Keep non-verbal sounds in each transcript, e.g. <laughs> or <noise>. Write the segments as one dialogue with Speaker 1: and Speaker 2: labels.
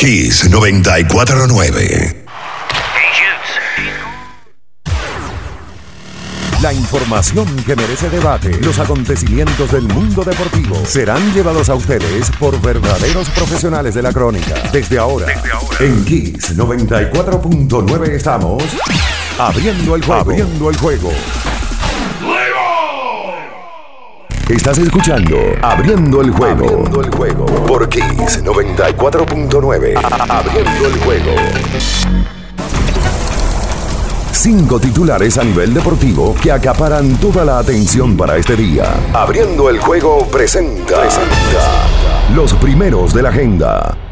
Speaker 1: Kiss 949.
Speaker 2: La información que merece debate, los acontecimientos del mundo deportivo serán llevados a ustedes por verdaderos profesionales de la crónica. Desde ahora, en Kiss 94.9 estamos abriendo el juego. Abriendo el juego. Estás escuchando Abriendo el juego. Abriendo el juego por Kiss 94.9. Abriendo el juego. Cinco titulares a nivel deportivo que acaparan toda la atención para este día. Abriendo el juego presenta, presenta los primeros de la agenda.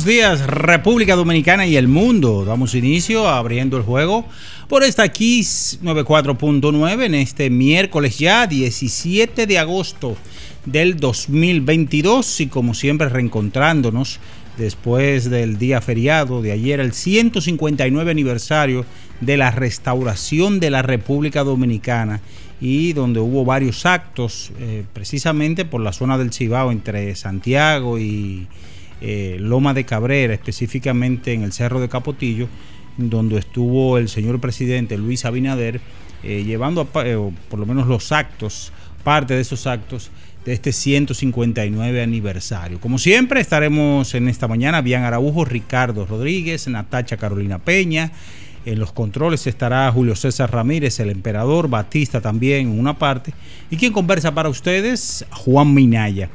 Speaker 3: Buenos días, República Dominicana y el mundo. Damos inicio abriendo el juego por esta Kiss 94.9 en este miércoles ya 17 de agosto del 2022 y como siempre reencontrándonos después del día feriado de ayer, el 159 aniversario de la restauración de la República Dominicana y donde hubo varios actos eh, precisamente por la zona del Cibao entre Santiago y eh, Loma de Cabrera, específicamente en el Cerro de Capotillo, donde estuvo el señor presidente Luis Abinader eh, llevando eh, por lo menos los actos, parte de esos actos de este 159 aniversario. Como siempre, estaremos en esta mañana, Bian Araujo, Ricardo Rodríguez, Natacha Carolina Peña. En los controles estará Julio César Ramírez, el emperador, Batista también en una parte. Y quien conversa para ustedes, Juan Minaya.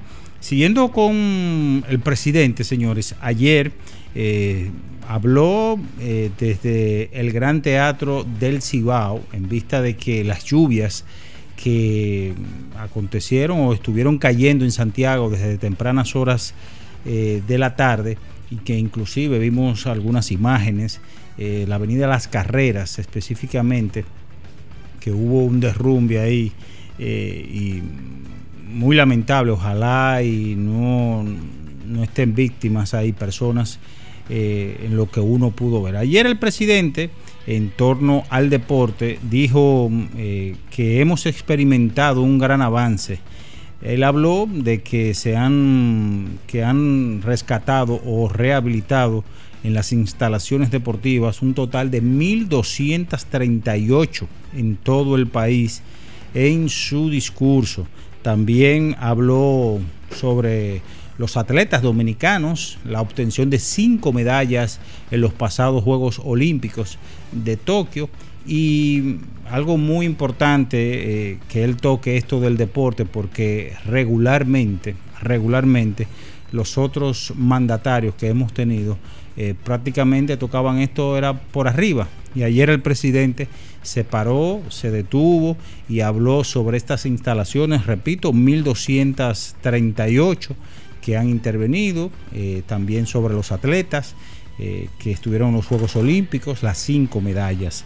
Speaker 3: Siguiendo con el presidente, señores, ayer eh, habló eh, desde el Gran Teatro del Cibao en vista de que las lluvias que acontecieron o estuvieron cayendo en Santiago desde tempranas horas eh, de la tarde y que inclusive vimos algunas imágenes, la avenida Las Carreras específicamente, que hubo un derrumbe ahí y muy lamentable, ojalá y no, no estén víctimas ahí personas eh, en lo que uno pudo ver. Ayer el presidente, en torno al deporte, dijo eh, que hemos experimentado un gran avance. Él habló de que se han, que han rescatado o rehabilitado en las instalaciones deportivas un total de 1.238 en todo el país en su discurso. También habló sobre los atletas dominicanos, la obtención de cinco medallas en los pasados Juegos Olímpicos de Tokio. Y algo muy importante eh, que él toque esto del deporte porque regularmente, regularmente los otros mandatarios que hemos tenido eh, prácticamente tocaban esto era por arriba y ayer el presidente se paró, se detuvo y habló sobre estas instalaciones, repito, 1238 que han intervenido, eh, también sobre los atletas eh, que estuvieron en los Juegos Olímpicos, las cinco medallas.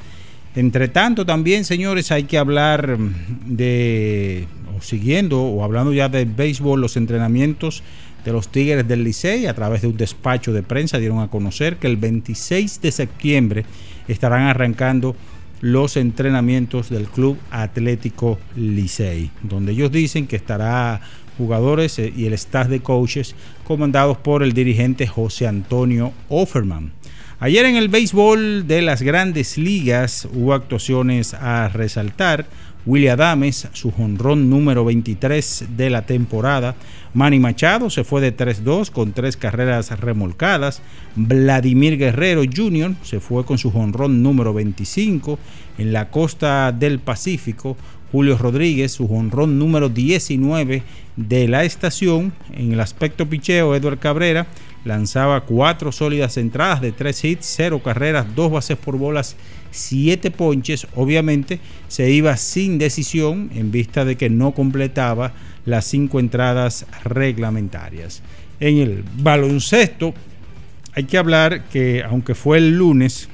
Speaker 3: Entre tanto, también, señores, hay que hablar de, o siguiendo, o hablando ya del béisbol, los entrenamientos de los Tigres del Licey, a través de un despacho de prensa, dieron a conocer que el 26 de septiembre estarán arrancando los entrenamientos del Club Atlético Licey, donde ellos dicen que estará jugadores eh, y el staff de coaches comandados por el dirigente José Antonio Offerman. Ayer en el béisbol de las grandes ligas hubo actuaciones a resaltar. William Adames, su jonrón número 23 de la temporada. Manny Machado se fue de 3-2 con tres carreras remolcadas. Vladimir Guerrero Jr. se fue con su jonrón número 25 en la costa del Pacífico. Julio Rodríguez, su jonrón número 19 de la estación. En el aspecto picheo, Edward Cabrera lanzaba cuatro sólidas entradas de tres hits, cero carreras, dos bases por bolas, siete ponches. Obviamente se iba sin decisión en vista de que no completaba las cinco entradas reglamentarias. En el baloncesto hay que hablar que aunque fue el lunes,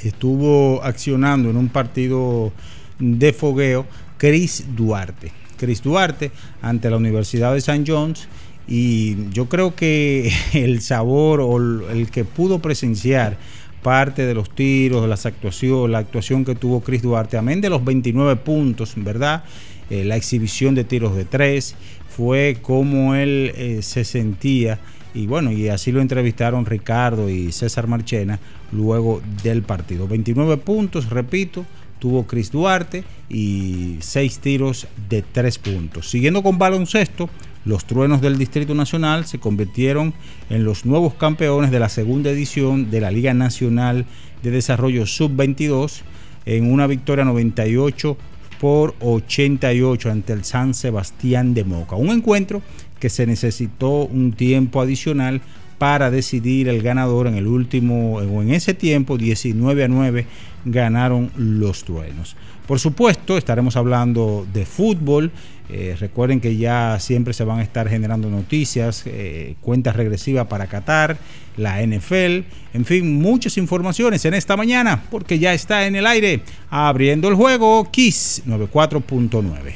Speaker 3: estuvo accionando en un partido de fogueo Chris Duarte. Chris Duarte ante la Universidad de St. John's y yo creo que <laughs> el sabor o el que pudo presenciar parte de los tiros, las actuaciones, la actuación que tuvo Chris Duarte, amén de los 29 puntos, ¿verdad? Eh, la exhibición de tiros de tres, fue como él eh, se sentía y bueno, y así lo entrevistaron Ricardo y César Marchena luego del partido. 29 puntos, repito, tuvo Chris Duarte y 6 tiros de 3 puntos. Siguiendo con baloncesto, los truenos del Distrito Nacional se convirtieron en los nuevos campeones de la segunda edición de la Liga Nacional de Desarrollo Sub-22 en una victoria 98 por 88 ante el San Sebastián de Moca. Un encuentro que se necesitó un tiempo adicional para decidir el ganador en el último, o en ese tiempo, 19 a 9, ganaron los truenos. Por supuesto, estaremos hablando de fútbol. Eh, recuerden que ya siempre se van a estar generando noticias, eh, cuentas regresivas para Qatar, la NFL, en fin, muchas informaciones en esta mañana, porque ya está en el aire, abriendo el juego, Kiss 94.9.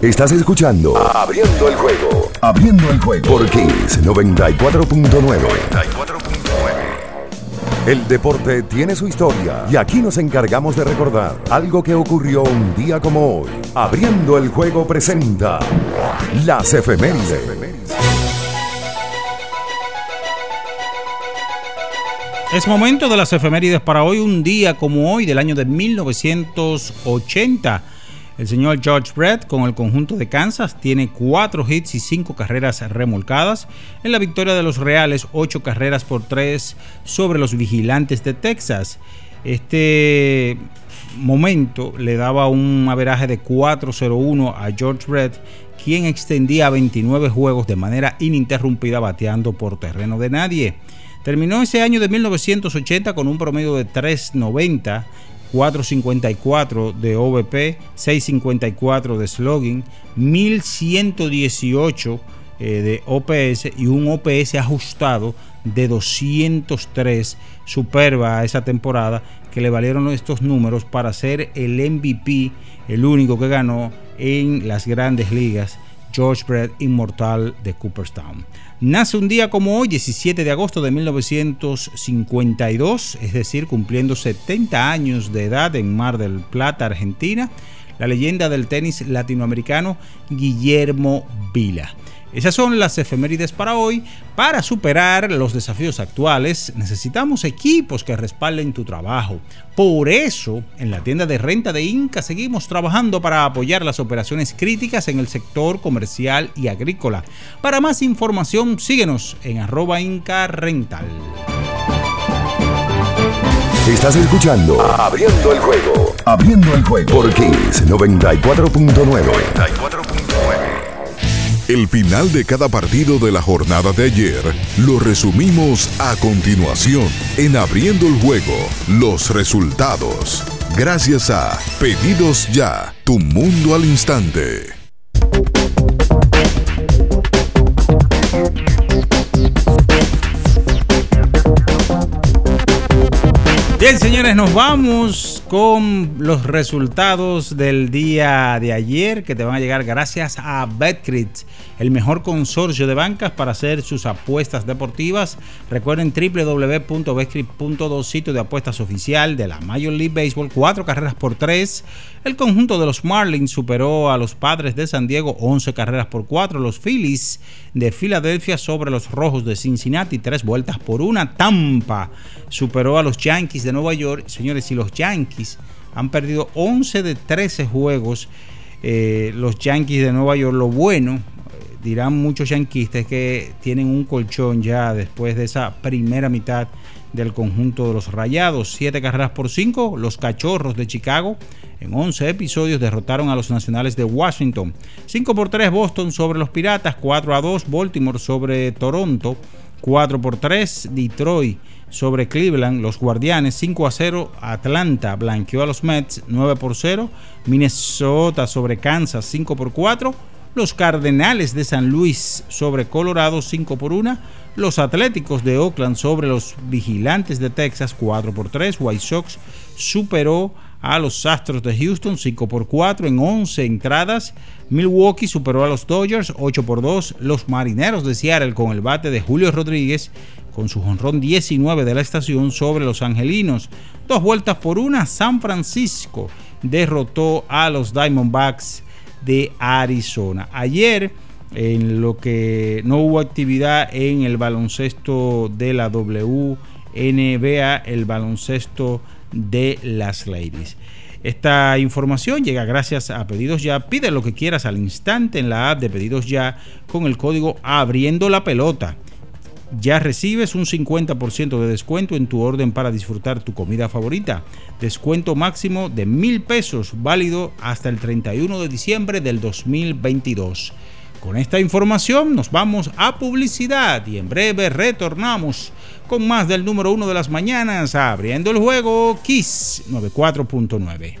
Speaker 2: Estás escuchando Abriendo el juego. Abriendo el juego. Por Kings 94.9. El deporte tiene su historia y aquí nos encargamos de recordar algo que ocurrió un día como hoy. Abriendo el juego presenta las efemérides.
Speaker 3: Es momento de las efemérides para hoy, un día como hoy del año de 1980. El señor George Brett con el conjunto de Kansas tiene cuatro hits y cinco carreras remolcadas. En la victoria de los Reales, ocho carreras por tres sobre los vigilantes de Texas. Este momento le daba un averaje de 4-0-1 a George Brett, quien extendía 29 juegos de manera ininterrumpida bateando por terreno de nadie. Terminó ese año de 1980 con un promedio de 3.90 454 de OVP, 654 de slogan, 1118 eh, de OPS y un OPS ajustado de 203. Superba esa temporada que le valieron estos números para ser el MVP, el único que ganó en las grandes ligas, George Brett Inmortal de Cooperstown. Nace un día como hoy, 17 de agosto de 1952, es decir, cumpliendo 70 años de edad en Mar del Plata, Argentina, la leyenda del tenis latinoamericano Guillermo Vila. Esas son las efemérides para hoy. Para superar los desafíos actuales necesitamos equipos que respalden tu trabajo. Por eso, en la tienda de renta de Inca seguimos trabajando para apoyar las operaciones críticas en el sector comercial y agrícola. Para más información, síguenos en arroba Inca Rental.
Speaker 2: Estás escuchando Abriendo el juego. Abriendo el juego. Por Kings 94.9.
Speaker 1: El final de cada partido de la jornada de ayer lo resumimos a continuación en Abriendo el Juego, los resultados. Gracias a Pedidos Ya, tu mundo al instante.
Speaker 3: Bien, señores, nos vamos con los resultados del día de ayer que te van a llegar gracias a Betcrit, el mejor consorcio de bancas para hacer sus apuestas deportivas. Recuerden www.betcrit.do, sitio de apuestas oficial de la Major League Baseball, cuatro carreras por tres. El conjunto de los Marlins superó a los Padres de San Diego 11 carreras por cuatro. Los Phillies de Filadelfia sobre los Rojos de Cincinnati, tres vueltas por una. Tampa superó a los Yankees de Nueva York. Señores, si los Yankees han perdido 11 de 13 juegos, eh, los Yankees de Nueva York, lo bueno, dirán muchos yanquistas, que tienen un colchón ya después de esa primera mitad del conjunto de los Rayados. Siete carreras por cinco. Los Cachorros de Chicago en 11 episodios derrotaron a los Nacionales de Washington. 5 por 3 Boston sobre los Piratas. 4 a 2 Baltimore sobre Toronto. 4 por 3 Detroit sobre Cleveland, los Guardianes 5 a 0, Atlanta blanqueó a los Mets 9 por 0, Minnesota sobre Kansas 5 por 4, los Cardenales de San Luis sobre Colorado 5 por 1, los Atléticos de Oakland sobre los Vigilantes de Texas 4 por 3, White Sox superó a los Astros de Houston 5 por 4 en 11 entradas. Milwaukee superó a los Dodgers 8 por 2. Los Marineros de Seattle con el bate de Julio Rodríguez con su jonrón 19 de la estación sobre los Angelinos. Dos vueltas por una, San Francisco derrotó a los Diamondbacks de Arizona. Ayer, en lo que no hubo actividad en el baloncesto de la WNBA, el baloncesto de las ladies. Esta información llega gracias a Pedidos Ya. Pide lo que quieras al instante en la app de Pedidos Ya con el código Abriendo la Pelota. Ya recibes un 50% de descuento en tu orden para disfrutar tu comida favorita. Descuento máximo de mil pesos, válido hasta el 31 de diciembre del 2022. Con esta información nos vamos a publicidad y en breve retornamos con más del número uno de las mañanas, abriendo el juego Kiss 94.9.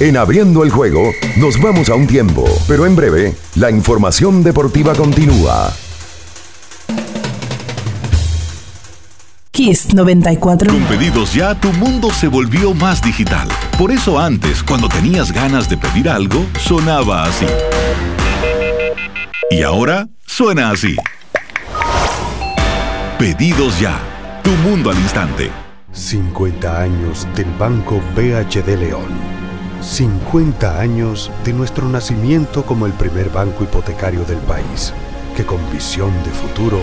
Speaker 2: En abriendo el juego nos vamos a un tiempo, pero en breve la información deportiva continúa.
Speaker 4: Kiss 94.
Speaker 5: Con pedidos ya tu mundo se volvió más digital. Por eso antes, cuando tenías ganas de pedir algo, sonaba así. Y ahora suena así. Pedidos ya. Tu mundo al instante.
Speaker 6: 50 años del Banco BHD León. 50 años de nuestro nacimiento como el primer banco hipotecario del país, que con visión de futuro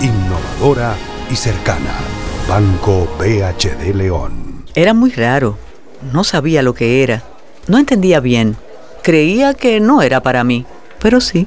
Speaker 6: innovadora y cercana. Banco BHD León.
Speaker 7: Era muy raro. No sabía lo que era no entendía bien. Creía que no era para mí, pero sí.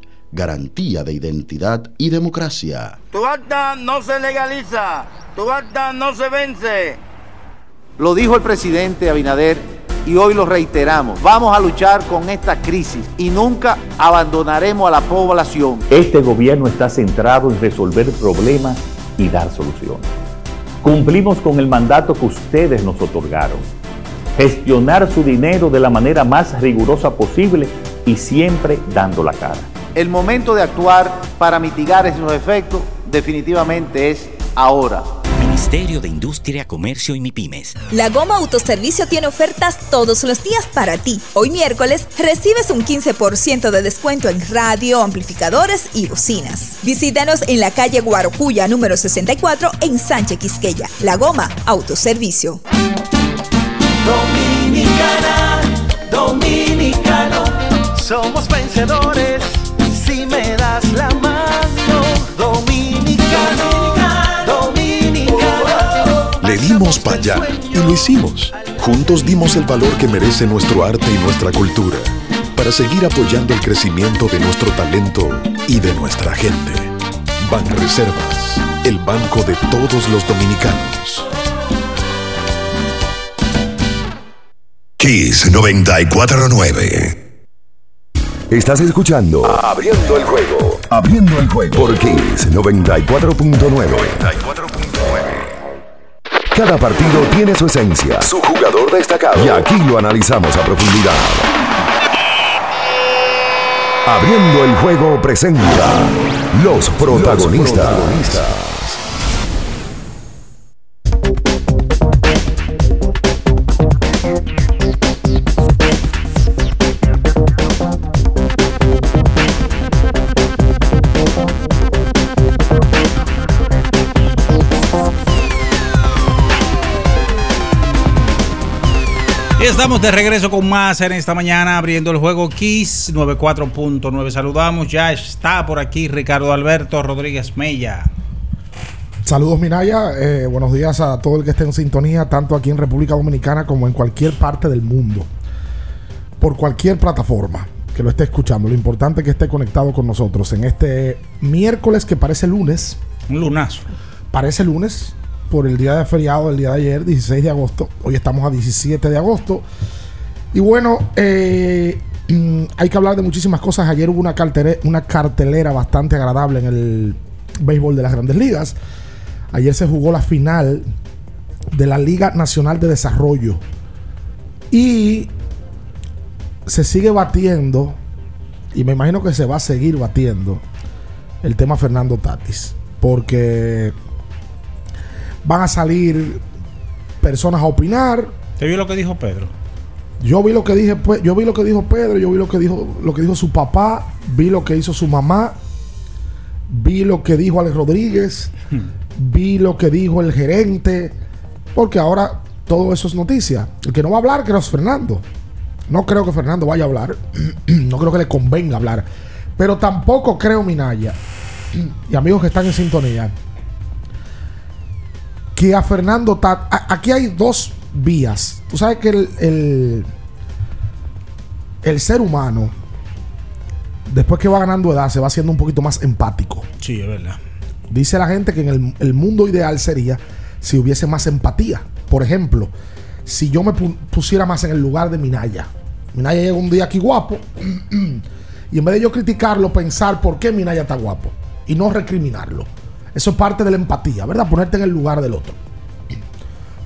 Speaker 8: garantía de identidad y democracia.
Speaker 9: Tu acta no se legaliza, tu acta no se vence.
Speaker 10: Lo dijo el presidente Abinader y hoy lo reiteramos. Vamos a luchar con esta crisis y nunca abandonaremos a la población.
Speaker 11: Este gobierno está centrado en resolver problemas y dar soluciones. Cumplimos con el mandato que ustedes nos otorgaron. Gestionar su dinero de la manera más rigurosa posible y siempre dando la cara.
Speaker 10: El momento de actuar para mitigar esos efectos definitivamente es ahora.
Speaker 4: Ministerio de Industria, Comercio y MIPIMES.
Speaker 12: La Goma Autoservicio tiene ofertas todos los días para ti. Hoy miércoles recibes un 15% de descuento en radio, amplificadores y bocinas. Visítanos en la calle Guarocuya número 64 en Sánchez Quisqueya. La Goma Autoservicio.
Speaker 13: Dominicana, dominicano, somos vencedores me das la mano.
Speaker 1: Le dimos para allá y lo hicimos. Juntos dimos el valor que merece nuestro arte y nuestra cultura para seguir apoyando el crecimiento de nuestro talento y de nuestra gente. Banreservas, el banco de todos los dominicanos.
Speaker 2: Kiss 949. Estás escuchando Abriendo el juego. Abriendo el juego por Kiss 94.9. Cada partido tiene su esencia, su jugador destacado. Y aquí lo analizamos a profundidad. Abriendo el juego presenta los protagonistas.
Speaker 3: Estamos de regreso con más en esta mañana, abriendo el juego Kiss 94.9. Saludamos, ya está por aquí Ricardo Alberto Rodríguez Mella.
Speaker 14: Saludos Minaya, eh, buenos días a todo el que esté en sintonía, tanto aquí en República Dominicana como en cualquier parte del mundo, por cualquier plataforma que lo esté escuchando. Lo importante es que esté conectado con nosotros en este miércoles que parece lunes.
Speaker 3: Un lunazo.
Speaker 14: Parece lunes por el día de feriado del día de ayer, 16 de agosto. Hoy estamos a 17 de agosto. Y bueno, eh, mm, hay que hablar de muchísimas cosas. Ayer hubo una, cartelera, una cartelera bastante agradable en el béisbol de las grandes ligas. Ayer se jugó la final de la Liga Nacional de Desarrollo. Y se sigue batiendo, y me imagino que se va a seguir batiendo, el tema Fernando Tatis. Porque van a salir personas a opinar.
Speaker 3: ¿Te vio lo que dijo Pedro?
Speaker 14: Yo vi lo que dije, pues, yo vi lo que dijo Pedro, yo vi lo que dijo, lo que dijo su papá, vi lo que hizo su mamá, vi lo que dijo Alex Rodríguez, <laughs> vi lo que dijo el gerente, porque ahora todo eso es noticia. El que no va a hablar creo es Fernando. No creo que Fernando vaya a hablar, <clears throat> no creo que le convenga hablar, pero tampoco creo Minaya <clears throat> y amigos que están en sintonía que a Fernando Tat. Aquí hay dos vías. Tú sabes que el, el, el, ser humano, después que va ganando edad, se va haciendo un poquito más empático.
Speaker 3: Sí, es verdad.
Speaker 14: Dice la gente que en el, el mundo ideal sería si hubiese más empatía. Por ejemplo, si yo me pusiera más en el lugar de Minaya. Minaya llega un día aquí guapo. <clears throat> y en vez de yo criticarlo, pensar por qué Minaya está guapo. Y no recriminarlo. Eso es parte de la empatía, ¿verdad? Ponerte en el lugar del otro.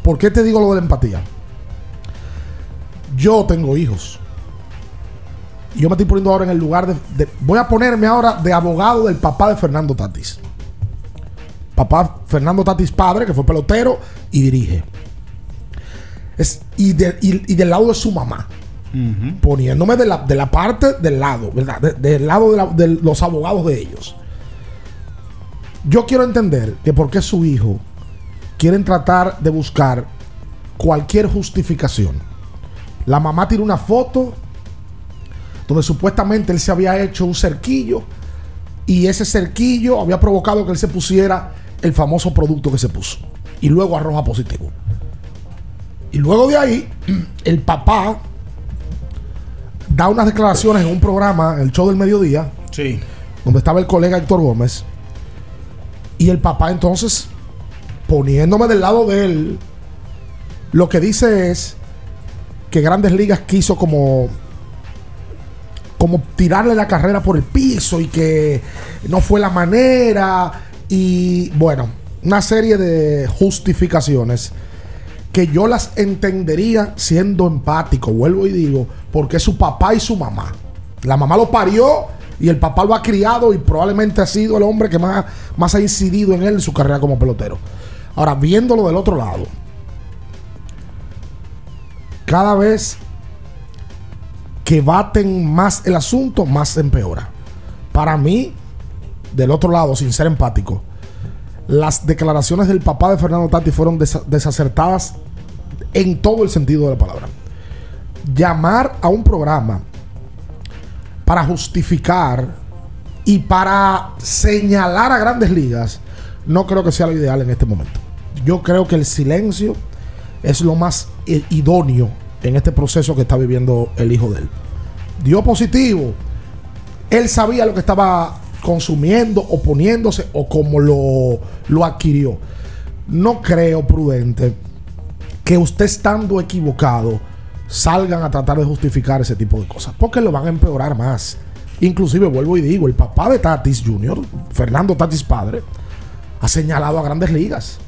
Speaker 14: ¿Por qué te digo lo de la empatía? Yo tengo hijos. Y yo me estoy poniendo ahora en el lugar de, Voy a ponerme ahora de abogado del papá de Fernando Tatis. Papá Fernando Tatis padre, que fue pelotero y dirige. Es, y, del lado de su mamá. Poniéndome de la, de la, parte del lado, ¿verdad? del lado de, de los abogados de ellos. Yo quiero entender que por qué su hijo quieren tratar de buscar cualquier justificación. La mamá tiene una foto donde supuestamente él se había hecho un cerquillo y ese cerquillo había provocado que él se pusiera el famoso producto que se puso y luego arroja positivo. Y luego de ahí, <clears throat> el papá da unas declaraciones en un programa, el show del mediodía,
Speaker 3: sí.
Speaker 14: donde estaba el colega Héctor Gómez, y el papá entonces, poniéndome del lado de él, lo que dice es que Grandes Ligas quiso como como tirarle la carrera por el piso y que no fue la manera y bueno, una serie de justificaciones que yo las entendería siendo empático, vuelvo y digo, porque es su papá y su mamá. La mamá lo parió y el papá lo ha criado y probablemente ha sido el hombre que más, más ha incidido en él en su carrera como pelotero. Ahora, viéndolo del otro lado, cada vez que baten más el asunto, más empeora. Para mí, del otro lado, sin ser empático, las declaraciones del papá de Fernando Tati fueron desa- desacertadas en todo el sentido de la palabra. Llamar a un programa para justificar y para señalar a grandes ligas, no creo que sea lo ideal en este momento. Yo creo que el silencio es lo más idóneo en este proceso que está viviendo el hijo de él. Dio positivo. Él sabía lo que estaba consumiendo, oponiéndose o cómo lo, lo adquirió. No creo prudente que usted estando equivocado salgan a tratar de justificar ese tipo de cosas, porque lo van a empeorar más. Inclusive vuelvo y digo, el papá de Tatis Jr., Fernando Tatis padre, ha señalado a grandes ligas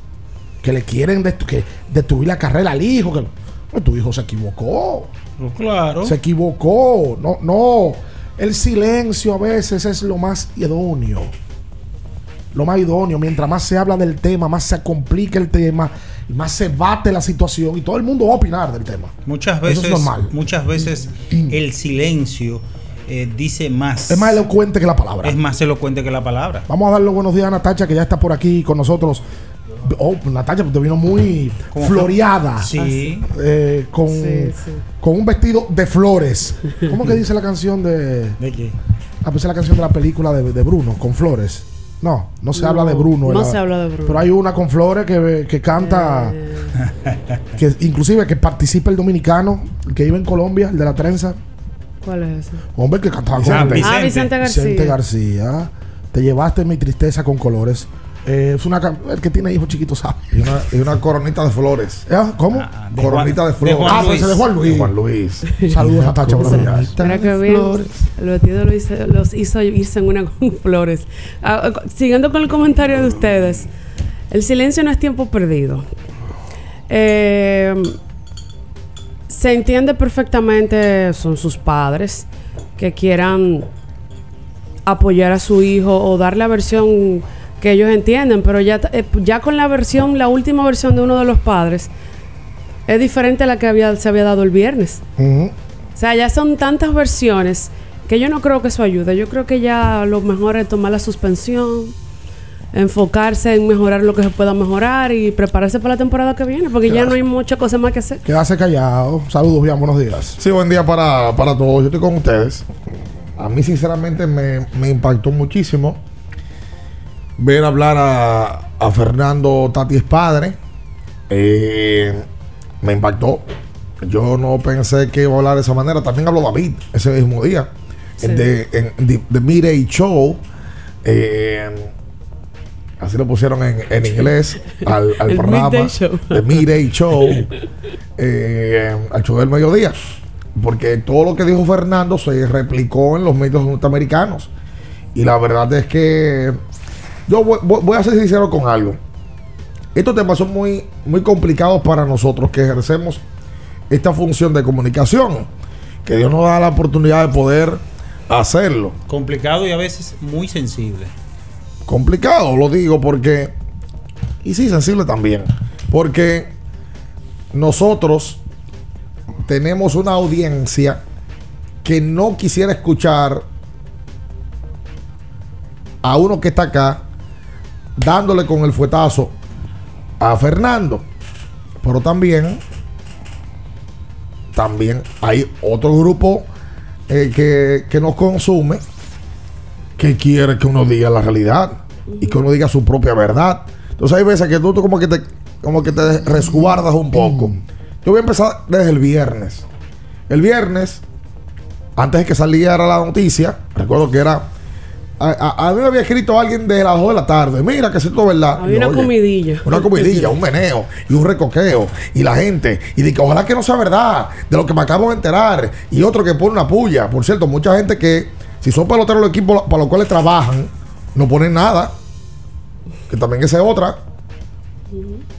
Speaker 14: que le quieren que destruir la carrera al hijo, que Pues tu hijo se equivocó.
Speaker 3: claro.
Speaker 14: Se equivocó. No, no. El silencio a veces es lo más idóneo. Lo más idóneo. Mientras más se habla del tema, más se complica el tema, y más se bate la situación y todo el mundo va a opinar del tema.
Speaker 3: Muchas
Speaker 14: Eso
Speaker 3: veces,
Speaker 14: es normal.
Speaker 3: muchas veces el silencio eh, dice más.
Speaker 14: Es más elocuente que la palabra.
Speaker 3: Es más elocuente que la palabra.
Speaker 14: Vamos a darle los buenos días a Natacha, que ya está por aquí con nosotros. Oh, Natacha, te vino muy
Speaker 3: Como
Speaker 14: floreada.
Speaker 3: Sí.
Speaker 14: Eh, con,
Speaker 3: Sí, sí.
Speaker 14: con un vestido de flores. <laughs> ¿Cómo que dice la canción de.
Speaker 3: ¿De qué?
Speaker 14: Ah, pues es la canción de la película de, de Bruno, con flores. No, no se
Speaker 15: No,
Speaker 14: habla de Bruno.
Speaker 15: no
Speaker 14: la-
Speaker 15: se habla de Bruno.
Speaker 14: Pero hay una con flores que, que canta. Que inclusive que participa el dominicano, el que vive en Colombia, el de la trenza.
Speaker 15: ¿Cuál es ese?
Speaker 14: Hombre, que cantaba
Speaker 15: Vicente.
Speaker 14: con
Speaker 15: Ah, Vicente García.
Speaker 14: Vicente García. Te llevaste mi tristeza con colores. Eh, es una el que tiene hijos chiquitos sabe.
Speaker 16: Y una, y una coronita de flores.
Speaker 14: ¿Eh? ¿Cómo?
Speaker 3: de
Speaker 16: coronita
Speaker 3: Juan-
Speaker 16: de flores.
Speaker 3: de Juan
Speaker 14: ah, pues ese de Juan Luis.
Speaker 16: Juan Luis. <laughs>
Speaker 14: Saludos a Tacha.
Speaker 15: Mira que bien. El vestido lo hizo- los hizo irse en una <laughs> con flores. Ah, ah, siguiendo con el comentario de ustedes, el silencio no es tiempo perdido. Eh, se entiende perfectamente, son sus padres que quieran apoyar a su hijo o dar la versión que ellos entienden, pero ya, eh, ya con la versión, la última versión de uno de los padres, es diferente a la que había, se había dado el viernes. O sea, ya son tantas versiones que yo no creo que eso ayude. Yo creo que ya lo mejor es tomar la suspensión, enfocarse en mejorar lo que se pueda mejorar y prepararse para la temporada que viene, porque ya no hay mucha cosa más que hacer.
Speaker 14: Quédase callado. Saludos, bien, buenos días.
Speaker 16: Sí, buen día para, para todos. Yo estoy con ustedes. A mí, sinceramente, me, me impactó muchísimo ver hablar a, a Fernando Tatis padre. Eh, me impactó. Yo no pensé que iba a hablar de esa manera. También habló David ese mismo día.
Speaker 15: Sí.
Speaker 16: De, en, de, de Show. Eh, así lo pusieron en, en inglés al, <laughs> al
Speaker 15: El
Speaker 16: programa.
Speaker 15: Show.
Speaker 16: De Midday Show. eh, al show del mediodía. Porque todo lo que dijo Fernando se replicó en los medios norteamericanos. Y la verdad es que yo voy, a ser sincero con algo. Estos temas son muy, muy complicados para nosotros que ejercemos esta función de comunicación. Que Dios nos da la oportunidad de poder hacerlo.
Speaker 3: Complicado y a veces muy sensible.
Speaker 16: Complicado, lo digo porque... Y sí, sensible también. Porque nosotros tenemos una audiencia que no quisiera escuchar a uno que está acá dándole con el fuetazo a Fernando. Pero también, también hay otro grupo eh, que, que nos consume que quiere que uno diga la realidad y que uno diga su propia verdad. Entonces hay veces que tú, tú como que te como que te resguardas un poco. Yo voy a empezar desde el viernes. El viernes, antes de que saliera la noticia, recuerdo que era a, a- a mí me había escrito alguien de las 2 de la tarde. Mira que esto es verdad.
Speaker 15: Había una
Speaker 16: "Oye,
Speaker 15: comidilla.
Speaker 16: una comidilla, <laughs> un meneo y un recoqueo. Y la gente. Y de que ojalá que no sea verdad de lo que me acabo de enterar. Y otro que pone una puya. Por cierto, mucha gente que, si son peloteros los equipos para los cuales trabajan, no ponen nada. Que también esa es otra.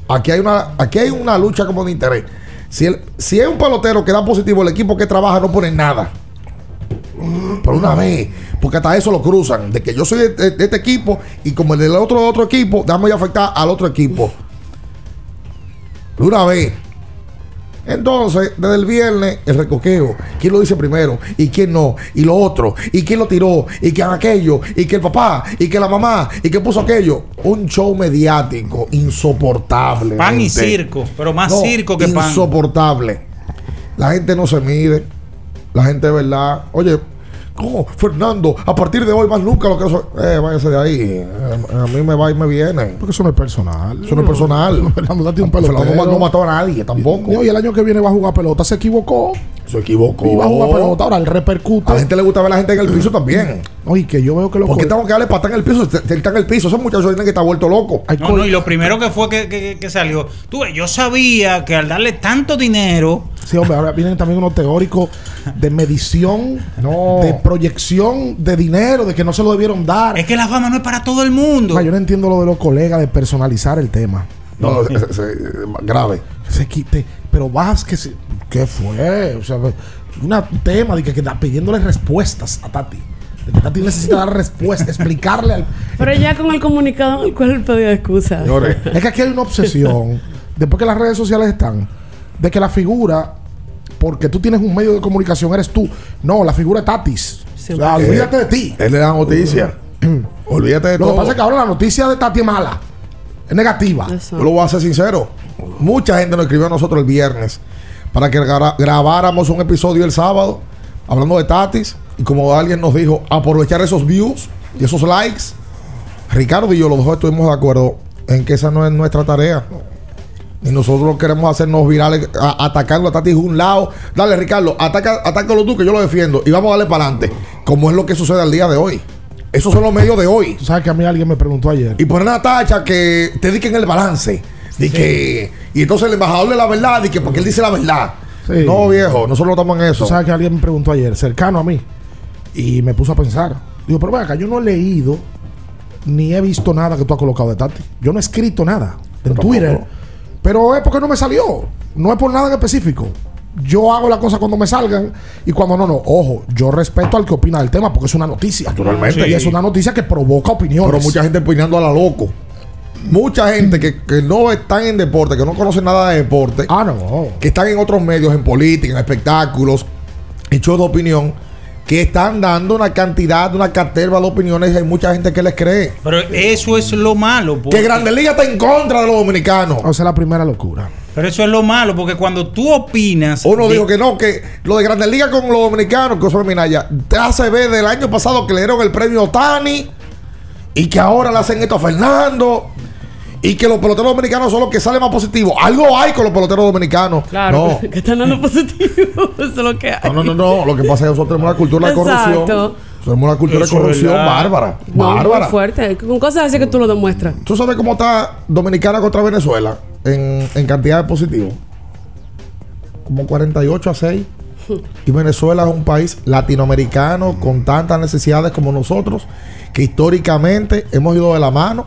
Speaker 16: Aquí hay una, aquí hay una lucha como de interés. Si, el, si es un pelotero que da positivo, el equipo que trabaja no pone nada. Por una vez. Porque hasta eso lo cruzan. De que yo soy de, de- de este equipo y como el del otro otro equipo, dame afectar al otro equipo. Por una vez. Entonces, desde el viernes, el recoqueo. ¿Quién lo dice primero? ¿Y quién no? ¿Y lo otro? ¿Y quién lo tiró? ¿Y quién aquello? ¿Y que el papá? ¿Y que la mamá? ¿Y que puso aquello? Un show mediático insoportable.
Speaker 3: Pan y circo, pero más
Speaker 16: No,
Speaker 3: circo que pan.
Speaker 16: Insoportable. La gente no se mide. La gente de verdad. Oye, ¿cómo? Fernando, a partir de hoy más nunca lo que soy. Eh, váyase de ahí. Eh, a mí me va y me viene.
Speaker 14: Porque eso no es personal.
Speaker 16: Eso no es personal. <laughs>
Speaker 14: Fernando Tati un
Speaker 16: Fernando
Speaker 14: pelotero.
Speaker 16: no mató a nadie tampoco.
Speaker 14: No, y el año que viene va a jugar pelota. Se equivocó.
Speaker 16: Se equivocó.
Speaker 14: Y va a jugar pelota. Ahora, él repercute.
Speaker 16: A la gente le gusta ver a la gente en el piso también.
Speaker 14: Oye, que yo veo que lo
Speaker 16: ¿Por qué tengo que darle patada en el piso? Si Está en el piso. Esos muchachos tienen que estar vueltos locos.
Speaker 3: No, no, y lo primero que fue que, que- que salió, tú ves, yo sabía que al darle tanto dinero,
Speaker 14: Sí, hombre, ahora vienen también unos teóricos de medición, de proyección de dinero, de que no se lo debieron dar.
Speaker 3: es que la fama no es para todo el mundo.
Speaker 14: Ma, yo no entiendo lo de los colegas de personalizar el tema.
Speaker 16: No, no, se- <laughs> se- grave.
Speaker 14: Se quite, pero vas que se, ¿qué fue? O sea, un tema de que, que da pidiéndole respuestas a Tati. De que Tati necesita dar respuestas, explicarle al.
Speaker 15: Pero ya con el comunicado en el cual él pedía excusa.
Speaker 14: Es que aquí hay una obsesión, después que las redes sociales están, de que la figura, porque tú tienes un medio de comunicación, eres tú. No, la figura es Tatis. O sea,
Speaker 16: Eh,
Speaker 14: olvídate de ti.
Speaker 16: Él le da noticia. <clears throat> Olvídate de
Speaker 14: Lo
Speaker 16: todo.
Speaker 14: que pasa es que ahora la noticia de Tati es mala. Es negativa.
Speaker 16: Yo lo voy a ser sincero. Mucha gente nos escribió a nosotros el viernes para que gra- grabáramos un episodio el sábado hablando de Tatis. Y como alguien nos dijo, aprovechar esos views y esos likes. Ricardo y yo los dos estuvimos de acuerdo en que esa no es nuestra tarea. Y nosotros queremos hacernos virales, a- atacando a Tatis de un lado. Dale, Ricardo, ataca, atácalo tú, que yo lo defiendo. Y vamos a darle para adelante. Como es lo que sucede al día de hoy. Esos son los medios de hoy.
Speaker 14: Tú sabes que a mí alguien me preguntó ayer.
Speaker 16: Y poner una tacha que te dediquen el balance. De que, y entonces el embajador de la verdad, y que porque él dice la verdad.
Speaker 14: Sí.
Speaker 16: No, viejo, nosotros no estamos en eso.
Speaker 14: Tú sabes que alguien me preguntó ayer, cercano a mí, y me puso a pensar. Digo, pero acá, yo no he leído ni he visto nada que tú has colocado de Tati. Yo no he escrito nada en Twitter, pero es porque no me salió. No es por nada en específico. Yo hago las cosas cuando me salgan y cuando no, no. Ojo, yo respeto al que opina del tema porque es una noticia.
Speaker 16: Naturalmente.
Speaker 14: Y es una noticia que provoca opiniones.
Speaker 16: Pero mucha gente opinando a la loco. Mucha gente que, que no están en deporte, que no conocen nada de deporte.
Speaker 14: Ah, no.
Speaker 16: Que están en otros medios, en política, en espectáculos, hechos de opinión, que están dando una cantidad, una cartera de opiniones y hay mucha gente que les cree.
Speaker 3: pero eso es lo malo. porque-
Speaker 16: Que Grande Liga está en contra de los dominicanos.
Speaker 14: O sea, la primera locura.
Speaker 3: Pero eso es lo malo, porque cuando tú opinas.
Speaker 16: Uno
Speaker 3: de-
Speaker 16: dijo que no, que lo de Grandes Ligas con los dominicanos, que Minaya, te hace ver del año pasado que le dieron el premio Tani y que ahora le hacen esto a Fernando y que los peloteros dominicanos son los que salen más positivos. Algo hay con los peloteros dominicanos.
Speaker 15: Claro,
Speaker 16: No. <laughs>
Speaker 15: que están dando positivo. <laughs> Eso es lo que hay.
Speaker 16: No, no, no, no. Lo que pasa es que nosotros tenemos una cultura de corrupción.
Speaker 15: Exacto.
Speaker 16: Tenemos una cultura
Speaker 3: Eso
Speaker 16: de corrupción
Speaker 3: verdad.
Speaker 16: bárbara.
Speaker 15: No,
Speaker 16: bárbara.
Speaker 15: muy fuerte. Con cosas así que tú lo demuestras.
Speaker 16: ¿Tú sabes cómo está Dominicana contra Venezuela en, en cantidad de positivos? Como 48 a 6. <laughs> Y Venezuela es un país latinoamericano con tantas necesidades como nosotros, que históricamente hemos ido de la mano.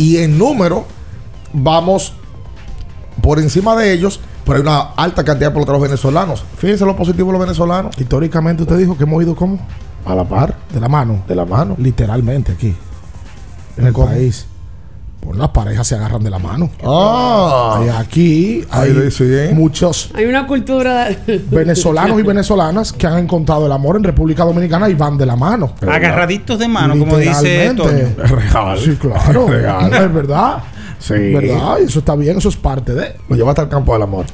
Speaker 16: Y en número vamos por encima de ellos, pero hay una alta cantidad de peloteros venezolanos. Fíjense lo positivo de los venezolanos.
Speaker 14: Históricamente usted dijo que hemos ido como
Speaker 16: A la par,
Speaker 14: de la mano.
Speaker 16: de la mano.
Speaker 14: Literalmente aquí. En el
Speaker 16: ¿Cómo?
Speaker 14: país. Pues las parejas se agarran de la mano.
Speaker 16: Ah,
Speaker 14: Y aquí hay muchos
Speaker 15: Hay una cultura. <laughs>
Speaker 14: venezolanos y venezolanas que han encontrado el amor en República Dominicana y van de la mano.
Speaker 3: Agarraditos de mano, como dice. Toño.
Speaker 16: real.
Speaker 14: Sí, claro.
Speaker 16: Real.
Speaker 14: Es verdad.
Speaker 16: Sí.
Speaker 14: ¿Verdad? Y eso está bien, eso es parte de.
Speaker 16: Lo llevaste al campo del amor.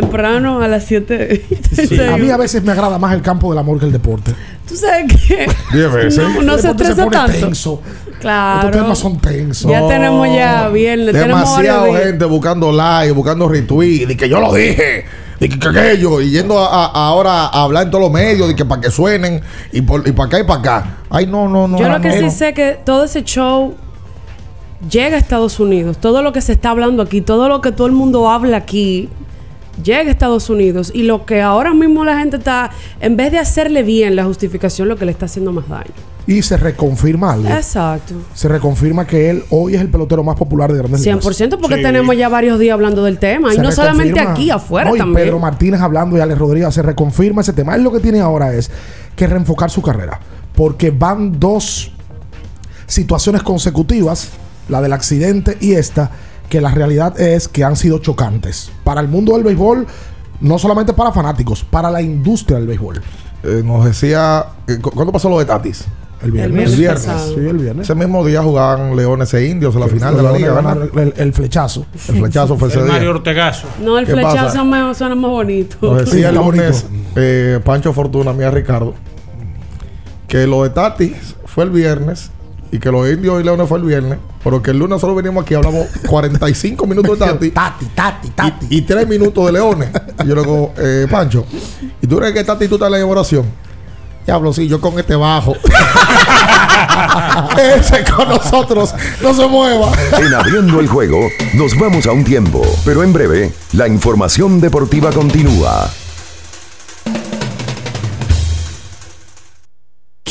Speaker 15: Temprano a las 7. <laughs>
Speaker 14: A mí a veces me agrada más el campo del amor que el deporte.
Speaker 15: Tú sabes que.
Speaker 16: Veces.
Speaker 15: No, no
Speaker 14: El
Speaker 15: se estresa
Speaker 14: pone
Speaker 15: tanto.
Speaker 14: tenso.
Speaker 15: Claro.
Speaker 14: Estos temas son tensos.
Speaker 15: Ya tenemos ya viernes. días.
Speaker 16: gente buscando like, buscando retweet, y que yo lo dije, y que, que aquello, y yendo a, a- ahora a hablar en todos los medios, y que para que suenen, y, por, y para acá y para acá. Ay, no, no, no.
Speaker 15: Yo lo que sí sé que todo ese show llega a Estados Unidos. Todo lo que se está hablando aquí, todo lo que todo el mundo habla aquí, llega a Estados Unidos. Y lo que ahora mismo la gente está, en vez de hacerle bien la justificación, lo que le está haciendo más daño.
Speaker 14: y se reconfirma algo.
Speaker 15: Exacto.
Speaker 14: Se reconfirma que él hoy es el pelotero más popular de Grandes Ligas.
Speaker 15: 100% porque
Speaker 14: Sí.
Speaker 15: tenemos ya varios días hablando del tema. y no solamente aquí, afuera
Speaker 14: No, y
Speaker 15: también.
Speaker 14: Pedro Martínez hablando y Alex Rodríguez se reconfirma ese tema. Él lo que tiene ahora es que reenfocar su carrera. Porque van dos situaciones consecutivas, la del accidente y esta, que la realidad es que han sido chocantes. Para el mundo del béisbol, no solamente para fanáticos, para la industria del béisbol.
Speaker 16: Eh, nos decía. eh, cu- ¿Cuándo pasó lo de Tatis?
Speaker 14: El viernes.
Speaker 16: El viernes.
Speaker 14: pasado. Sí, el viernes.
Speaker 16: Ese mismo día jugaban Leones e Indios en la final de la liga.
Speaker 14: Ganaron El, el flechazo.
Speaker 16: El flechazo fue ese
Speaker 3: El
Speaker 16: día.
Speaker 3: Mario Ortegazo.
Speaker 15: No, el
Speaker 16: ¿Qué
Speaker 15: flechazo me suena más bonito.
Speaker 16: Nos decía el lunes eh, Pancho Fortuna, mía Ricardo, que lo de Tati fue el viernes y que los indios y leones fue el viernes, pero que el lunes solo venimos aquí <laughs> y hablamos 45 minutos de Tati.
Speaker 14: Tati, Tati, Tati.
Speaker 16: Y, 3 minutos de leones. Y yo le digo, eh, Pancho, ¿y tú crees que Tati tú estás en la oración? Diablo, sí, yo con este bajo. <laughs> Ese con nosotros no se mueva.
Speaker 2: En abriendo el juego, nos vamos a un tiempo, pero en breve, la información deportiva continúa.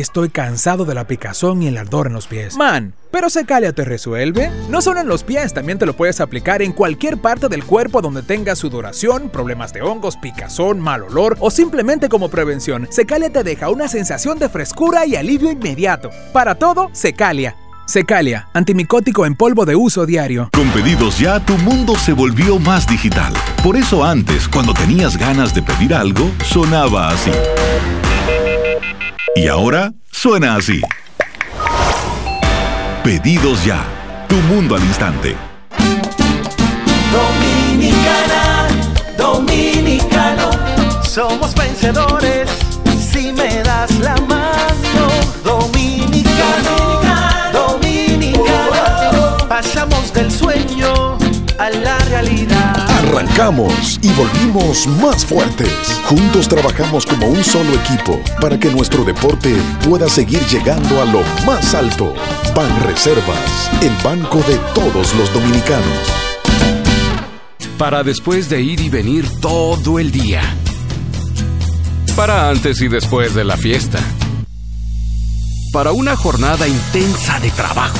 Speaker 17: estoy cansado de la picazón y el ardor en los pies. Man, pero Secalia te resuelve. No solo en los pies, también te lo puedes aplicar en cualquier parte del cuerpo donde tengas sudoración, problemas de hongos, picazón, mal olor o simplemente como prevención. Secalia te deja una sensación de frescura y alivio inmediato. Para todo, Secalia. Secalia, antimicótico en polvo de uso diario.
Speaker 18: Con pedidos ya, tu mundo se volvió más digital. Por eso antes, cuando tenías ganas de pedir algo, sonaba así. Y ahora suena así. Pedidos ya, tu mundo al instante.
Speaker 19: Dominicana, dominicano, somos vencedores si me das la mano. Dominicano, dominicano, pasamos del sueño
Speaker 13: a la realidad.
Speaker 20: Arrancamos y volvimos más fuertes. Juntos trabajamos como un solo equipo para que nuestro deporte pueda seguir llegando a lo más alto. Ban Reservas, el banco de todos los dominicanos.
Speaker 21: Para después de ir y venir todo el día. Para antes y después de la fiesta. Para una jornada intensa de trabajo.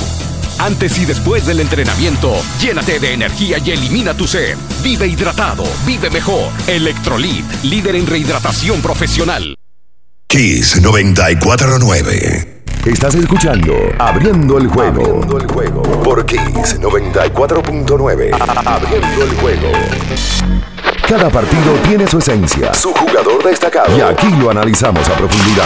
Speaker 21: Antes y después del entrenamiento, llénate de energía y elimina tu sed. Vive hidratado, vive mejor. Electrolit, líder en rehidratación profesional.
Speaker 2: Kiss 949. Estás escuchando Abriendo el juego. Abriendo el juego. Por Kiss 94.9. Abriendo el juego. Cada partido tiene su esencia, su jugador destacado. Y aquí lo analizamos a profundidad.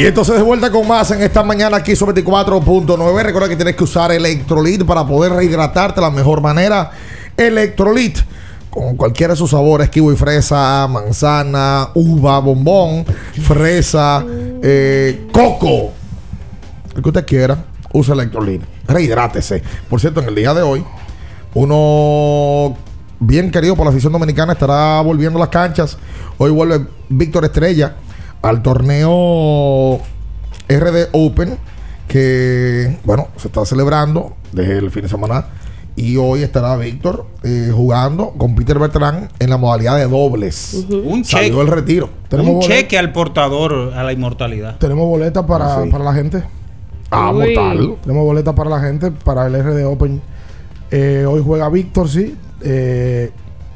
Speaker 16: Y entonces de vuelta con más en esta mañana aquí sobre 24.9. Recuerda que tienes que usar Electrolit para poder rehidratarte de la mejor manera. Electrolit con cualquiera de sus sabores, kiwi fresa, manzana, uva, bombón, fresa, eh, coco. El que usted quiera, usa Electrolit. Rehidrátese. Por cierto, en el día de hoy, uno bien querido por la afición dominicana estará volviendo a las canchas. Hoy vuelve Víctor Estrella al torneo RD Open que, bueno, se está celebrando desde el fin de semana y hoy estará Víctor eh, jugando con Peter Bertrand en la modalidad de dobles.
Speaker 3: Un
Speaker 16: Salió
Speaker 3: cheque.
Speaker 16: el retiro.
Speaker 3: un cheque al portador a la inmortalidad.
Speaker 14: Tenemos boletas para,
Speaker 16: Ah, sí.
Speaker 14: para la gente.
Speaker 16: Ah,
Speaker 3: Uy.
Speaker 16: mortal.
Speaker 14: Tenemos boletas para la gente, para el RD Open. Eh, hoy juega Víctor, sí. Eh,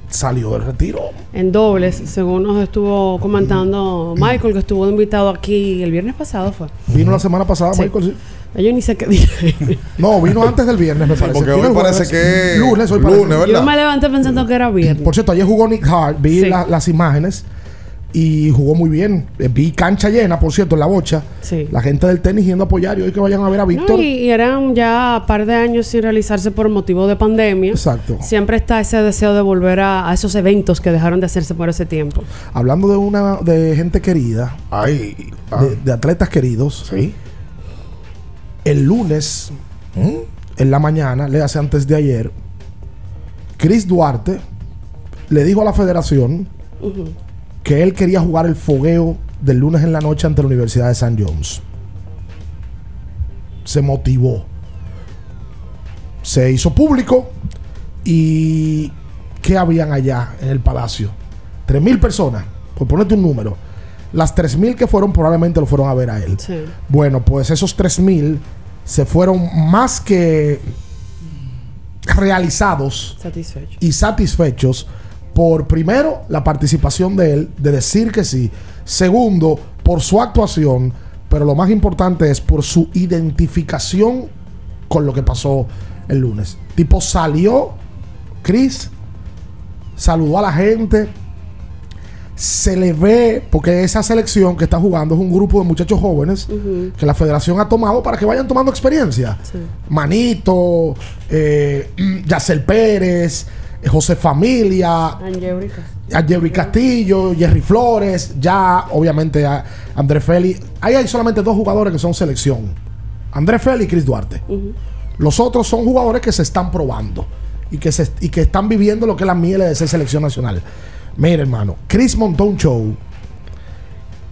Speaker 14: salió del retiro.
Speaker 15: En dobles, según nos estuvo comentando Michael, que estuvo invitado aquí el viernes pasado, fue.
Speaker 14: Vino la semana pasada,
Speaker 15: Sí.
Speaker 14: Michael, sí.
Speaker 15: Yo ni sé qué dije. <laughs>
Speaker 14: No, vino antes del viernes, me parece.
Speaker 16: porque hoy parece que es
Speaker 14: Lunes, hoy
Speaker 16: lunes,
Speaker 14: parece.
Speaker 16: ¿verdad?
Speaker 15: Yo me levanté pensando que era viernes.
Speaker 14: Por cierto, ayer jugó Nick Hart, vi
Speaker 15: Sí.
Speaker 14: la- las imágenes y jugó muy bien. Eh, Vi cancha llena, por cierto, en la bocha.
Speaker 15: Sí.
Speaker 14: La gente del tenis yendo a apoyar y hoy que vayan a ver a
Speaker 15: No,
Speaker 14: Víctor.
Speaker 15: y, y eran ya un par de años sin realizarse por motivo de pandemia.
Speaker 14: Exacto.
Speaker 15: Siempre está ese deseo de volver a, a esos eventos que dejaron de hacerse por ese tiempo.
Speaker 14: Hablando de una de gente querida,
Speaker 16: Ay,
Speaker 14: de, de atletas queridos.
Speaker 16: Sí.
Speaker 14: El lunes, en la mañana, le hace antes de ayer, Chris Duarte le dijo a la federación que él quería jugar el fogueo del lunes en la noche ante la Universidad de San Jones. Se motivó. Se hizo público y ¿qué habían allá en el palacio? Tres mil personas, por ponerte un número. Las tres mil que fueron probablemente lo fueron a ver a él.
Speaker 15: Sí.
Speaker 14: Bueno, pues esos 3000 se fueron más que realizados
Speaker 15: Satisfecho.
Speaker 14: y satisfechos por primero la participación de él, de decir que sí, segundo por su actuación, pero lo más importante es por su identificación con lo que pasó el lunes. Tipo salió Chris, saludó a la gente, se le ve, porque esa selección que está jugando es un grupo de muchachos jóvenes que la federación ha tomado para que vayan tomando experiencia. Manito, eh, <clears throat> Yacel Pérez, José Familia,
Speaker 15: Angélica.
Speaker 14: a Jerry Castillo, Jerry Flores, ya obviamente a Andrés Félix. Ahí hay solamente dos jugadores que son selección. Andrés Félix y Chris Duarte. Los otros son jugadores que se están probando y que, se, y que están viviendo lo que es la miel de ser selección nacional. Mira, hermano, Chris montó un show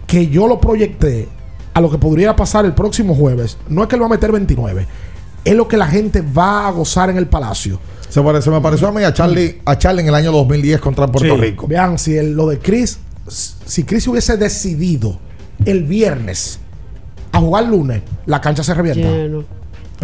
Speaker 14: que yo lo proyecté a lo que podría pasar el próximo jueves. No es que él va a meter 29, es lo que la gente va a gozar en el Palacio.
Speaker 16: Se, parece, me pareció a mí a Charlie, a Charlie en el año 2010 contra Puerto
Speaker 14: Sí.
Speaker 16: Rico.
Speaker 14: Vean, si el- lo de Chris, si Chris hubiese decidido el viernes a jugar lunes, la cancha se revienta.
Speaker 15: Lleno.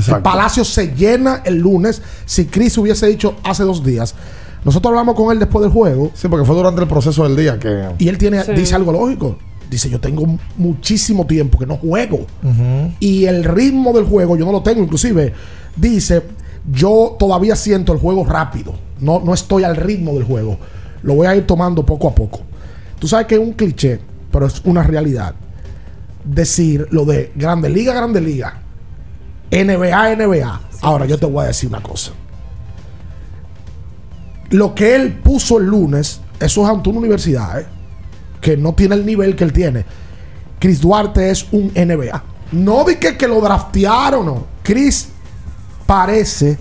Speaker 14: El Palacio se llena el lunes si Chris hubiese dicho hace dos días. Nosotros hablamos con él después del juego.
Speaker 16: Sí, porque fue durante el proceso del día que.
Speaker 14: Y él tiene,
Speaker 16: Sí.
Speaker 14: dice algo lógico. Dice, yo tengo muchísimo tiempo que no juego. Y el ritmo del juego yo no lo tengo. Inclusive, dice, yo todavía siento el juego rápido. No, no estoy al ritmo del juego. Lo voy a ir tomando poco a poco. Tú sabes que es un cliché, pero es una realidad. Decir lo de Grande Liga, Grande Liga. NBA, NBA. Ahora yo te voy a decir una cosa. Lo que él puso el lunes, eso es ante una universidad, ¿eh? que no tiene el nivel que él tiene. Chris Duarte es un NBA. No di que, que lo draftearon, no. Chris parece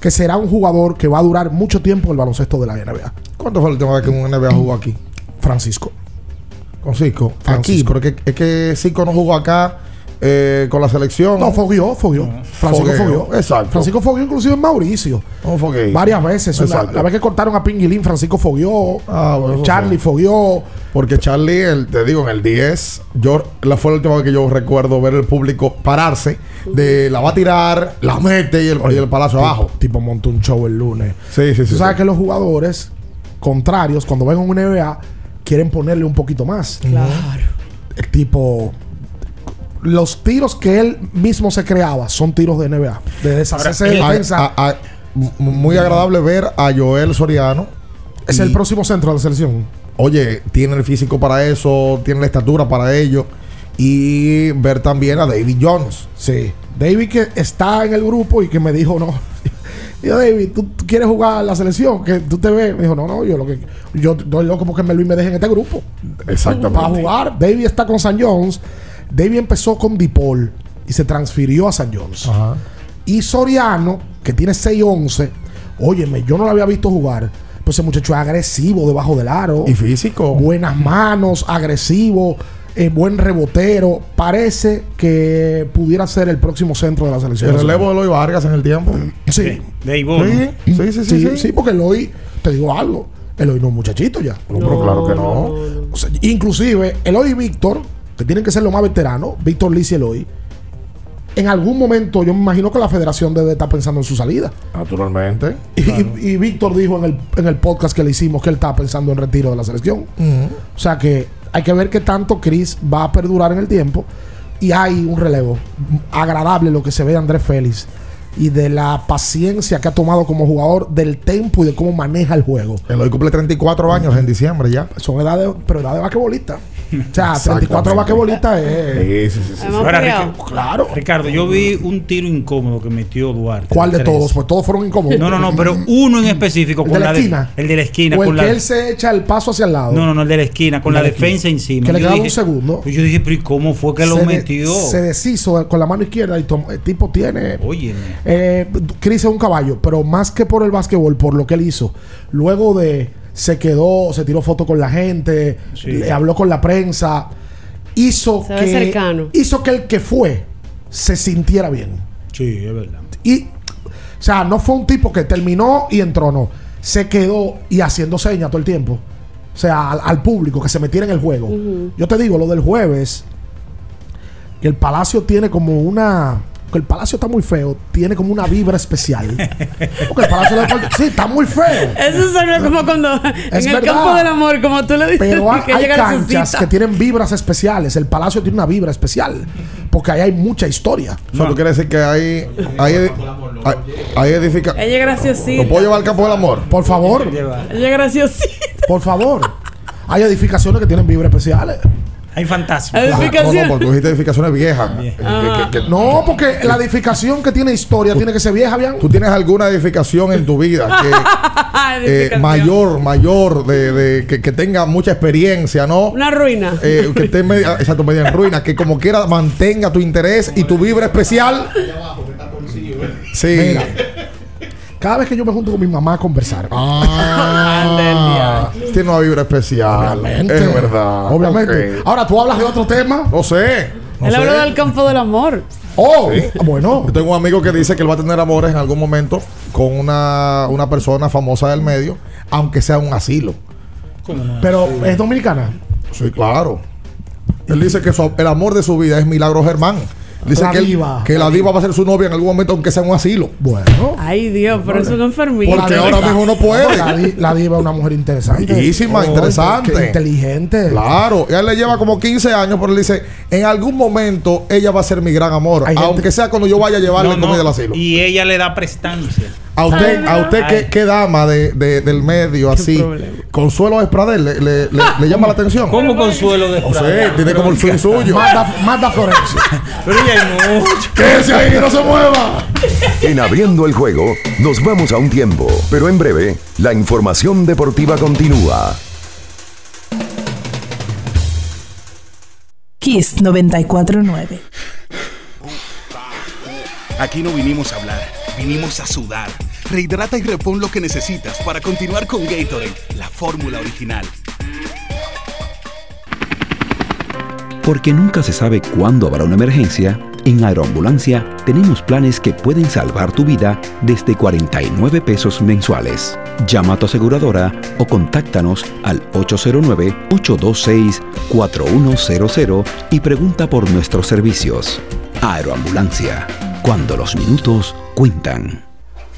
Speaker 14: que será un jugador que va a durar mucho tiempo en el baloncesto de la NBA.
Speaker 16: ¿Cuánto fue la última vez que un NBA jugó aquí?
Speaker 14: Francisco.
Speaker 16: Con Cisco. Aquí,
Speaker 14: Francisco.
Speaker 16: porque es que Cisco no jugó acá eh, con la selección.
Speaker 14: No, fogueó, foguó. Francisco
Speaker 16: Fogueo,
Speaker 14: fogueó.
Speaker 16: exacto.
Speaker 14: Francisco fogueó inclusive en Mauricio.
Speaker 16: No, fogueo.
Speaker 14: Varias veces. Una- la vez que cortaron a Pinguilín, Francisco fogueó.
Speaker 16: Ah, bueno,
Speaker 14: Charlie fogueó.
Speaker 16: Porque Charlie, el- te digo, en el 10, yo la fue la última vez que yo recuerdo ver el público pararse de la va a tirar, la mete y el, y el palazo abajo.
Speaker 14: Tipo montó un show el lunes.
Speaker 16: Sí, sí, sí.
Speaker 14: Tú sabes
Speaker 16: sí.
Speaker 14: que los jugadores contrarios, cuando ven un NBA, quieren ponerle un poquito más.
Speaker 15: Claro.
Speaker 14: El tipo. Los tiros que él mismo se creaba son tiros de NBA. De deshacerse de
Speaker 16: A-
Speaker 14: defensa.
Speaker 16: a- a- m- muy agradable ver a Joel Soriano.
Speaker 14: es
Speaker 16: Y,
Speaker 14: el próximo centro de la selección.
Speaker 16: Oye, tiene el físico para eso, tiene la estatura para ello. Y ver también a David Jones.
Speaker 14: Sí. David que está en el grupo y que me dijo, no. <laughs> Yo, David, ¿tú, tú quieres jugar la selección? Que tú te ves. Me dijo, no, no, yo lo que. Yo estoy loco porque Melvin me deje en este grupo.
Speaker 16: Exactamente.
Speaker 14: Para jugar. David está con San Jones. David empezó con Dipol y se transfirió a San Jones.
Speaker 16: Ajá.
Speaker 14: Y Soriano, que tiene 6'11, óyeme, yo no lo había visto jugar. Pues ese muchacho es agresivo debajo del aro.
Speaker 16: Y físico.
Speaker 14: Buenas manos, agresivo, eh, buen rebotero. Parece que pudiera ser el próximo centro de la selección.
Speaker 16: El relevo de Eloy Vargas en el tiempo.
Speaker 14: Sí.
Speaker 3: De.
Speaker 16: Sí, sí, sí, sí.
Speaker 14: Sí,
Speaker 16: sí.
Speaker 14: sí, porque Eloy, te digo algo, Eloy no es un muchachito ya.
Speaker 16: No, pero claro que no.
Speaker 14: O sea, inclusive, Eloy Víctor, que tienen que ser los más veteranos, Víctor Liz y Eloy, en algún momento yo me imagino que la federación debe estar pensando en su salida.
Speaker 16: Naturalmente.
Speaker 14: Y, y- y Víctor dijo en el, en el podcast que le hicimos que él estaba pensando en retiro de la selección. O sea que hay que ver qué tanto Chris va a perdurar en el tiempo. Y hay un relevo agradable lo que se ve de Andrés Félix y de la paciencia que ha tomado como jugador, del tempo y de cómo maneja el juego.
Speaker 16: Eloy cumple 34 años en diciembre ya.
Speaker 14: Son edades, pero edad de basquetbolista. O sea, 34
Speaker 16: Exactamente.
Speaker 14: basquetbolistas es.
Speaker 16: Sí, sí, sí.
Speaker 3: Ahora. Ricardo,
Speaker 14: Claro.
Speaker 3: Ricardo, yo vi un tiro incómodo que metió Duarte.
Speaker 14: ¿Cuál de
Speaker 3: Tres.
Speaker 14: todos? Pues todos fueron incómodos.
Speaker 3: No, no, no, pero uno en específico.
Speaker 14: ¿El
Speaker 3: con
Speaker 14: de la
Speaker 3: de-
Speaker 14: esquina?
Speaker 3: el de la esquina.
Speaker 14: O el
Speaker 3: con
Speaker 14: que
Speaker 3: la,
Speaker 14: él se echa el paso hacia el lado.
Speaker 3: no, no, no, el de la esquina, con la
Speaker 14: de la
Speaker 3: defensa
Speaker 14: esquina.
Speaker 3: encima.
Speaker 14: Que le quedaba un segundo.
Speaker 3: Yo dije, pero ¿y cómo fue que lo
Speaker 14: de-
Speaker 3: metió?
Speaker 14: se deshizo con la mano izquierda y tomó- el tipo tiene.
Speaker 3: Óyeme.
Speaker 14: Eh, Chris es un caballo, pero más que por el básquetbol, por lo que él hizo. Luego de. Se quedó, se tiró foto con la gente,
Speaker 3: Sí.
Speaker 14: le habló con la prensa. Hizo
Speaker 15: Se
Speaker 14: que.
Speaker 15: cercano.
Speaker 14: Hizo que el que fue se sintiera bien.
Speaker 3: Sí, es verdad.
Speaker 14: Y. O sea, no fue un tipo que terminó y entró, no. Se quedó y haciendo señas todo el tiempo. O sea, al, al público que se metiera en el juego. Yo te digo, lo del jueves, que el Palacio tiene como una. Que el Palacio está muy feo, tiene como una vibra especial. Porque el Palacio de Deportes- Sí, está muy feo.
Speaker 15: Eso suena como cuando
Speaker 14: Es
Speaker 15: en el
Speaker 14: verdad.
Speaker 15: campo del amor, como tú le dices,
Speaker 14: Pero hay,
Speaker 15: que
Speaker 14: hay canchas que tienen vibras especiales. El Palacio tiene una vibra especial. Porque ahí hay mucha historia.
Speaker 16: O sea, tú quieres decir que hay, hay, hay, hay edifica-
Speaker 15: Ella es graciosita.
Speaker 16: ¿Lo puedo llevar al campo del amor?
Speaker 14: Por favor,
Speaker 15: Ella es graciosita.
Speaker 14: por favor. Hay edificaciones que tienen vibras especiales.
Speaker 3: Hay fantasmas.
Speaker 16: No,
Speaker 15: Edificación.
Speaker 16: no, porque tú dijiste edificaciones viejas. Eh, que- que- que-
Speaker 14: No, porque la edificación que tiene historia tiene que ser vieja, bien.
Speaker 16: ¿Tú tienes alguna edificación en tu vida que <laughs> eh, mayor, mayor, de, de- que, que tenga mucha experiencia, ¿no?
Speaker 15: Una ruina.
Speaker 16: Eh, que esté media, <laughs> exacto, media en ruina, que como quiera mantenga tu interés y tu vibra especial. Sí.
Speaker 14: Mira, cada vez que yo me junto con mi mamá a conversar,
Speaker 16: Ah, tiene una vibra especial.
Speaker 14: obviamente,
Speaker 16: Es verdad.
Speaker 14: obviamente. Ahora tú hablas de otro tema.
Speaker 16: No sé. no
Speaker 15: Él
Speaker 16: sé.
Speaker 15: habló del campo del amor.
Speaker 14: Oh, bueno.
Speaker 16: Yo tengo un amigo que dice que él va a tener amores en algún momento con una, una persona famosa del medio, aunque sea un asilo.
Speaker 14: Pero es dominicana.
Speaker 16: Sí, claro. Él dice que su- el amor de su vida es Milagro Germán. Dice
Speaker 14: La
Speaker 16: que, él-
Speaker 14: diva.
Speaker 16: que la diva va a ser su novia en algún momento, aunque sea en un asilo.
Speaker 14: Bueno.
Speaker 15: Ay, Dios, pero es un enfermito.
Speaker 16: Porque ahora mismo no puede.
Speaker 14: La, di- la diva es una mujer interesante.
Speaker 16: Bellísima,
Speaker 14: Oh,
Speaker 16: interesante.
Speaker 14: inteligente.
Speaker 16: Claro, ella le lleva como 15 años, pero él dice, en algún momento ella va a ser mi gran amor,
Speaker 3: Hay gente-
Speaker 16: aunque sea cuando yo vaya a llevarle
Speaker 3: No, no,
Speaker 16: comida al asilo.
Speaker 3: Y ella le da prestancia.
Speaker 16: A usted, a usted ¿qué, qué dama de, de- del medio así, Consuelo Espradel, le, le- le- le llama la atención.
Speaker 3: ¿Cómo Consuelo de
Speaker 16: No sé, tiene como el swing suyo.
Speaker 14: Manda, manda Florencia. <laughs>
Speaker 3: Pero ella hay mucho.
Speaker 16: Quédese ahí, no se mueva.
Speaker 2: En abriendo el juego, nos vamos a un tiempo, pero en breve, la información deportiva continúa.
Speaker 22: Kiss 949.
Speaker 23: Aquí no vinimos a hablar, vinimos a sudar. Rehidrata y repon lo que necesitas para continuar con Gatorade, la fórmula original.
Speaker 24: Porque nunca se sabe cuándo habrá una emergencia, en Aeroambulancia tenemos planes que pueden salvar tu vida desde 49 pesos mensuales. Llama a tu aseguradora o contáctanos al 809-826-4100 y pregunta por nuestros servicios. Aeroambulancia, cuando los minutos cuentan.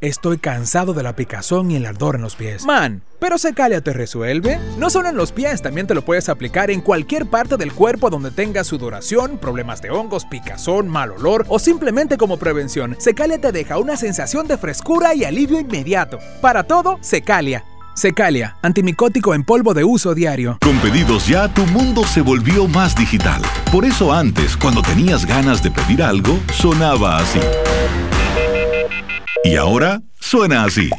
Speaker 17: estoy cansado de la picazón y el ardor en los pies. Man, pero Secalia te resuelve. No solo en los pies, también te lo puedes aplicar en cualquier parte del cuerpo donde tengas sudoración, problemas de hongos, picazón, mal olor o simplemente como prevención. Secalia te deja una sensación de frescura y alivio inmediato. Para todo, Secalia. Secalia, antimicótico en polvo de uso diario.
Speaker 5: Con pedidos ya, tu mundo se volvió más digital. Por eso antes, cuando tenías ganas de pedir algo, sonaba así. Y ahora suena así.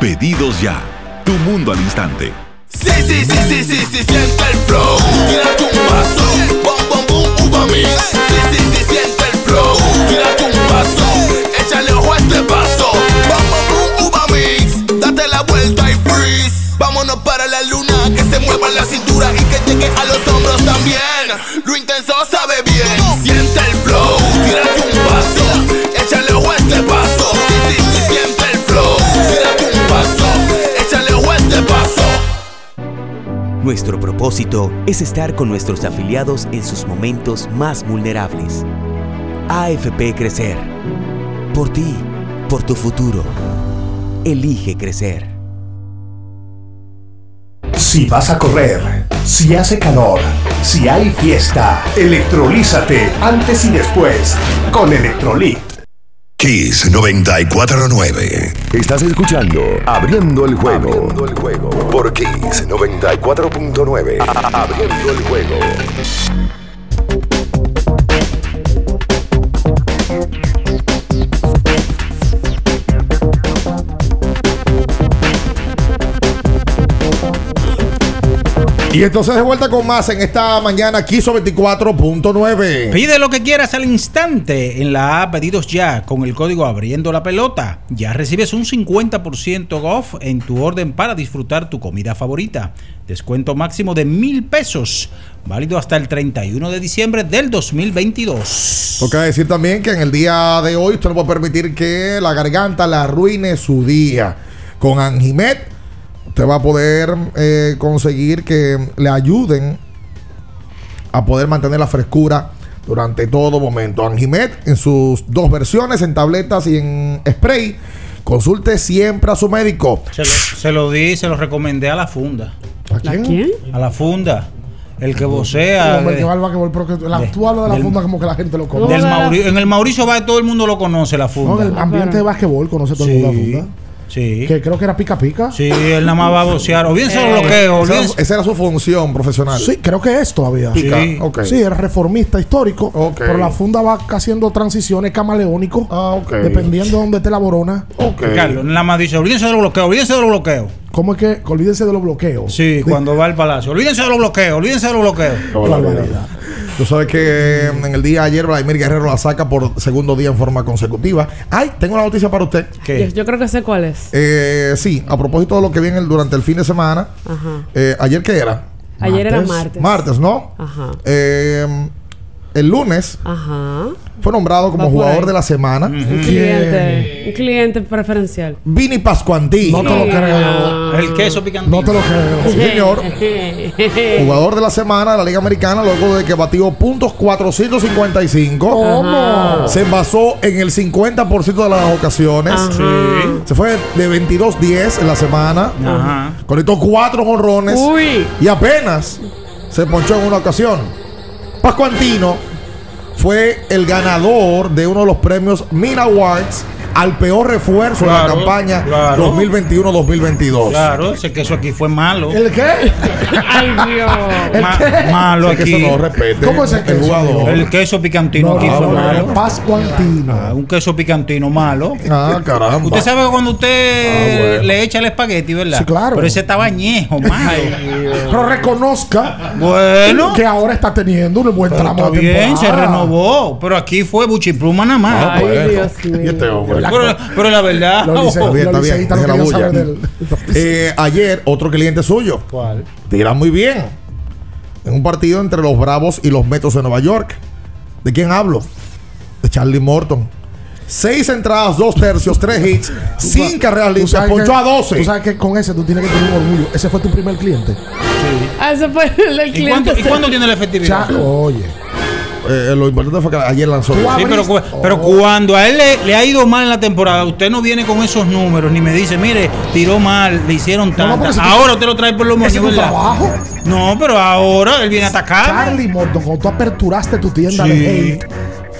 Speaker 5: Pedidos ya, tu mundo al instante.
Speaker 25: Sí, sí, sí, sí, sí, sí, siente el flow. Tírate un paso, bom, bom, boom, uva mix. Sí, sí, sí, siente el flow. Tírate un paso, échale ojo a este paso. Bom, bom, boom, uva mix. Date la vuelta y freeze. Vámonos para la luna, que se mueva la cintura y que llegue a los hombros también. Lo intenso sabe bien. Siente
Speaker 26: Nuestro propósito es estar con nuestros afiliados en sus momentos más vulnerables. AFP Crecer. Por ti, por tu futuro. Elige crecer.
Speaker 27: Si vas a correr, si hace calor, si hay fiesta, electrolízate antes y después con Electrolit.
Speaker 2: Kiss 949. Estás escuchando Abriendo el juego. Abriendo el juego. Por Kiss 94.9. A- Abriendo el juego.
Speaker 16: Y entonces de vuelta con más en esta mañana Quiso 24.9.
Speaker 3: Pide lo que quieras al instante en la app Pedidos Ya con el código Abriendo la Pelota. Ya recibes un 50% off en tu orden para disfrutar tu comida favorita. Descuento máximo de mil pesos, válido hasta el 31 de diciembre del 2022.
Speaker 16: Toca decir también que en el día de hoy usted no puede permitir que la garganta le arruine su día. Con Anjimet, usted va a poder eh, conseguir que le ayuden a poder mantener la frescura durante todo momento. Anjimet en sus dos versiones, en tabletas y en spray. Consulte siempre a su médico.
Speaker 3: Se lo, se lo di, se lo recomendé a la funda.
Speaker 16: ¿A quién?
Speaker 3: A la funda. El que vocea.
Speaker 14: hombre,
Speaker 3: de-
Speaker 14: que va al basquetbol, pero que la-
Speaker 3: de-
Speaker 14: tú hablas de la
Speaker 3: del-
Speaker 14: funda como que la gente lo conoce.
Speaker 3: del Mauri- en el Mauricio va todo el mundo lo conoce, la
Speaker 14: No,
Speaker 3: funda.
Speaker 14: en el ambiente de basquetbol conoce todo el mundo la funda.
Speaker 3: Sí.
Speaker 14: Que creo que era pica pica.
Speaker 3: Sí, él nada más va a bocear. O bien se lo bloqueo, o
Speaker 16: Esa,
Speaker 3: bien.
Speaker 16: esa era su función profesional.
Speaker 14: Sí, creo que es todavía.
Speaker 16: Pica, Sí. ok.
Speaker 14: Sí, es reformista histórico. Pero la funda va haciendo transiciones camaleónico.
Speaker 16: Ah,
Speaker 14: Dependiendo de dónde esté la borona.
Speaker 3: Carlos, nada más dice, olvídense de los bloqueos, olvídense de los bloqueos.
Speaker 14: ¿Cómo es que? Olvídense de los bloqueos.
Speaker 3: Sí, cuando va al palacio. Olvídense de los bloqueos, olvídense de los bloqueos.
Speaker 16: Tú sabes que eh, en el día de ayer Vladimir Guerrero la saca por segundo día en forma consecutiva. Ay, tengo una noticia para usted.
Speaker 15: Yo, yo creo que sé cuál es.
Speaker 16: Eh, sí, a propósito de lo que viene durante el fin de semana.
Speaker 15: Ajá.
Speaker 16: eh, ¿Ayer qué era?
Speaker 15: Ayer era martes.
Speaker 16: Martes, ¿no?
Speaker 15: Ajá.
Speaker 16: Eh, el lunes
Speaker 15: Ajá.
Speaker 16: fue nombrado como jugador
Speaker 15: ahí.
Speaker 16: de la semana.
Speaker 15: Un cliente, un cliente preferencial.
Speaker 16: Vini Pascuantí.
Speaker 14: No te lo creo.
Speaker 3: El queso picantino.
Speaker 14: No te lo creo. <laughs>
Speaker 16: Sí, señor. <laughs> Jugador de la semana de la Liga Americana luego de que batió puntos 455.
Speaker 14: ¿Cómo?
Speaker 16: Se basó en el 50% de las ocasiones.
Speaker 3: Sí.
Speaker 16: Se fue de 22-10 en la semana.
Speaker 3: Ajá.
Speaker 16: Conectó cuatro jonrones.
Speaker 15: Uy.
Speaker 16: Y apenas se ponchó en una ocasión. Pascuantino fue el ganador de uno de los premios Mina Awards al peor refuerzo de la
Speaker 3: Claro,
Speaker 16: campaña
Speaker 3: claro.
Speaker 16: 2021-2022.
Speaker 3: Claro, ese queso aquí fue malo.
Speaker 14: ¿El qué?
Speaker 15: Ay, Dios.
Speaker 3: Ma- malo
Speaker 16: Sé que
Speaker 3: aquí.
Speaker 16: eso no repete.
Speaker 14: ¿Cómo es el queso?
Speaker 16: jugador.
Speaker 3: El queso picantino
Speaker 14: No,
Speaker 3: aquí fue malo.
Speaker 14: no, Pascuantino.
Speaker 3: Ah, un queso picantino malo.
Speaker 16: Ah, caramba.
Speaker 3: Usted sabe que cuando usted
Speaker 16: Ah, bueno.
Speaker 3: le echa el espagueti, ¿verdad?
Speaker 14: Sí, claro.
Speaker 3: Pero ese estaba añejo, malo.
Speaker 14: Pero reconozca
Speaker 3: Bueno.
Speaker 14: que ahora está teniendo un buen
Speaker 3: Pero
Speaker 14: tramo
Speaker 3: está
Speaker 14: de
Speaker 3: bien, se renovó. Pero aquí fue buchipluma nada más.
Speaker 16: Ah,
Speaker 15: Ay,
Speaker 16: bueno.
Speaker 15: Dios mío.
Speaker 16: Y este hombre.
Speaker 3: Pero, pero la verdad.
Speaker 14: Los
Speaker 16: bien, está
Speaker 14: los
Speaker 16: bien.
Speaker 14: liceístas no
Speaker 16: deje la
Speaker 14: querían
Speaker 16: bulla.
Speaker 14: saber del- <laughs>
Speaker 16: Eh, ayer, otro cliente suyo.
Speaker 3: ¿Cuál?
Speaker 16: Tira muy bien. En un partido entre los Bravos y los Metos de Nueva York. ¿De quién hablo? De Charlie Morton. Seis entradas, dos tercios, tres hits, sin carreras
Speaker 14: Tú
Speaker 16: limpias. Ponchó a 12.
Speaker 14: Tú sabes que con ese tú tienes que tener un orgullo. Ese fue tu primer cliente.
Speaker 15: Ah, ese fue el, el
Speaker 3: ¿Y
Speaker 15: cliente.
Speaker 3: cuánto, ¿Y cuándo tiene la efectividad?
Speaker 14: Ya, oye.
Speaker 16: Eh, lo importante fue que ayer lanzó.
Speaker 3: Sí, pero, cu- pero cuando a él le, le ha ido mal en la temporada, usted no viene con esos números ni me dice, mire, tiró mal, le hicieron
Speaker 14: no, tú-
Speaker 3: ahora usted lo trae por los moños,
Speaker 14: trabajo.
Speaker 3: No, pero ahora él viene a atacar.
Speaker 14: Charlie Morton, cuando tú aperturaste tu tienda
Speaker 3: Sí.
Speaker 14: de hate,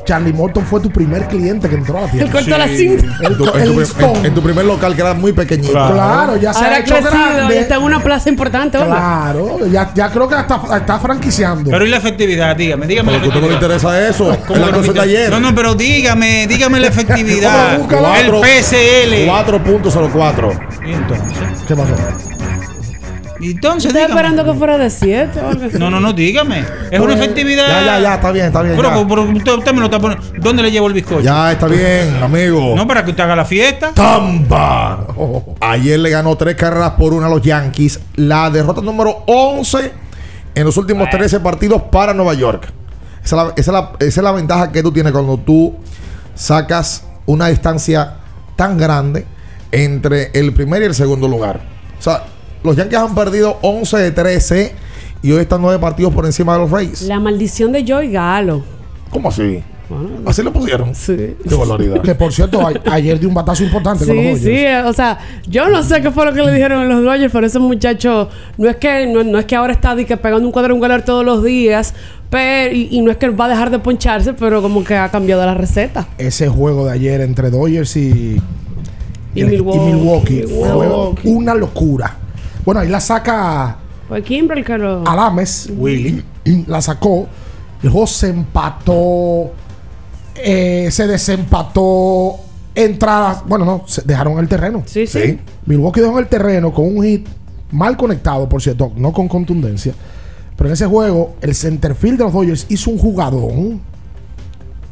Speaker 14: Charlie Morton fue tu primer cliente que entró a la tienda.
Speaker 15: cortó la cinta.
Speaker 14: El,
Speaker 16: En tu, en tu
Speaker 14: el
Speaker 16: prim-
Speaker 14: listón.
Speaker 16: en- en tu primer local que era muy pequeñito.
Speaker 14: Claro, ya se
Speaker 15: Ahora
Speaker 14: ha hecho
Speaker 15: crecido y
Speaker 14: grande.
Speaker 15: está en una plaza importante, ¿verdad?
Speaker 14: Claro, ya, ya creo que hasta está franquiciando.
Speaker 3: Pero ¿y la efectividad? Dígame, dígame la
Speaker 16: Pero a usted no le interesa eso.
Speaker 3: ¿Cómo
Speaker 16: la
Speaker 3: no
Speaker 16: cosa ayer.
Speaker 3: No, no, pero dígame, dígame la <laughs> efectividad.
Speaker 14: ¿Cómo? Búscala.
Speaker 3: el
Speaker 16: Cuatro-
Speaker 3: PSL.
Speaker 16: 4.04.
Speaker 3: ¿Y entonces?
Speaker 14: ¿Qué pasó?
Speaker 3: ¿Y entonces
Speaker 15: Estaba esperando que fuera de 7 o algo así.
Speaker 3: No, no, no, dígame. Es una efectividad.
Speaker 16: Ya, ya, ya, está bien, está bien.
Speaker 3: Pero,
Speaker 16: ya.
Speaker 3: pero usted, usted me lo está poniendo. ¿Dónde le llevo el bizcocho?
Speaker 16: Ya está bien, amigo.
Speaker 3: No, para que usted haga la fiesta.
Speaker 16: Tampa. Ayer le ganó tres carreras por una a los Yankees. La derrota número 11 en los últimos 13 partidos para Nueva York. Esa es, la, esa es la- esa es la ventaja que tú tienes cuando tú sacas una distancia tan grande entre el primer y el segundo lugar. O sea, los Yankees han perdido 11 de 13 y hoy están 9 partidos por encima de los Rays.
Speaker 15: La maldición de Joy Galo.
Speaker 16: ¿Cómo así? Así lo pusieron.
Speaker 15: Sí.
Speaker 16: Qué barbaridad.
Speaker 14: Que por cierto, a- ayer dio un batazo importante con los
Speaker 15: Sí,
Speaker 14: Dodgers.
Speaker 15: sí, eh, o sea, yo no sé qué fue lo que le dijeron en los Dodgers, pero ese muchacho no es que no, no es que ahora está que pegando un cuadrangular todos los días, pero y, y no es que va a dejar de poncharse, pero como que ha cambiado la receta.
Speaker 14: Ese juego de ayer entre Dodgers y,
Speaker 15: Y Milwaukee.
Speaker 14: Milwaukee fue una locura. Bueno, ahí la saca
Speaker 15: lo
Speaker 14: Alames.
Speaker 3: Willy.
Speaker 14: La sacó. El juego se empató. eh, se desempató. Entradas. Bueno, no, se dejaron el terreno.
Speaker 15: Sí, sí.
Speaker 14: Milwaukee dejó el terreno con un hit mal conectado, por cierto, no con contundencia. Pero en ese juego, el centerfield de los Dodgers hizo un jugadón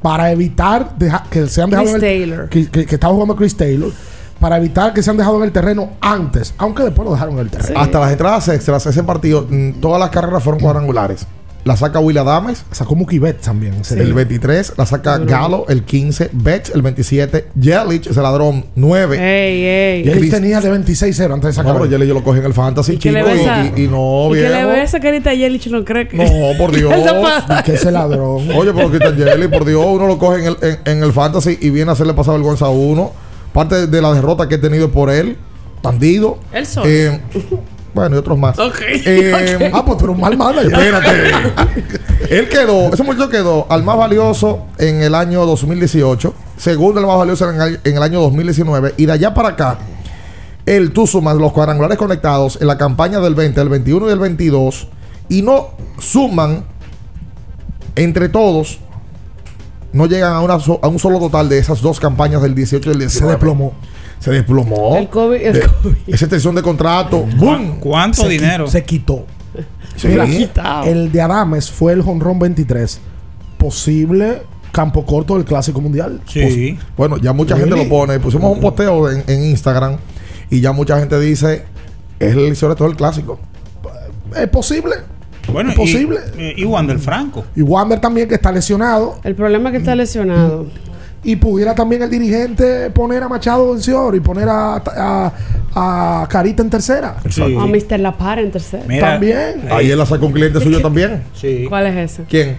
Speaker 14: para evitar que sean dejados
Speaker 15: Chris
Speaker 14: en el-
Speaker 15: Taylor.
Speaker 14: Que, que- que estaba jugando Chris Taylor. Para evitar que sean dejado en el terreno antes, aunque después lo dejaron en el terreno.
Speaker 16: Hasta las entradas extras, ese partido, mm, todas las carreras fueron cuadrangulares. La saca Will Adames,
Speaker 14: Sacó Mookie Betts también.
Speaker 16: el
Speaker 14: día.
Speaker 16: 23. La saca Galo, el 15. Betts, el 27. Yelich, ese ladrón, 9.
Speaker 15: Ey, ey.
Speaker 14: Y él
Speaker 16: Chris-
Speaker 14: tenía de 26-0 antes de
Speaker 16: No,
Speaker 14: sacar.
Speaker 16: pero Yelich yo lo cogí en el fantasy,
Speaker 15: Y
Speaker 16: chico. Y, y- y no,
Speaker 15: y que le ve esa carita a Yelich no cree que
Speaker 16: No, por <laughs> Dios.
Speaker 14: Que ese ladrón.
Speaker 16: Oye, pero quitan Yelich, por Dios. Uno lo coge en el, en, en el fantasy y viene a hacerle pasar vergüenza a uno. Parte de la derrota que he tenido por él, bandido.
Speaker 15: Él solo.
Speaker 16: Eh, bueno, y otros más.
Speaker 15: Ok.
Speaker 16: Eh,
Speaker 14: Ah, pues tú eres un mal manager. <laughs>
Speaker 16: Espérate. <laughs> Él quedó, ese muchacho quedó al más valioso en el año 2018, segundo el más valioso en el, en el año 2019, y de allá para acá, él tú sumas los cuadrangulares conectados en la campaña del 20, el 21 y el 22, y no suman entre todos, no llegan a, una so- a un solo total de esas dos campañas del 18 y el 19.
Speaker 14: Se desplomó.
Speaker 16: se desplomó.
Speaker 15: El COVID- el
Speaker 16: De- Esa extensión de contrato. ¡boom!
Speaker 3: ¿Cuánto
Speaker 14: Se qui-
Speaker 3: dinero?
Speaker 14: Se quitó.
Speaker 16: Sí.
Speaker 14: El de Adames fue el jonrón 23. Posible campo corto del Clásico Mundial.
Speaker 3: Sí.
Speaker 16: Bueno, ya mucha gente lo pone. Pusimos un posteo en, en Instagram y ya mucha gente dice, es el sobre todo el clásico.
Speaker 14: Es posible.
Speaker 3: Bueno,
Speaker 14: es posible.
Speaker 3: Y, y Wander Franco.
Speaker 14: Y Wander también que está lesionado.
Speaker 15: El problema es que está lesionado.
Speaker 14: Y pudiera también el dirigente poner a Machado en Cior y poner a, a, a Carita en tercera.
Speaker 15: O a Mr. La Para en tercero.
Speaker 14: También.
Speaker 16: Ayer la sacó un cliente suyo también.
Speaker 3: Sí.
Speaker 15: ¿Cuál es ese?
Speaker 16: ¿Quién?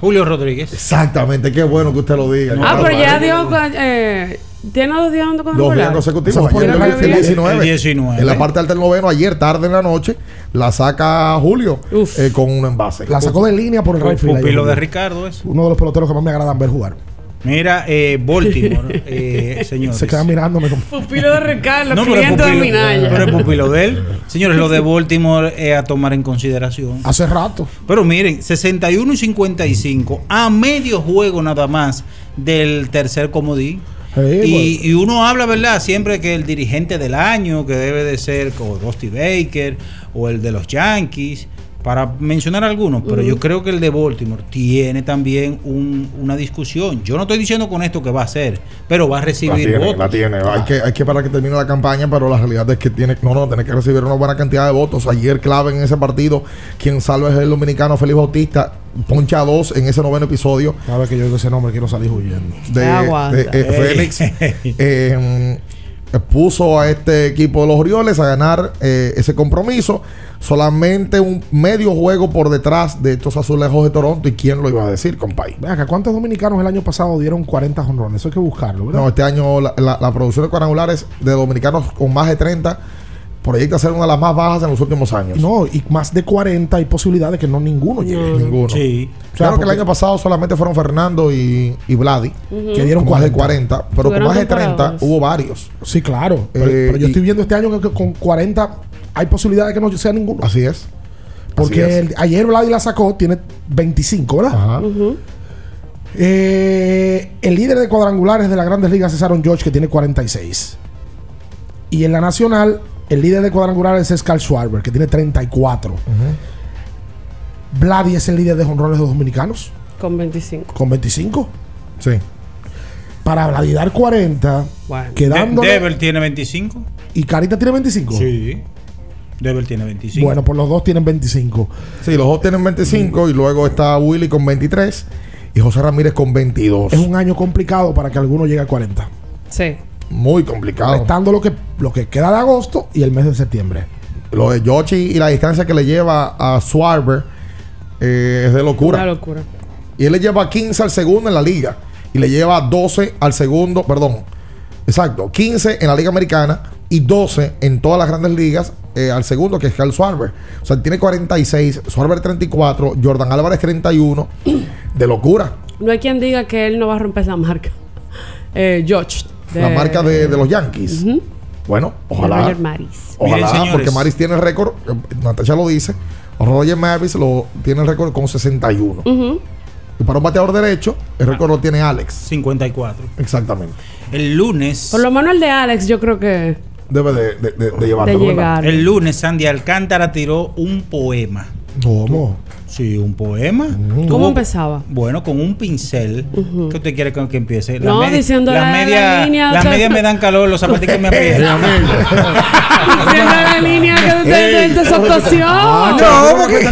Speaker 3: Julio Rodríguez.
Speaker 16: Exactamente, qué bueno que usted lo diga.
Speaker 15: Ah, pero ya dio. Eh, tiene dos días dando
Speaker 16: Dos días consecutivos. Ayer el,
Speaker 15: el
Speaker 16: el 19.
Speaker 3: El 19.
Speaker 16: En la parte alta del noveno, ayer tarde en la noche, la saca Julio eh, con un envase.
Speaker 14: La sacó de línea por el field.
Speaker 3: Pupilo de Ricardo es.
Speaker 14: Uno de los peloteros que más me agradan ver jugar.
Speaker 3: Mira, eh, Baltimore, <laughs> eh, señores.
Speaker 14: Se queda mirándome como.
Speaker 15: Pupilo de Ricardo,
Speaker 3: No,
Speaker 15: cliente de
Speaker 3: pupilo,
Speaker 15: Minaya.
Speaker 3: pero es pupilo de él. Señores, lo de Baltimore es a tomar en consideración.
Speaker 14: Hace rato.
Speaker 3: Pero miren, 61 y 55, a medio juego nada más del tercer comodín. Y, y uno habla, ¿verdad? Siempre que el dirigente del año, que debe de ser como Dusty Baker o el de los Yankees, para mencionar algunos, pero yo creo que el de Baltimore tiene también un- una discusión. Yo no estoy diciendo con esto que va a ser, pero va a
Speaker 16: La
Speaker 3: recibir
Speaker 16: tiene,
Speaker 3: votos.
Speaker 16: la tiene. Hay que, hay que parar que termine la campaña, pero la realidad es que tiene, no, no, tiene que recibir una buena cantidad de votos. Ayer clave en ese partido, quien salva es el dominicano Felipe Bautista, poncha dos en ese noveno episodio.
Speaker 14: Cada vez que yo oigo ese nombre quiero salir huyendo.
Speaker 16: de, de, eh, Félix <laughs> eh, puso a este equipo de los Orioles a ganar eh, ese compromiso. Solamente un medio juego por detrás de estos azulejos de Toronto. ¿Y quién lo iba a decir, compay?
Speaker 14: Acá, ¿cuántos dominicanos el año pasado dieron 40 jonrones? Eso hay que buscarlo, ¿verdad?
Speaker 16: No, este año la, la- la producción de cuadrangulares de dominicanos con más de 30 proyecta ser una de las más bajas en los últimos años.
Speaker 14: No, y más de 40 hay posibilidad de que no ninguno llegue.
Speaker 16: Ninguno.
Speaker 3: Sí.
Speaker 16: Claro que el año pasado solamente fueron Fernando y, y Vladi.
Speaker 14: Que dieron
Speaker 16: más de
Speaker 14: 40.
Speaker 16: 40, pero con más de 30
Speaker 14: temporadas.
Speaker 16: hubo varios.
Speaker 14: Sí, claro. Pero,
Speaker 16: Eh,
Speaker 14: pero yo
Speaker 16: y-
Speaker 14: estoy viendo este año que con 40 hay posibilidad de que no sea ninguno.
Speaker 16: Así es.
Speaker 14: Porque
Speaker 16: Así es.
Speaker 14: el- ayer Vladi la sacó, tiene 25, ¿verdad?
Speaker 16: Ajá.
Speaker 14: Eh, el líder de cuadrangulares de las grandes ligas es Aaron George, que tiene 46. Y en la nacional, el líder de cuadrangulares es Carl Schwarber, que tiene 34. Vladi es el líder de jonrones de los dominicanos,
Speaker 15: Con 25.
Speaker 14: con 25.
Speaker 16: Sí.
Speaker 14: Para Vladi dar 40,
Speaker 15: Bueno.
Speaker 14: quedándole.
Speaker 3: Dever tiene 25.
Speaker 14: ¿Y Carita tiene 25?
Speaker 3: Sí. Dever tiene 25.
Speaker 14: Bueno, pues los dos tienen 25.
Speaker 16: Sí, los dos tienen 25 y luego está Willy con 23 y José Ramírez con 22.
Speaker 14: Es un año complicado para que alguno llegue a 40.
Speaker 15: Sí.
Speaker 16: Muy complicado.
Speaker 14: Restando lo que, lo que queda de agosto y el mes de septiembre.
Speaker 16: Lo de Yoshi y la distancia que le lleva a Swarber eh, es de locura.
Speaker 15: Una locura.
Speaker 16: Y él le lleva 15 al segundo en la liga. Y le lleva 12 al segundo, perdón. Exacto, 15 en la liga americana y 12 en todas las grandes ligas eh, al segundo, que es Carl Swarber. O sea, tiene 46, Swarber 34, Jordan Álvarez 31. <clears throat> De locura.
Speaker 15: No hay quien diga que él no va a romper esa marca. Eh, George.
Speaker 16: La marca de, de los Yankees. Bueno, ojalá.
Speaker 15: Roger Maris.
Speaker 16: Ojalá,
Speaker 3: Miren,
Speaker 16: porque Maris tiene récord, eh, Natasha lo dice, Roger Maris lo tiene el récord con 61.
Speaker 15: Ujú.
Speaker 16: Y para un bateador derecho, el récord lo tiene Alex.
Speaker 3: 54.
Speaker 16: Exactamente.
Speaker 3: El lunes.
Speaker 15: Por lo menos el de Alex, yo creo que.
Speaker 16: Debe de, de, de, de llevarlo,
Speaker 15: De
Speaker 16: ¿verdad?
Speaker 15: llegar.
Speaker 3: El lunes Sandy Alcántara tiró un poema.
Speaker 14: ¿Cómo?
Speaker 3: Sí, un poema.
Speaker 15: ¿Cómo empezaba?
Speaker 3: Bueno, con un pincel.
Speaker 15: Ujú.
Speaker 3: ¿Qué usted quiere que, que empiece?
Speaker 15: No,
Speaker 3: me-
Speaker 15: diciendo la- la
Speaker 3: media-
Speaker 15: línea,
Speaker 3: Las medias me dan calor, los zapatos me aprietan. <laughs>
Speaker 15: Diciendo la línea que de, de, de su actuación.
Speaker 3: Ah, no, porque,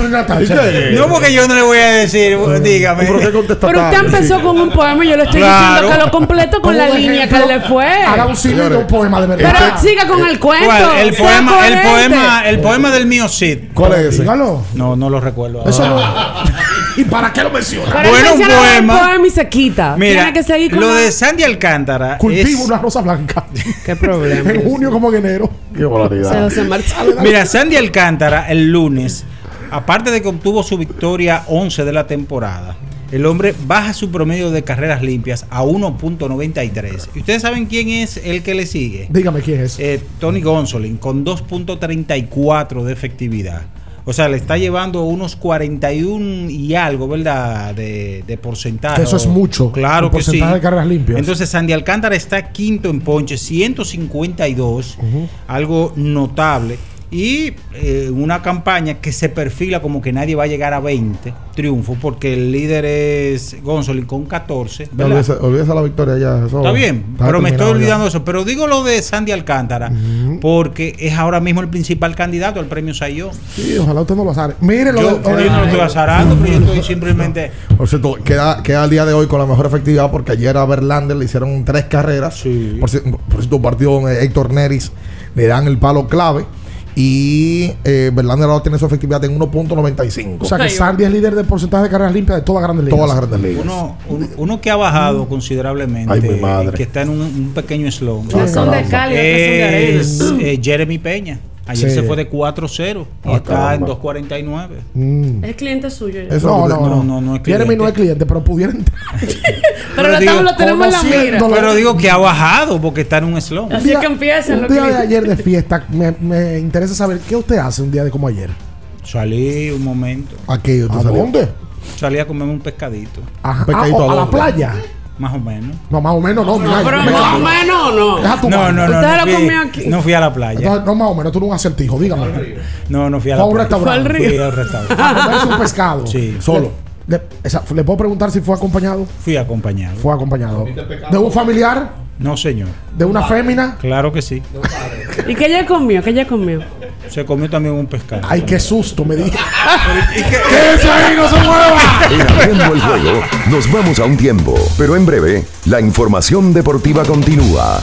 Speaker 3: no, porque yo no le voy a decir, dígame.
Speaker 15: Pero usted empezó con un poema y yo le estoy
Speaker 3: Claro.
Speaker 15: diciendo que lo completo con la línea que le fue.
Speaker 14: Haga un símil de un poema de verdad.
Speaker 15: Pero siga con el cuento.
Speaker 3: ¿Cuál? El poema, el poema, el poema del mío Cid.
Speaker 16: ¿Cuál es ese?
Speaker 3: No, no lo recuerdo.
Speaker 14: Eso. <laughs> ¿Y para qué lo menciona?
Speaker 15: Pero
Speaker 3: Bueno, un poema.
Speaker 15: poema y se quita.
Speaker 3: Mira,
Speaker 15: Tiene que seguir con
Speaker 3: lo
Speaker 15: la-
Speaker 3: de Sandy Alcántara
Speaker 14: Cultivo
Speaker 3: es-
Speaker 14: una rosa blanca.
Speaker 15: Qué problema.
Speaker 14: en junio como en enero.
Speaker 16: Qué
Speaker 15: Se
Speaker 16: volatilidad.
Speaker 15: José.
Speaker 3: Mira, Sandy Alcántara el lunes, aparte de que obtuvo su victoria 11 de la temporada, el hombre baja su promedio de carreras limpias a 1.93. ¿Y ustedes saben quién es el que le sigue?
Speaker 14: Dígame quién es.
Speaker 3: Eh, Tony Gonsolin con 2.34 de efectividad. O sea, le está llevando unos 41 y algo, ¿verdad? De, de porcentaje.
Speaker 14: Que eso es mucho,
Speaker 3: Claro que sí.
Speaker 14: porcentaje de carreras limpias.
Speaker 3: Entonces, Sandy Alcántara está quinto en ponche, 152, algo notable. Y eh, una campaña que se perfila como que nadie va a llegar a 20 triunfos, porque el líder es Gonzolin con 14.
Speaker 16: No,
Speaker 3: ¿verdad?
Speaker 16: olvídese, la victoria ya. eso
Speaker 3: Está bien,
Speaker 16: está
Speaker 3: pero me estoy
Speaker 16: ya.
Speaker 3: olvidando de eso. Pero digo lo de Sandy Alcántara, porque es ahora mismo el principal candidato al premio Sayón.
Speaker 14: Sí, ojalá usted no lo azare. Mire lo
Speaker 3: Yo,
Speaker 14: de-
Speaker 3: yo no lo estoy azarando, pero yo estoy <laughs> simplemente.
Speaker 16: Por cierto, queda, queda el día de hoy con la mejor efectividad porque ayer a Verlander le hicieron tres carreras. Por, ci- por cierto, partido Héctor Neris le dan el palo clave. Y eh, Verlander ahora tiene su efectividad en 1.95.
Speaker 14: O sea que Sandy es líder de porcentaje de carreras limpias de todas las grandes ligas.
Speaker 16: Todas las grandes ligas.
Speaker 3: Uno, un- uno que ha bajado considerablemente,
Speaker 16: Ay, mi madre.
Speaker 3: que está en un, un pequeño slump,
Speaker 15: Unos son de Cali, son de arena.
Speaker 3: es eh, Jeremy Peña. Ayer
Speaker 14: Sí.
Speaker 3: se fue de 4-0 y
Speaker 14: Ah,
Speaker 3: está en
Speaker 14: caramba.
Speaker 3: 2.49.
Speaker 14: Mm.
Speaker 15: Es cliente suyo.
Speaker 14: Eso no, no, no,
Speaker 3: no, no, no es
Speaker 14: Jeremy no es cliente, pero pudiera entrar. <laughs>
Speaker 15: Pero lo,
Speaker 3: digo,
Speaker 15: lo tenemos en la mira.
Speaker 3: Pero digo que ha bajado porque está en un slump.
Speaker 15: Así es que empiezan
Speaker 14: Un
Speaker 15: los
Speaker 14: día de
Speaker 15: clientes.
Speaker 14: ayer de fiesta, me, me interesa saber qué usted hace un día de como ayer.
Speaker 3: Salí un momento.
Speaker 16: Aquí,
Speaker 14: ¿A dónde?
Speaker 3: Salí a comerme un pescadito.
Speaker 14: Ajá.
Speaker 16: Pescadito,
Speaker 14: Ah, o-
Speaker 16: ¿a
Speaker 14: a la playa.
Speaker 3: Más o menos.
Speaker 14: No, más o menos no. mira,
Speaker 15: pero más o menos no.
Speaker 14: Deja tu
Speaker 3: No, no, no.
Speaker 15: Usted
Speaker 3: No
Speaker 15: lo
Speaker 3: fui,
Speaker 15: comió aquí.
Speaker 3: no fui a la playa.
Speaker 14: Entonces, no, más o menos, tú no un acertijo, dígame.
Speaker 3: No, no fui a
Speaker 14: Fue
Speaker 3: la
Speaker 14: a un
Speaker 3: playa.
Speaker 14: restaurante.
Speaker 15: Fue
Speaker 3: Fui al restaurante.
Speaker 14: A comerse un pescado.
Speaker 3: Sí.
Speaker 16: Solo.
Speaker 14: Le, esa- ¿Le puedo preguntar si fue acompañado?
Speaker 3: Fui acompañado.
Speaker 14: Fue acompañado. ¿De un familiar?
Speaker 3: No, señor.
Speaker 14: ¿De una fémina?
Speaker 3: Claro que sí.
Speaker 15: ¿Y qué ella comió? ¿Qué ella comió?
Speaker 3: Se comió también un pescado.
Speaker 14: Ay, qué susto, me dije. <laughs>
Speaker 16: ¡Quédese ahí, no se mueva!
Speaker 2: El juego, nos vamos a un tiempo, pero en breve, la información deportiva continúa.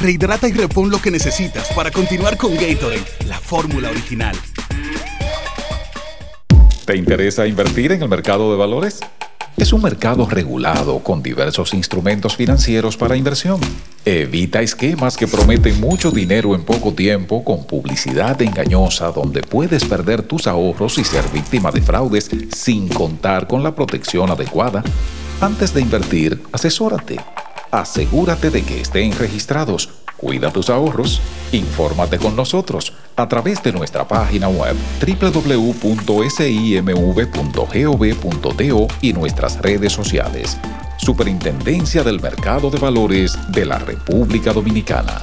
Speaker 28: Rehidrata y repon lo que necesitas para continuar con Gatorade, la fórmula original.
Speaker 29: ¿Te interesa invertir en el mercado de valores? Es un mercado regulado con diversos instrumentos financieros para inversión. Evita esquemas que prometen mucho dinero en poco tiempo con publicidad engañosa donde puedes perder tus ahorros y ser víctima de fraudes sin contar con la protección adecuada. Antes de invertir, asesórate. Asegúrate de que estén registrados. Cuida tus ahorros. Infórmate con nosotros a través de nuestra página web www.simv.gov.do y nuestras redes sociales. Superintendencia del Mercado de Valores de la República Dominicana.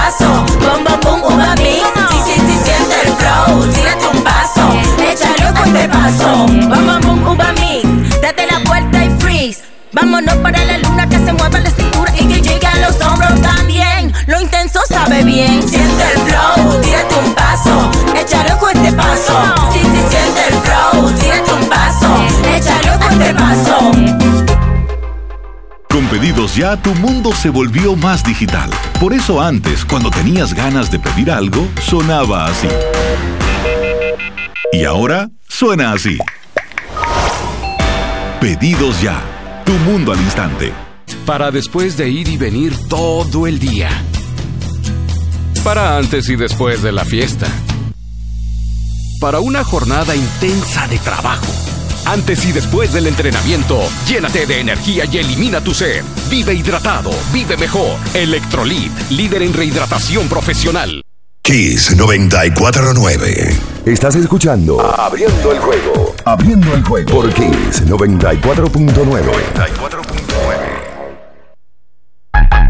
Speaker 30: flow, tírate un paso, échale un fuerte paso, bom, bom, bom, uva mix. Date la vuelta y freeze. Vámonos para la luna que se mueva la cintura y que llegue a los hombros también. Lo intenso sabe bien. Siente el flow, tírate un paso, échale un fuerte paso. Sí, sí, siente el flow, tírate un paso, échale un fuerte paso.
Speaker 5: Pedidos Ya, tu mundo se volvió más digital. Por eso antes, cuando tenías ganas de pedir algo, sonaba así. Y ahora suena así. Pedidos Ya, tu mundo al instante.
Speaker 31: Para después de ir y venir todo el día. Para antes y después de la fiesta. Para una jornada intensa de trabajo. Antes y después del entrenamiento, llénate de energía y elimina tu sed. Vive hidratado, vive mejor. Electrolit, líder en rehidratación profesional.
Speaker 2: Kiss 949. Estás escuchando Abriendo el juego. Abriendo el juego por Kiss 94.9.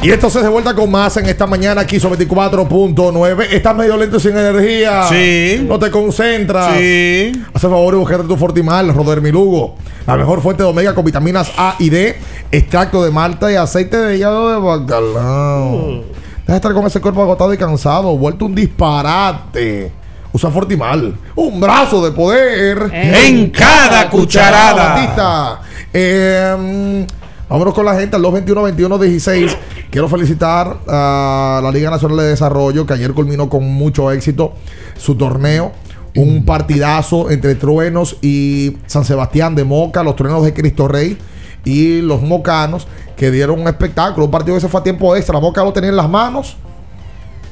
Speaker 16: Y esto se de vuelta con más en esta mañana aquí sobre 24.9. Estás medio lento sin energía.
Speaker 3: Sí.
Speaker 16: No te concentras.
Speaker 3: Sí.
Speaker 16: Haz el favor y buscarte tu Fortimal, Rodermilugo. La mejor fuente de omega con vitaminas A y D, extracto de malta y aceite de hígado de bacalao. Deja de estar con ese cuerpo agotado y cansado, vuelto un disparate. Usa Fortimal. Un brazo de poder.
Speaker 3: En cada cucharada.
Speaker 16: Batista. Eh, vámonos con la gente al 221-21-16. Quiero felicitar a la Liga Nacional de Desarrollo que ayer culminó con mucho éxito su torneo. Un partidazo entre Truenos y San Sebastián de Moca, los Truenos de Cristo Rey y los Mocanos que dieron un espectáculo. Un partido que se fue a tiempo extra. Moca lo tenía en las manos.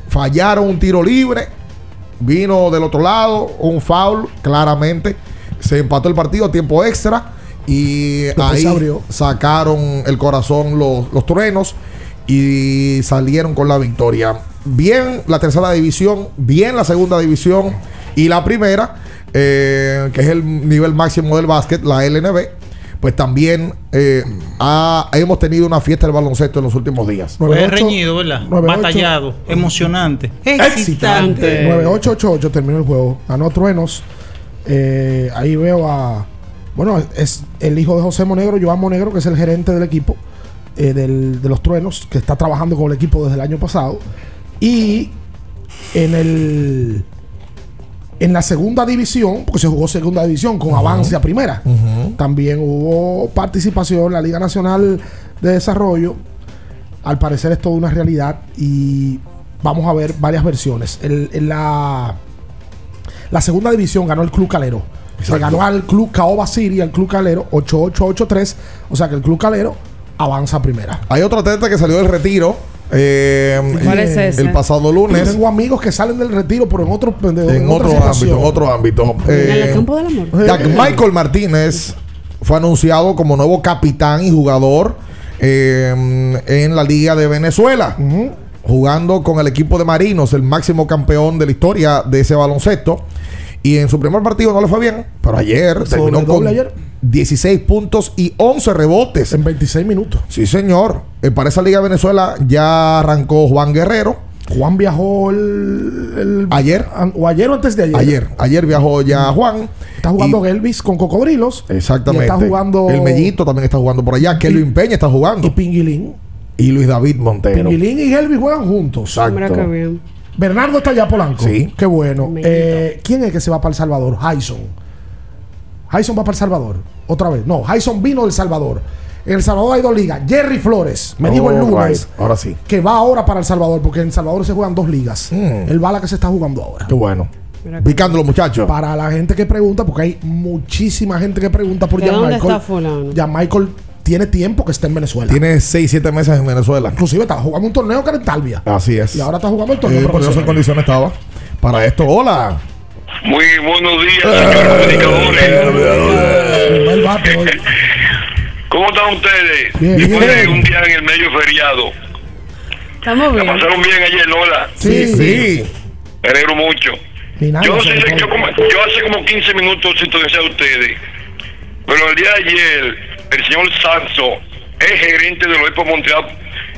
Speaker 16: Fallaron un tiro libre. Vino del otro lado un foul, claramente. Se empató el partido a tiempo extra. Y
Speaker 14: Después
Speaker 16: ahí
Speaker 14: abrió.
Speaker 16: sacaron el corazón los, los truenos y salieron con la victoria. Bien la tercera división, bien la segunda división y la primera, eh, que es el nivel máximo del básquet, la LNB. Pues también eh, ha- hemos tenido una fiesta del baloncesto en los últimos días.
Speaker 3: Fue reñido, ¿verdad?
Speaker 14: 98.
Speaker 3: Batallado, emocionante.
Speaker 14: Excitante. 9888 terminó el juego. Ganó Truenos. Eh, ahí veo a. Bueno, es el hijo de José Monegro, Joan Monegro, que es el gerente del equipo eh, del- de los Truenos, que está trabajando con el equipo desde el año pasado. Y en el. En la segunda división, porque se jugó segunda división con avance a primera. También hubo participación en la Liga Nacional de Desarrollo. Al parecer es toda una realidad y vamos a ver varias versiones. El- en la, la segunda división ganó el Club Calero. Se ganó al Club Caoba City, al Club Calero, 8883. O sea que el Club Calero avanza a primera.
Speaker 16: Hay otro atleta que salió del retiro. eh,
Speaker 14: ¿Cuál
Speaker 16: el,
Speaker 14: es ese?
Speaker 16: el pasado
Speaker 14: Yo
Speaker 16: lunes.
Speaker 14: tengo amigos que salen del retiro, pero en otro,
Speaker 16: en
Speaker 14: en
Speaker 16: otro ámbito, en otro ámbito.
Speaker 15: En el
Speaker 16: Eh,
Speaker 15: campo del amor.
Speaker 16: Jack Michael Martínez fue anunciado como nuevo capitán y jugador eh, en la Liga de Venezuela. Jugando con el equipo de Marinos, el máximo campeón de la historia de ese baloncesto. Y en su primer partido no le fue bien, pero ayer terminó con
Speaker 14: ayer.
Speaker 16: 16 puntos y 11 rebotes.
Speaker 14: En 26 minutos.
Speaker 16: Sí, señor. Eh, para esa Liga de Venezuela ya arrancó Juan Guerrero.
Speaker 14: Juan viajó el, el-
Speaker 16: Ayer.
Speaker 14: an- o ayer o antes de ayer.
Speaker 16: Ayer, ayer viajó ya Juan.
Speaker 14: Está jugando Elvis con Cocodrilos.
Speaker 16: Exactamente.
Speaker 14: Y está jugando
Speaker 16: El Mellito también está jugando por allá. Kelvin Peña está jugando.
Speaker 14: Y Pinguilín.
Speaker 16: Y Luis David Montero.
Speaker 14: Pinguilín y Elvis juegan juntos.
Speaker 16: Exacto.
Speaker 14: Bernardo está allá Polanco.
Speaker 16: Sí.
Speaker 14: Qué bueno. Eh, ¿Quién es que se va para El Salvador? Hyson. Hyson va para El Salvador. Otra vez. No, Hyson vino del Salvador. En El Salvador hay dos ligas. Jerry Flores me dijo el
Speaker 16: All
Speaker 14: lunes
Speaker 16: right. Ahora sí.
Speaker 14: que va ahora para El Salvador porque en El Salvador se juegan dos ligas.
Speaker 16: Mm.
Speaker 14: El bala que se está jugando ahora.
Speaker 16: Qué bueno. Picando los muchachos.
Speaker 14: Para la gente que pregunta, porque hay muchísima gente que pregunta por
Speaker 15: ¿De
Speaker 14: Jan
Speaker 15: dónde
Speaker 14: Michael.
Speaker 15: está fulano?
Speaker 14: Jan Michael tiene tiempo que está en Venezuela.
Speaker 16: Tiene 6, 7 meses en Venezuela.
Speaker 14: Inclusive estaba jugando un torneo que era en Talvia.
Speaker 16: Así es.
Speaker 14: Y ahora está jugando el torneo
Speaker 16: Eh, por eso en condiciones estaba. Para esto, hola.
Speaker 32: Muy buenos días, señores comunicadores.
Speaker 14: Primer bate hoy.
Speaker 32: ¿Cómo están ustedes?
Speaker 14: Bien, bien.
Speaker 32: un día en el medio feriado.
Speaker 15: Estamos
Speaker 32: ¿La
Speaker 15: bien.
Speaker 32: pasaron bien ayer, Lola?
Speaker 16: Sí, sí.
Speaker 32: Me alegro mucho.
Speaker 14: Nada,
Speaker 32: yo, como- yo hace como 15 minutos sintonicé a ustedes. Pero el día de ayer, el señor Sanso es gerente de los Expo Montreal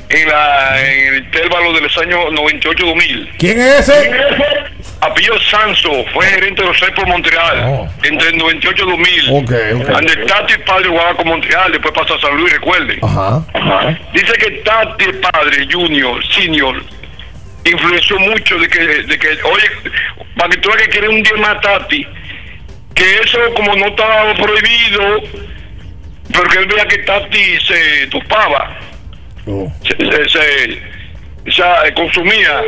Speaker 32: en, la, en el intervalo de los años 98-2000.
Speaker 16: ¿Quién es ese?
Speaker 32: Apillo Sanso fue gerente de los Expo Montreal entre el 98 y 2000.
Speaker 16: Oh. Ok, ok.
Speaker 32: Donde Tati padre jugaba con Montreal, después pasó a San Luis, recuerde.
Speaker 16: Ajá.
Speaker 32: Dice que Tati padre, junior, senior, influenció mucho de que, de que oye, para que tú que quiere un día más a Tati, que eso como no estaba prohibido, pero que él veía que Tati se topaba,
Speaker 16: Oh.
Speaker 32: se, se- se- se consumía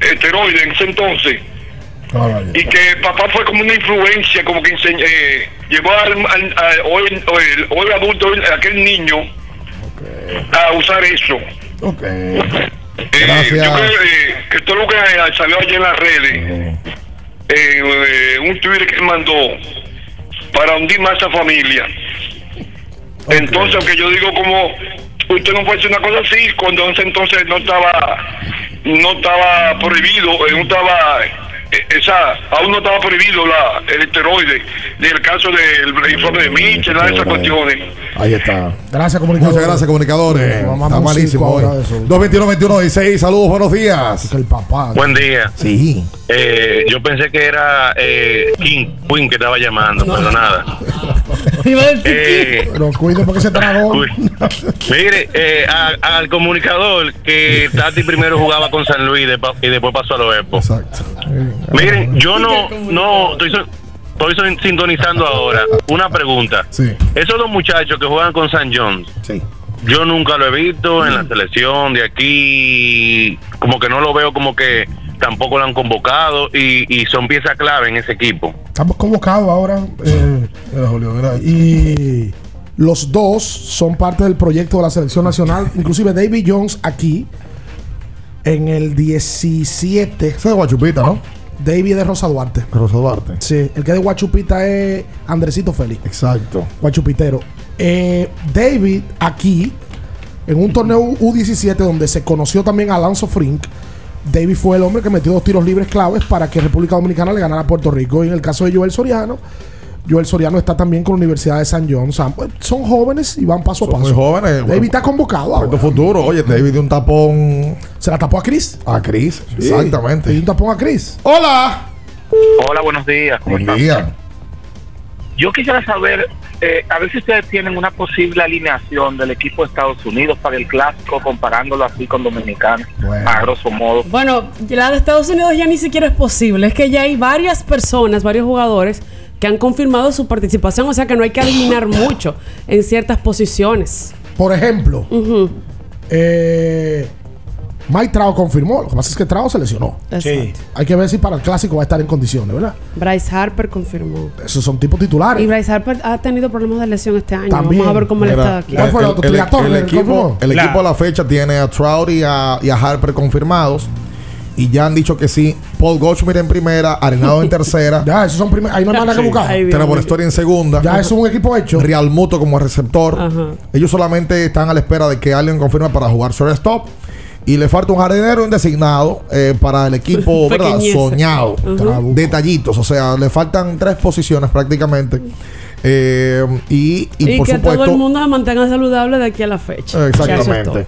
Speaker 32: esteroides en ese entonces. Y que papá fue como una influencia, como que enseñ- eh, llevó al, al- al- hoy, hoy- hoy adulto, hoy aquel niño, a usar eso.
Speaker 16: Ok.
Speaker 32: Eh, yo creo eh, que todo lo que eh, salió ayer en las redes, eh, eh, un Twitter que él mandó para hundir más a esa Entonces, aunque yo digo como usted no puede hacer una cosa así cuando entonces no estaba no estaba prohibido, eh, no estaba esa aún no estaba prohibido la el esteroide del caso del informe de Mitchell, nada de esas cuestiones.
Speaker 16: Ahí está.
Speaker 14: Gracias, comunicadores.
Speaker 16: Muchas gracias, comunicadores. Está malísimo hoy.
Speaker 14: ahora de eso.
Speaker 16: 221-21-16. Saludos, buenos días.
Speaker 14: El papá.
Speaker 33: Buen día.
Speaker 16: Sí.
Speaker 33: Eh, yo pensé que era eh, King Queen que estaba llamando, pero nada. <laughs> Eh,
Speaker 14: Pero cuide porque se tragó. <laughs>
Speaker 33: mire, eh, a- al comunicador que Tati primero jugaba con San Luis y después pasó a los Expos. Miren, yo no, no estoy, sintonizando ahora. Una pregunta. Esos dos muchachos que juegan con San Jones, yo nunca lo he visto en la selección de aquí. Como que no lo veo como que tampoco lo han convocado y, y son piezas clave en ese equipo.
Speaker 14: Estamos convocados ahora. eh, y los dos son parte del proyecto de la selección nacional. Inclusive David Jones aquí en el 17.
Speaker 16: Ese de Guachupita, ¿no?
Speaker 14: David de Rosa Duarte.
Speaker 16: Rosa Duarte.
Speaker 14: Sí, el que de Guachupita es Andresito Félix.
Speaker 16: Exacto.
Speaker 14: Guachupitero. Eh, David aquí, en un torneo U17 donde se conoció también a Alonso Frink, David fue el hombre que metió dos tiros libres claves para que República Dominicana le ganara a Puerto Rico. Y en el caso de Joel Soriano, Joel Soriano está también con la Universidad de San John. Son, son jóvenes y van paso a
Speaker 16: Son
Speaker 14: paso.
Speaker 16: muy jóvenes.
Speaker 14: David está convocado ahora.
Speaker 16: Puerto futuro. Oye, David dio un tapón.
Speaker 14: ¿Se la tapó a Chris?
Speaker 16: A Chris,
Speaker 14: Sí.
Speaker 16: exactamente.
Speaker 14: Le dio un tapón a Chris.
Speaker 16: Hola.
Speaker 34: Hola, buenos días. ¿cómo
Speaker 16: Buen día.
Speaker 34: Yo quisiera saber, eh, a ver si ustedes tienen una posible alineación del equipo de Estados Unidos para el clásico, comparándolo así con Dominicana, a grosso modo.
Speaker 15: Bueno, la de Estados Unidos ya ni siquiera es posible. Es que ya hay varias personas, varios jugadores que han confirmado su participación. O sea que no hay que adivinar mucho en ciertas posiciones.
Speaker 14: Por ejemplo, eh, Mike Trao confirmó. Lo que pasa es que Trao se lesionó.
Speaker 15: Exacto.
Speaker 14: Hay que ver si para el clásico va a estar en condiciones, ¿verdad?
Speaker 15: Bryce Harper confirmó.
Speaker 14: Esos son tipos titulares.
Speaker 15: Y Bryce Harper ha tenido problemas de lesión este año.
Speaker 14: También.
Speaker 15: Vamos a ver cómo le está aquí.
Speaker 16: el- el- el- el equipo, el equipo a la fecha tiene a Trout y a, y a Harper confirmados. Y ya han dicho que sí. Paul Goldschmidt en primera, Arenado en <laughs> tercera.
Speaker 14: ya, esos son primeros. Ahí no hay más nada que buscar.
Speaker 16: Trevor. Story en segunda.
Speaker 14: Ya es un equipo hecho.
Speaker 16: Real Muto como receptor. Ellos solamente están a la espera de que alguien confirme para jugar shortstop. Y le falta un jardinero indesignado eh, para el equipo <laughs> soñado. Detallitos. O sea, le faltan tres posiciones prácticamente. Eh, y, y,
Speaker 15: Y,
Speaker 16: por
Speaker 15: que
Speaker 16: supuesto.
Speaker 15: todo el mundo se mantenga saludable de aquí a la fecha. Eso.
Speaker 16: Exactamente.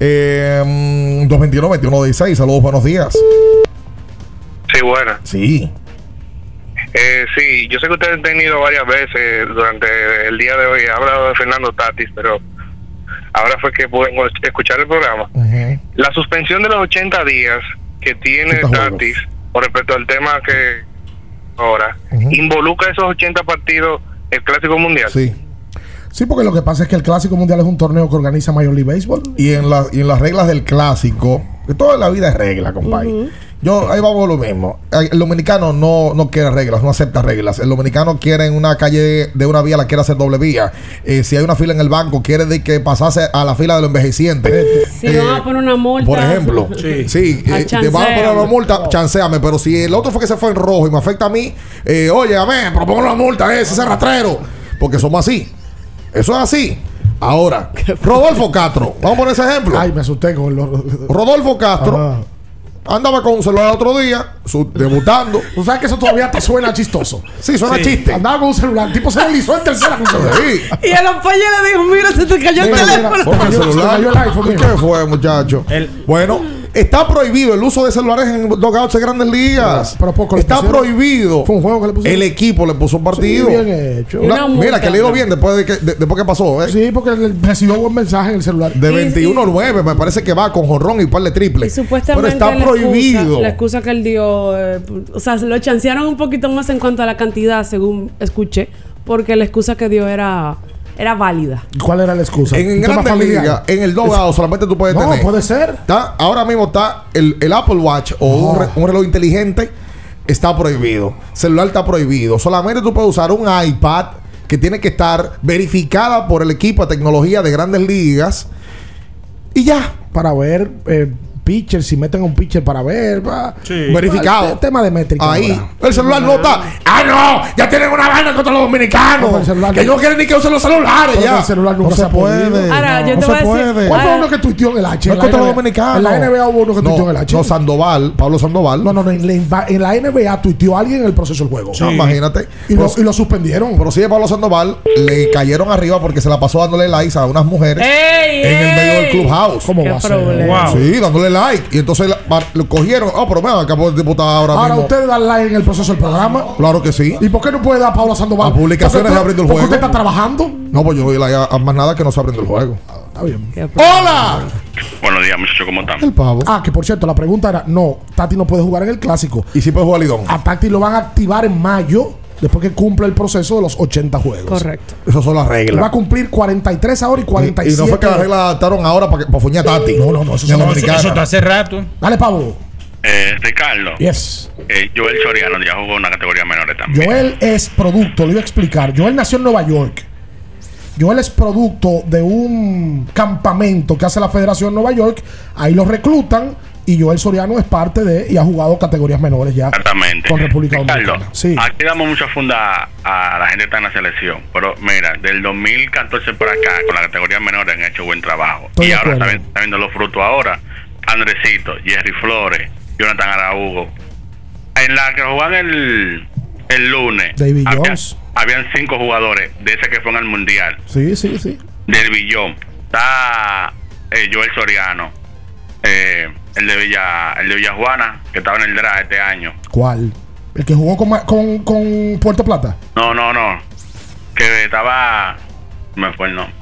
Speaker 16: Eh, mm, 221-21-16. Saludos, buenos días.
Speaker 33: Sí, buena.
Speaker 16: Sí.
Speaker 33: Eh, sí, yo sé que ustedes han tenido varias veces durante el día de hoy, hablado de Fernando Tatis, pero ahora fue que pude escuchar el programa. La suspensión de los 80 días que tiene
Speaker 16: 80 juegos.
Speaker 33: Tatis con respecto al tema que ahora involucra esos 80 partidos el Clásico Mundial.
Speaker 16: Sí.
Speaker 14: Sí, porque lo que pasa es que el Clásico Mundial es un torneo que organiza Major League Baseball.
Speaker 16: Y en, la- y en las reglas del clásico, que toda la vida es regla, compadre. Yo, ahí vamos a lo mismo. El dominicano no, no quiere reglas, no acepta reglas. El dominicano quiere en una calle de una vía, la quiere hacer doble vía. Eh, si hay una fila en el banco, quiere de que pasase a la fila de los envejecientes.
Speaker 15: Si
Speaker 16: Eh,
Speaker 15: van a poner una multa.
Speaker 16: Por ejemplo, <laughs> sí,
Speaker 15: Ah,
Speaker 16: eh, te van a poner una multa, chanceame, pero si el otro fue que se fue en rojo y me afecta a mí, eh, oye, a ver, propongo una multa, eh, ese rastrero, porque somos así. Eso es así. Ahora, Rodolfo Castro. Vamos a poner ese ejemplo.
Speaker 14: Ay, me asusté con los.
Speaker 16: Rodolfo Castro andaba con un celular el otro día, su- debutando.
Speaker 14: Tú sabes que eso todavía te suena chistoso.
Speaker 16: Sí, suena chiste.
Speaker 14: Andaba con un celular. El tipo se deslizó en tercera con un celular.
Speaker 16: Sí. <laughs>
Speaker 15: Y a la le dijo, mira, se te cayó el
Speaker 14: Mira, mira,
Speaker 15: teléfono.
Speaker 16: Porque el
Speaker 14: Se
Speaker 16: celular.
Speaker 14: cayó el iPhone,
Speaker 16: ¿Y
Speaker 14: mira.
Speaker 16: ¿Qué fue, muchacho? Bueno, está prohibido el uso de celulares en dogouts de grandes ligas.
Speaker 14: Pero poco le
Speaker 16: está prohibido.
Speaker 14: Fue un juego que le pusieron.
Speaker 16: El equipo le puso un partido.
Speaker 14: Sí, bien hecho.
Speaker 16: Una-
Speaker 15: Una multa.
Speaker 16: mira, que le ido bien después de que, de- después que pasó, ¿eh?
Speaker 14: Sí, porque recibió buen mensaje en el celular.
Speaker 16: De
Speaker 15: Y-
Speaker 16: 21-9, me parece que va con jonrón y par de
Speaker 15: Y
Speaker 16: triples.
Speaker 15: supuestamente
Speaker 16: Pero está
Speaker 15: la
Speaker 16: prohibido.
Speaker 15: Excusa, la excusa que él dio, eh, o sea, lo chancearon un poquito más en cuanto a la cantidad, según escuché, porque la excusa que dio era, era válida.
Speaker 14: ¿Cuál era la excusa?
Speaker 16: En,
Speaker 14: ¿Un tema
Speaker 16: grandes ligas, en el dogout solamente tú puedes
Speaker 14: No,
Speaker 16: tener.
Speaker 14: puede ser.
Speaker 16: Está- ahora mismo está el, el Apple Watch o un, re- un reloj inteligente está prohibido. Celular está prohibido. Solamente tú puedes usar un iPad que tiene que estar verificada por el equipo de tecnología de grandes ligas. Y ya.
Speaker 14: Para ver eh, pitcher, si meten un pitcher para ver. va.
Speaker 16: Verificado.
Speaker 14: El tema de métrica.
Speaker 16: Ahí.
Speaker 14: ahora.
Speaker 16: El celular no está. ¡Ah, no! Ya tienen una vaina contra los dominicanos.
Speaker 14: No, el celular
Speaker 16: que
Speaker 14: no.
Speaker 16: no quieren ni que usen los celulares ya.
Speaker 14: el celular nunca
Speaker 16: no
Speaker 14: se
Speaker 16: se puede.
Speaker 15: Ahora, yo
Speaker 16: no
Speaker 15: te
Speaker 16: se
Speaker 15: voy a decir-
Speaker 16: puede.
Speaker 14: ¿Cuál fue
Speaker 15: Ah.
Speaker 14: uno que tuiteó en el H?
Speaker 16: No
Speaker 14: En
Speaker 16: es contra
Speaker 14: NBA.
Speaker 16: los dominicanos.
Speaker 14: En la NBA hubo uno que tuiteó en el
Speaker 16: no,
Speaker 14: H.
Speaker 16: no, Sandoval, Pablo Sandoval.
Speaker 14: No, no, no. En la, en la NBA tuiteó alguien en el proceso del juego.
Speaker 16: No, imagínate.
Speaker 14: Y lo,
Speaker 16: Pero-
Speaker 14: y lo suspendieron.
Speaker 16: Pero sí, Pablo Sandoval le cayeron arriba porque se la pasó dándole likes a unas mujeres
Speaker 15: ¡Ey,
Speaker 16: en el medio del clubhouse.
Speaker 14: ¿Cómo va a ser?
Speaker 16: Sí, dándole like. Y entonces la- lo cogieron. Oh, pero me acabó de diputada ahora,
Speaker 14: Ahora
Speaker 16: mismo.
Speaker 14: usted da like en el proceso del programa.
Speaker 16: Claro que sí.
Speaker 14: ¿Y por qué no puede dar Paula Sandoval?
Speaker 16: A publicaciones de abriendo el juego.
Speaker 14: usted está trabajando?
Speaker 16: No, pues yo doy like a, a más nada que no se abriendo el juego.
Speaker 14: Está bien.
Speaker 16: ¡Hola!
Speaker 32: Buenos días, muchachos, ¿cómo están?
Speaker 16: El pavo.
Speaker 14: Ah, que por cierto, la pregunta era: no, Tati no puede jugar en el clásico.
Speaker 16: Y si puede jugar Lidón.
Speaker 14: A Tati lo van a activar en mayo, después que cumple el proceso de los 80 juegos.
Speaker 15: Correcto.
Speaker 16: Esas son las
Speaker 14: Él va a
Speaker 16: reglas.
Speaker 14: cumplir 43 ahora y
Speaker 16: Y,
Speaker 14: 47.
Speaker 16: y no fue que las reglas adaptaron ahora para, que- para fuñar a Tati.
Speaker 14: No, no, no, eso son-
Speaker 16: la
Speaker 3: Eso, eso está hace rato.
Speaker 14: Dale, pavo.
Speaker 32: Eh, Ricardo,
Speaker 14: Yes.
Speaker 32: eh, Joel Soriano ya jugó una categoría menores también.
Speaker 14: Joel es producto, le voy a explicar. Joel nació en Nueva York. Joel es producto de un campamento que hace la Federación de Nueva York. Ahí lo reclutan y Joel Soriano es parte de y ha jugado categorías menores ya
Speaker 32: Exactamente.
Speaker 14: con República Dominicana. Sí.
Speaker 32: Aquí damos mucha funda a la gente que está en la selección. Pero mira, del 2014 por acá, con la categoría menores han hecho buen trabajo.
Speaker 14: Estoy
Speaker 32: y ahora
Speaker 14: acuerdo.
Speaker 32: está, vi- está viendo los frutos ahora. Andresito, Jerry Flores, Jonathan Araújo. En la que jugaban el, el lunes,
Speaker 14: David
Speaker 32: había-
Speaker 14: Jones.
Speaker 32: habían cinco jugadores de ese que fueron al Mundial.
Speaker 14: Sí, sí, sí.
Speaker 32: del Billón. Está eh, Joel Soriano, eh, el de Villa, el de Villajuana, que estaba en el draft este año.
Speaker 14: ¿Cuál? El que jugó con, con, con Puerto Plata.
Speaker 32: No, no, no. Que estaba, me fue el nombre.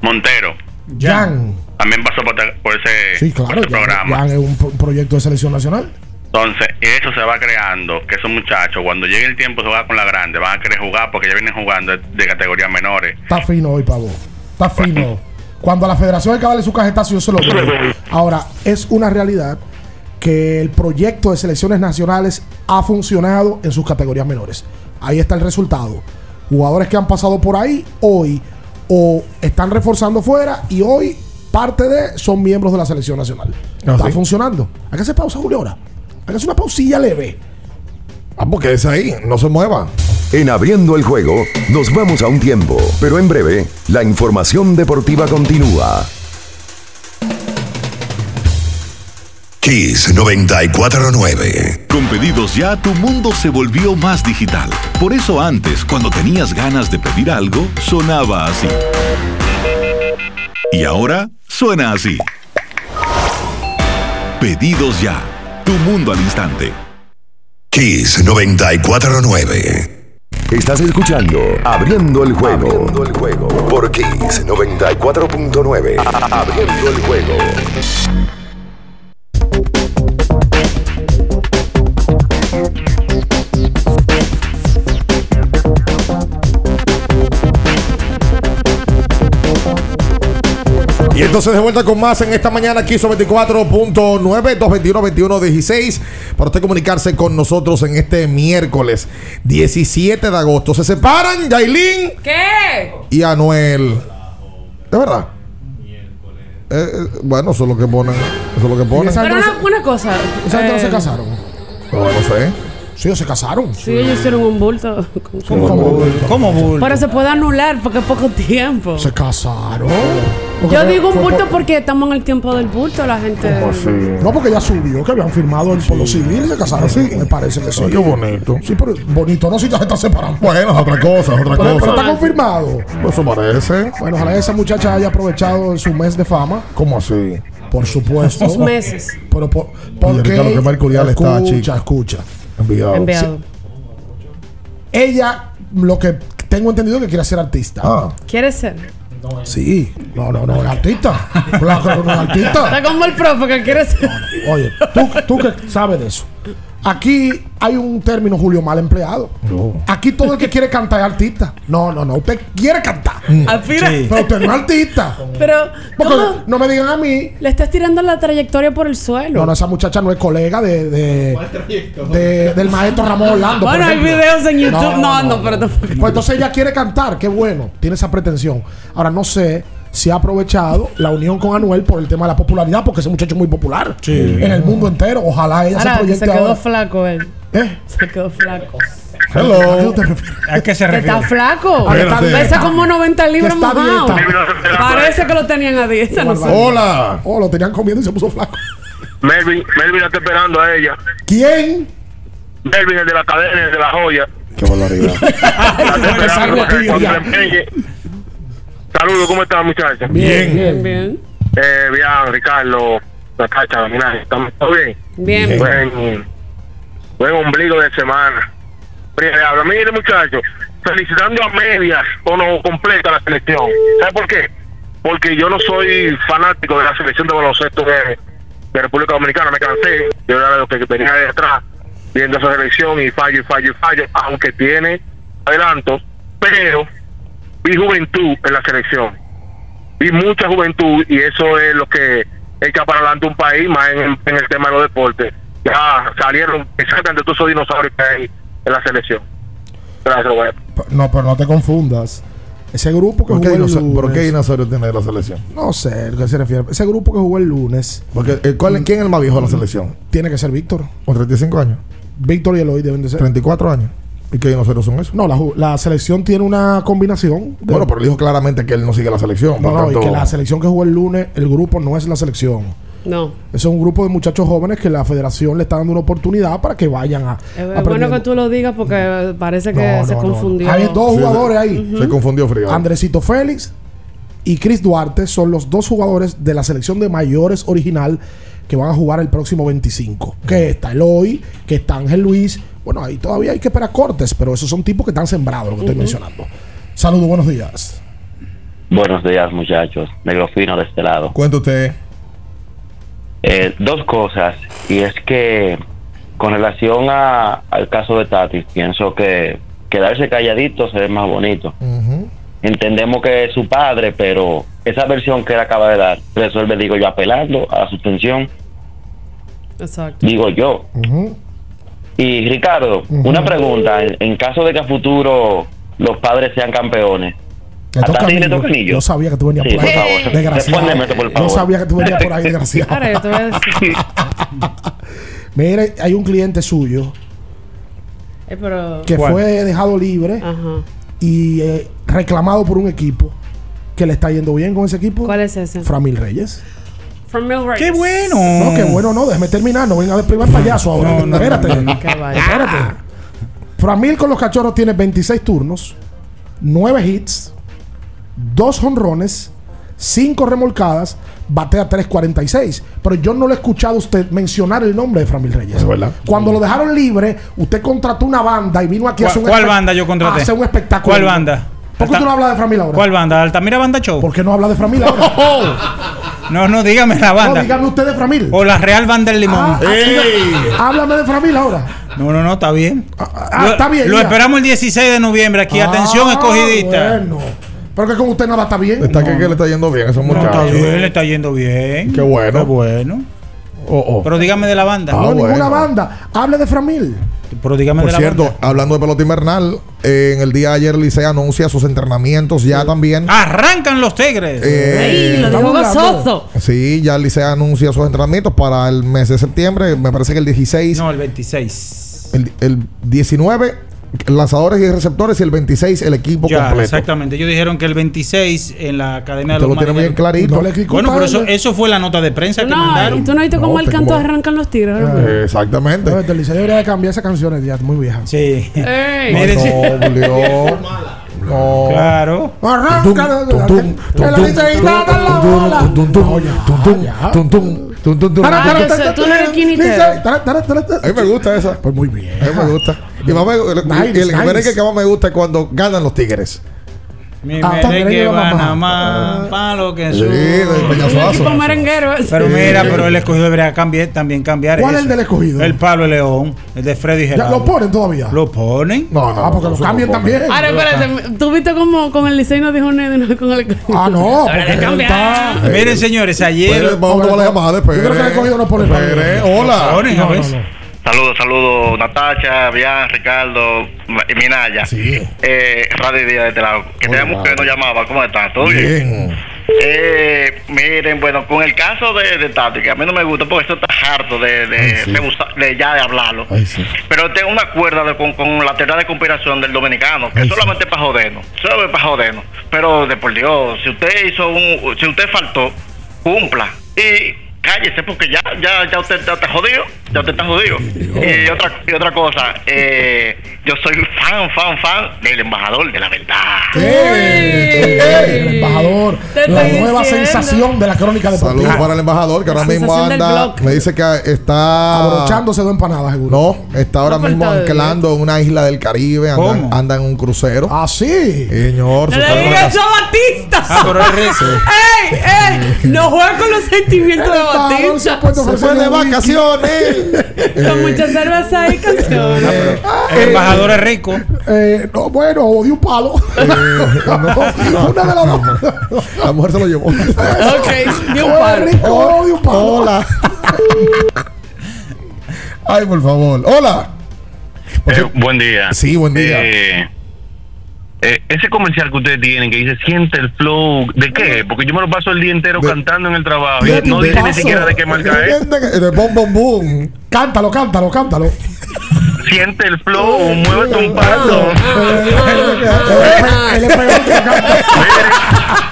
Speaker 32: Montero.
Speaker 14: Jan.
Speaker 32: También pasó por, por ese,
Speaker 14: Sí,
Speaker 32: por
Speaker 14: claro.
Speaker 32: ese
Speaker 14: Jan,
Speaker 32: programa.
Speaker 14: Jan es un, pro- un proyecto de selección nacional.
Speaker 32: Entonces, eso se va creando, que esos muchachos, cuando llegue el tiempo de jugar con la grande, van a querer jugar porque ya vienen jugando de, de categorías menores.
Speaker 14: Está fino hoy, pavo. Está fino. Cuando a la federación hay que darle su cajetazo, yo se lo doy. Ahora, es una realidad que el proyecto de selecciones nacionales ha funcionado en sus categorías menores. Ahí está el resultado. Jugadores que han pasado por ahí hoy o están reforzando fuera y hoy parte de son miembros de la selección nacional.
Speaker 16: Ah,
Speaker 14: está
Speaker 16: sí.
Speaker 14: funcionando. Hay que hacer pausa, Julio, ahora. Hay que hacer una pausilla leve.
Speaker 16: Ah, porque es ahí, no se mueva.
Speaker 2: En abriendo el juego, nos vamos a un tiempo, pero en breve, la información deportiva continúa.
Speaker 5: Kiss 949. Con pedidos ya, tu mundo se volvió más digital. Por eso antes, cuando tenías ganas de pedir algo, sonaba así. Y ahora suena así. Pedidos ya. Tu mundo al instante.
Speaker 2: Kiss 949. Estás escuchando Abriendo el juego. Abriendo el juego. Por Kiss 94.9. Abriendo el juego.
Speaker 16: Y entonces de vuelta con más en esta mañana aquí sobre 24.9 221-21-16 para usted comunicarse con nosotros en este miércoles 17 de agosto. Se separan Yailin
Speaker 15: ¿Qué?
Speaker 16: y Anuel. ¿De verdad? Eh, eh, bueno, eso es lo que ponen. Eso es lo que ponen.
Speaker 15: Pero una, una cosa.
Speaker 14: Esa gente no
Speaker 15: eh,
Speaker 14: se casaron.
Speaker 16: No, no sé.
Speaker 14: Sí, ellos se casaron.
Speaker 15: Sí, ellos hicieron un bulto. <laughs>
Speaker 14: ¿Cómo, bulto?
Speaker 3: ¿Cómo bulto?
Speaker 15: Pero se puede anular porque es poco tiempo.
Speaker 14: Se casaron.
Speaker 15: Yo digo un bulto porque estamos en el tiempo del bulto, la gente.
Speaker 14: No, porque ya subió que habían firmado el, por lo civil, se casaron. Sí, me parece que sí.
Speaker 16: Ay, qué bonito.
Speaker 14: Sí, pero bonito no si ya se está separando.
Speaker 16: Bueno, es otra cosa, es otra
Speaker 14: Pero,
Speaker 16: cosa.
Speaker 14: pero está confirmado.
Speaker 16: Pues Eso parece.
Speaker 14: Bueno, ojalá esa muchacha haya aprovechado su mes de fama.
Speaker 16: ¿Cómo así?
Speaker 14: Por supuesto.
Speaker 15: Dos meses.
Speaker 14: Pero por, porque
Speaker 16: Ricardo, que mercurial está,
Speaker 14: escucha,
Speaker 16: chico.
Speaker 14: escucha.
Speaker 16: Enviado.
Speaker 15: Enviado.
Speaker 14: Ella, lo que tengo entendido que quiere ser artista.
Speaker 16: Ah.
Speaker 15: ¿Quieres ser?
Speaker 14: Sí. No, no, no, es artista. <laughs> Claro no es artista.
Speaker 15: Está como el profe que quiere ser.
Speaker 14: Oye, tú, tú que sabes de eso. Aquí hay un término, Julio, mal empleado. Aquí todo el que quiere cantar es artista. No, no, no. Usted quiere cantar.
Speaker 15: Aspira.
Speaker 14: Pero usted no es artista.
Speaker 15: Pero,
Speaker 14: Porque
Speaker 15: ¿cómo
Speaker 14: no me digan a mí.
Speaker 15: le estás tirando la trayectoria por el suelo?
Speaker 14: No, no, esa muchacha no es colega de, de, de- del maestro Ramón Orlando. por
Speaker 15: Bueno, hay videos en YouTube. No, no, pero tampoco.
Speaker 14: Pues entonces ella quiere cantar, qué bueno, tiene esa pretensión. Ahora no sé si ha aprovechado la unión con Anuel por el tema de la popularidad, porque ese muchacho es muy popular en el mundo entero. Ojalá ella se
Speaker 15: Ahora, se
Speaker 14: proyecte
Speaker 15: quedó
Speaker 14: ahora.
Speaker 15: flaco él.
Speaker 14: ¿Eh?
Speaker 15: Se quedó flaco.
Speaker 14: ¿A qué te refieres?
Speaker 3: ¿A qué se
Speaker 15: Que
Speaker 3: refiere?
Speaker 15: está flaco. Pesa como 90 libras mojado. Parece que lo tenían a dieta. No.
Speaker 16: Hola.
Speaker 14: Oh, lo tenían comiendo y se puso flaco.
Speaker 33: Melvin, Melvin la está esperando a ella.
Speaker 14: ¿Quién?
Speaker 33: Melvin, el de la cadena, el de la joya.
Speaker 16: Qué barbaridad. <laughs>
Speaker 33: Saludos, ¿cómo están, muchachos?
Speaker 14: Bien.
Speaker 15: Bien, bien.
Speaker 33: Eh, bien, Ricardo, Natacha, mira, ¿estamos todo bien?
Speaker 15: Bien.
Speaker 33: Buen, buen ombligo de semana. Mire, muchachos, felicitando a medias o no completa la selección. ¿Sabe por qué? Porque yo no soy fanático de la selección de baloncesto de, de República Dominicana. Me cansé. Yo era de lo que venía de atrás viendo esa selección y fallo y fallo y fallo, aunque tiene adelantos, pero vi juventud en la selección. Vi mucha juventud y eso es lo que echa para adelante un país, más en, en el tema de los deportes. Ya salieron exactamente todos esos dinosaurios que hay en la selección. Gracias, Roberto.
Speaker 14: No, pero no te confundas. Ese grupo que
Speaker 16: ¿Por qué,
Speaker 14: jugó el lunes.
Speaker 16: ¿Por qué dinosaurio tiene de la selección?
Speaker 14: No sé a qué se refiere. Ese grupo que jugó el lunes
Speaker 16: Porque, eh, ¿cuál- ¿Quién es el más viejo de la selección?
Speaker 14: tiene que ser Víctor.
Speaker 16: ¿Con 35 años?
Speaker 14: Víctor y Eloy deben de ser.
Speaker 16: 34 años. ¿Y qué dinosaurios son esos?
Speaker 14: No, la, la selección tiene una combinación. de-
Speaker 16: Bueno, pero él dijo claramente que él no sigue la selección.
Speaker 14: no, y que la selección que jugó el lunes, el grupo no es la selección.
Speaker 15: No.
Speaker 14: Eso es un grupo de muchachos jóvenes que la federación le está dando una oportunidad para que vayan a.
Speaker 15: Es bueno que tú lo digas porque parece que
Speaker 14: No,
Speaker 15: se
Speaker 14: no, no.
Speaker 15: confundió.
Speaker 14: Hay dos
Speaker 16: Sí,
Speaker 14: jugadores ahí.
Speaker 16: Se confundió frío.
Speaker 14: Andresito Félix y Chris Duarte son los dos jugadores de la selección de mayores original que van a jugar el próximo 25. Que está Eloy, que está Ángel Luis. Bueno, ahí todavía hay que esperar cortes, pero esos son tipos que están sembrados, lo que estoy mencionando. Saludos, buenos días.
Speaker 35: Buenos días, muchachos. Negro fino de este lado.
Speaker 16: Cuenta usted.
Speaker 35: Eh, dos cosas. Y es que, con relación a- al caso de Tati, pienso que quedarse calladito se ve más bonito. Entendemos que es su padre, pero esa versión que él acaba de dar resuelve, digo yo, apelando a la suspensión,
Speaker 15: Exacto.
Speaker 35: digo yo. Y Ricardo, una pregunta. En, en caso de que a futuro los padres sean campeones, ¿a
Speaker 14: toca
Speaker 35: Tati
Speaker 14: a mí,
Speaker 35: le toca
Speaker 14: yo-
Speaker 35: anillo?
Speaker 14: Yo sabía que tú venías
Speaker 35: Sí,
Speaker 14: por ahí.
Speaker 35: favor.
Speaker 14: Desgraciado. Yo
Speaker 35: favor.
Speaker 14: sabía que tú venías por ahí, desgraciado.
Speaker 15: Ahora yo te voy a decir.
Speaker 14: Mire, hay un cliente suyo
Speaker 15: Eh, pero...
Speaker 14: que fue dejado libre
Speaker 15: Ajá.
Speaker 14: y eh, reclamado por un equipo que le está yendo bien con ese equipo.
Speaker 15: ¿Cuál es ese?
Speaker 14: Framil Reyes.
Speaker 15: From.
Speaker 3: ¡Qué bueno!
Speaker 14: No, qué bueno, no, déjeme terminar, no venga de primer payaso ahora.
Speaker 3: No, no,
Speaker 14: Espérate.
Speaker 3: no.
Speaker 14: Espérate. Framil con los cachorros tiene 26 turnos, 9 hits, 2 honrones, 5 remolcadas, batea 3.46. Pero yo no le he escuchado a usted mencionar el nombre de Framil Reyes.
Speaker 16: Es verdad.
Speaker 14: Cuando lo dejaron libre, usted contrató una banda y vino aquí a hacer un
Speaker 3: ¿Cuál banda yo contraté?
Speaker 14: a hacer un espectáculo.
Speaker 3: ¿Cuál banda?
Speaker 14: ¿Por qué tú no hablas de Framil ahora?
Speaker 3: ¿Cuál banda? ¿Altamira Banda Show?
Speaker 14: ¿Por qué no habla de Framil ahora? <laughs>
Speaker 3: No, no, dígame la
Speaker 14: no,
Speaker 3: banda.
Speaker 14: dígame usted de Framil.
Speaker 3: o la Real Banda del Limón.
Speaker 14: Ah, ah, Háblame de Framil ahora.
Speaker 3: No, no, no, está bien.
Speaker 14: ah,
Speaker 3: lo,
Speaker 14: está bien,
Speaker 3: Lo
Speaker 14: ya.
Speaker 3: esperamos el 16 de noviembre aquí. Atención,
Speaker 14: Ah,
Speaker 3: escogidista.
Speaker 14: Bueno. Pero que con usted nada está bien.
Speaker 16: Está que, que le está yendo bien a esos
Speaker 3: No, está bien, le está yendo bien.
Speaker 16: Qué bueno.
Speaker 3: Qué bueno.
Speaker 16: Oh, oh.
Speaker 3: Pero dígame de la banda.
Speaker 14: No,
Speaker 16: Ah,
Speaker 14: ninguna
Speaker 16: bueno.
Speaker 14: banda. Hable de Framil.
Speaker 3: Pero dígame
Speaker 16: Por
Speaker 3: de la
Speaker 16: cierto,
Speaker 3: banda.
Speaker 16: hablando de pelota invernal, eh, en el día de ayer Licey anuncia sus entrenamientos ya también.
Speaker 3: Arrancan los tigres.
Speaker 16: Eh,
Speaker 15: Ay, lo gozoso.
Speaker 16: Sí, ya el Licey anuncia sus entrenamientos para el mes de septiembre. Me parece que el 16.
Speaker 3: No, el 26.
Speaker 16: El, el 19 lanzadores y receptores y el 26 el equipo
Speaker 3: ya,
Speaker 16: completo.
Speaker 3: Exactamente. Ellos dijeron que el 26 en la Academia de los
Speaker 16: lo tiene bien clarito. No
Speaker 3: bueno, pero eso, eso fue la nota de prensa
Speaker 15: no, que
Speaker 3: mandaron.
Speaker 15: Y tú no viste cómo no,
Speaker 16: el
Speaker 15: canto
Speaker 16: como...
Speaker 15: arrancan los tiros.
Speaker 16: Eh, exactamente.
Speaker 14: No, el liceo debería cambiar esas canciones ya, muy viejas.
Speaker 3: Sí.
Speaker 15: Ey. <laughs>
Speaker 16: No, <laughs> No.
Speaker 3: Claro.
Speaker 14: Arranca.
Speaker 16: A mí me gusta esa.
Speaker 14: Pues muy bien.
Speaker 16: A mí me gusta. Y más me- el,
Speaker 14: Nice,
Speaker 16: el
Speaker 14: nice.
Speaker 16: merengue que más me gusta es cuando ganan los tigres.
Speaker 3: Mi
Speaker 14: Ah,
Speaker 3: merengue lo que
Speaker 16: Sí,
Speaker 3: sube.
Speaker 16: de
Speaker 15: merenguero.
Speaker 3: Pero mira, pero el escogido debería cambiar, también cambiar
Speaker 14: ¿Cuál es el del escogido?
Speaker 3: El Pablo León, el de Freddy
Speaker 14: Ya
Speaker 3: Gerardo.
Speaker 14: lo ponen todavía.
Speaker 3: ¿Lo ponen?
Speaker 16: No, no.
Speaker 14: Ah, porque lo
Speaker 16: eso
Speaker 14: cambian
Speaker 16: no
Speaker 14: también.
Speaker 15: Ahora, espérate, ¿tú viste cómo con el no dijo de- con el
Speaker 14: Ah, no, porque
Speaker 15: de
Speaker 14: está-
Speaker 3: Miren, señores, ayer.
Speaker 16: Vamos a tomar la llamada.
Speaker 14: Yo creo que el escogido no pone.
Speaker 16: Hola.
Speaker 3: Ponen, a
Speaker 14: No, no, no.
Speaker 33: Saludos, saludos, Natacha, Bian, Ricardo, Minaya.
Speaker 16: Sí.
Speaker 33: Eh, Radio Díaz de este lado. Que
Speaker 16: Hola,
Speaker 33: teníamos que nos llamaba. ¿Cómo están? ¿Todo bien?
Speaker 16: Bien.
Speaker 33: Eh, miren, bueno, con el caso de, de Tati, que a mí no me gusta porque esto está harto de, de,
Speaker 16: Ay, sí.
Speaker 33: de ya de hablarlo.
Speaker 16: Ay, sí.
Speaker 33: Pero tengo una cuerda de- con, con la teoría de conspiración del dominicano, que
Speaker 16: Ay,
Speaker 33: solamente es para jodernos, solo para jodernos. Pero de por Dios, si usted hizo un, si usted faltó, cumpla y cállese porque ya, ya, ya usted ya está jodido, ya usted está jodido. Y otra, y otra cosa, eh, yo soy fan, fan, fan del embajador de la verdad.
Speaker 14: Eh, El embajador, la nueva
Speaker 15: diciendo.
Speaker 14: sensación de la crónica
Speaker 16: Saludos
Speaker 14: deportiva.
Speaker 16: para el embajador que ahora
Speaker 15: La
Speaker 16: mismo anda. Me dice que está.
Speaker 14: Abrochándose dos empanadas, seguro.
Speaker 16: No, está ahora
Speaker 15: No
Speaker 16: mismo
Speaker 15: de-
Speaker 16: anclando en una isla del Caribe. Anda,
Speaker 3: ¿Cómo?
Speaker 16: anda en un crucero.
Speaker 14: Ah, sí.
Speaker 16: Señor,
Speaker 15: No le
Speaker 16: de
Speaker 15: digas Batista.
Speaker 3: Ah, pero es <laughs> rezo.
Speaker 15: ¡Ey! ¡Ey! No juega con los sentimientos de
Speaker 14: Embajador se a
Speaker 16: Se fue de vacaciones. <laughs>
Speaker 15: Con mucha cerveza y canciones.
Speaker 16: Eh,
Speaker 3: El embajador es rico.
Speaker 14: Eh, no, bueno, o de un palo. Una de las dos.
Speaker 16: La mujer se lo llevó.
Speaker 15: Ok, de un
Speaker 14: O
Speaker 15: par.
Speaker 14: es rico o de un palo.
Speaker 16: Hola. Ay, por favor. Hola.
Speaker 33: Eh, buen día.
Speaker 16: Sí, buen día.
Speaker 33: Eh, eh, ese comercial que ustedes tienen que dice siente el flow, ¿de qué? Porque yo me lo paso el día entero
Speaker 16: De-
Speaker 33: cantando en el trabajo y no dice ni siquiera de qué marca es.
Speaker 16: De bom, bom, boom.
Speaker 14: Cántalo, cántalo, cántalo.
Speaker 33: Siente el flow, muévete un paso. <laughs>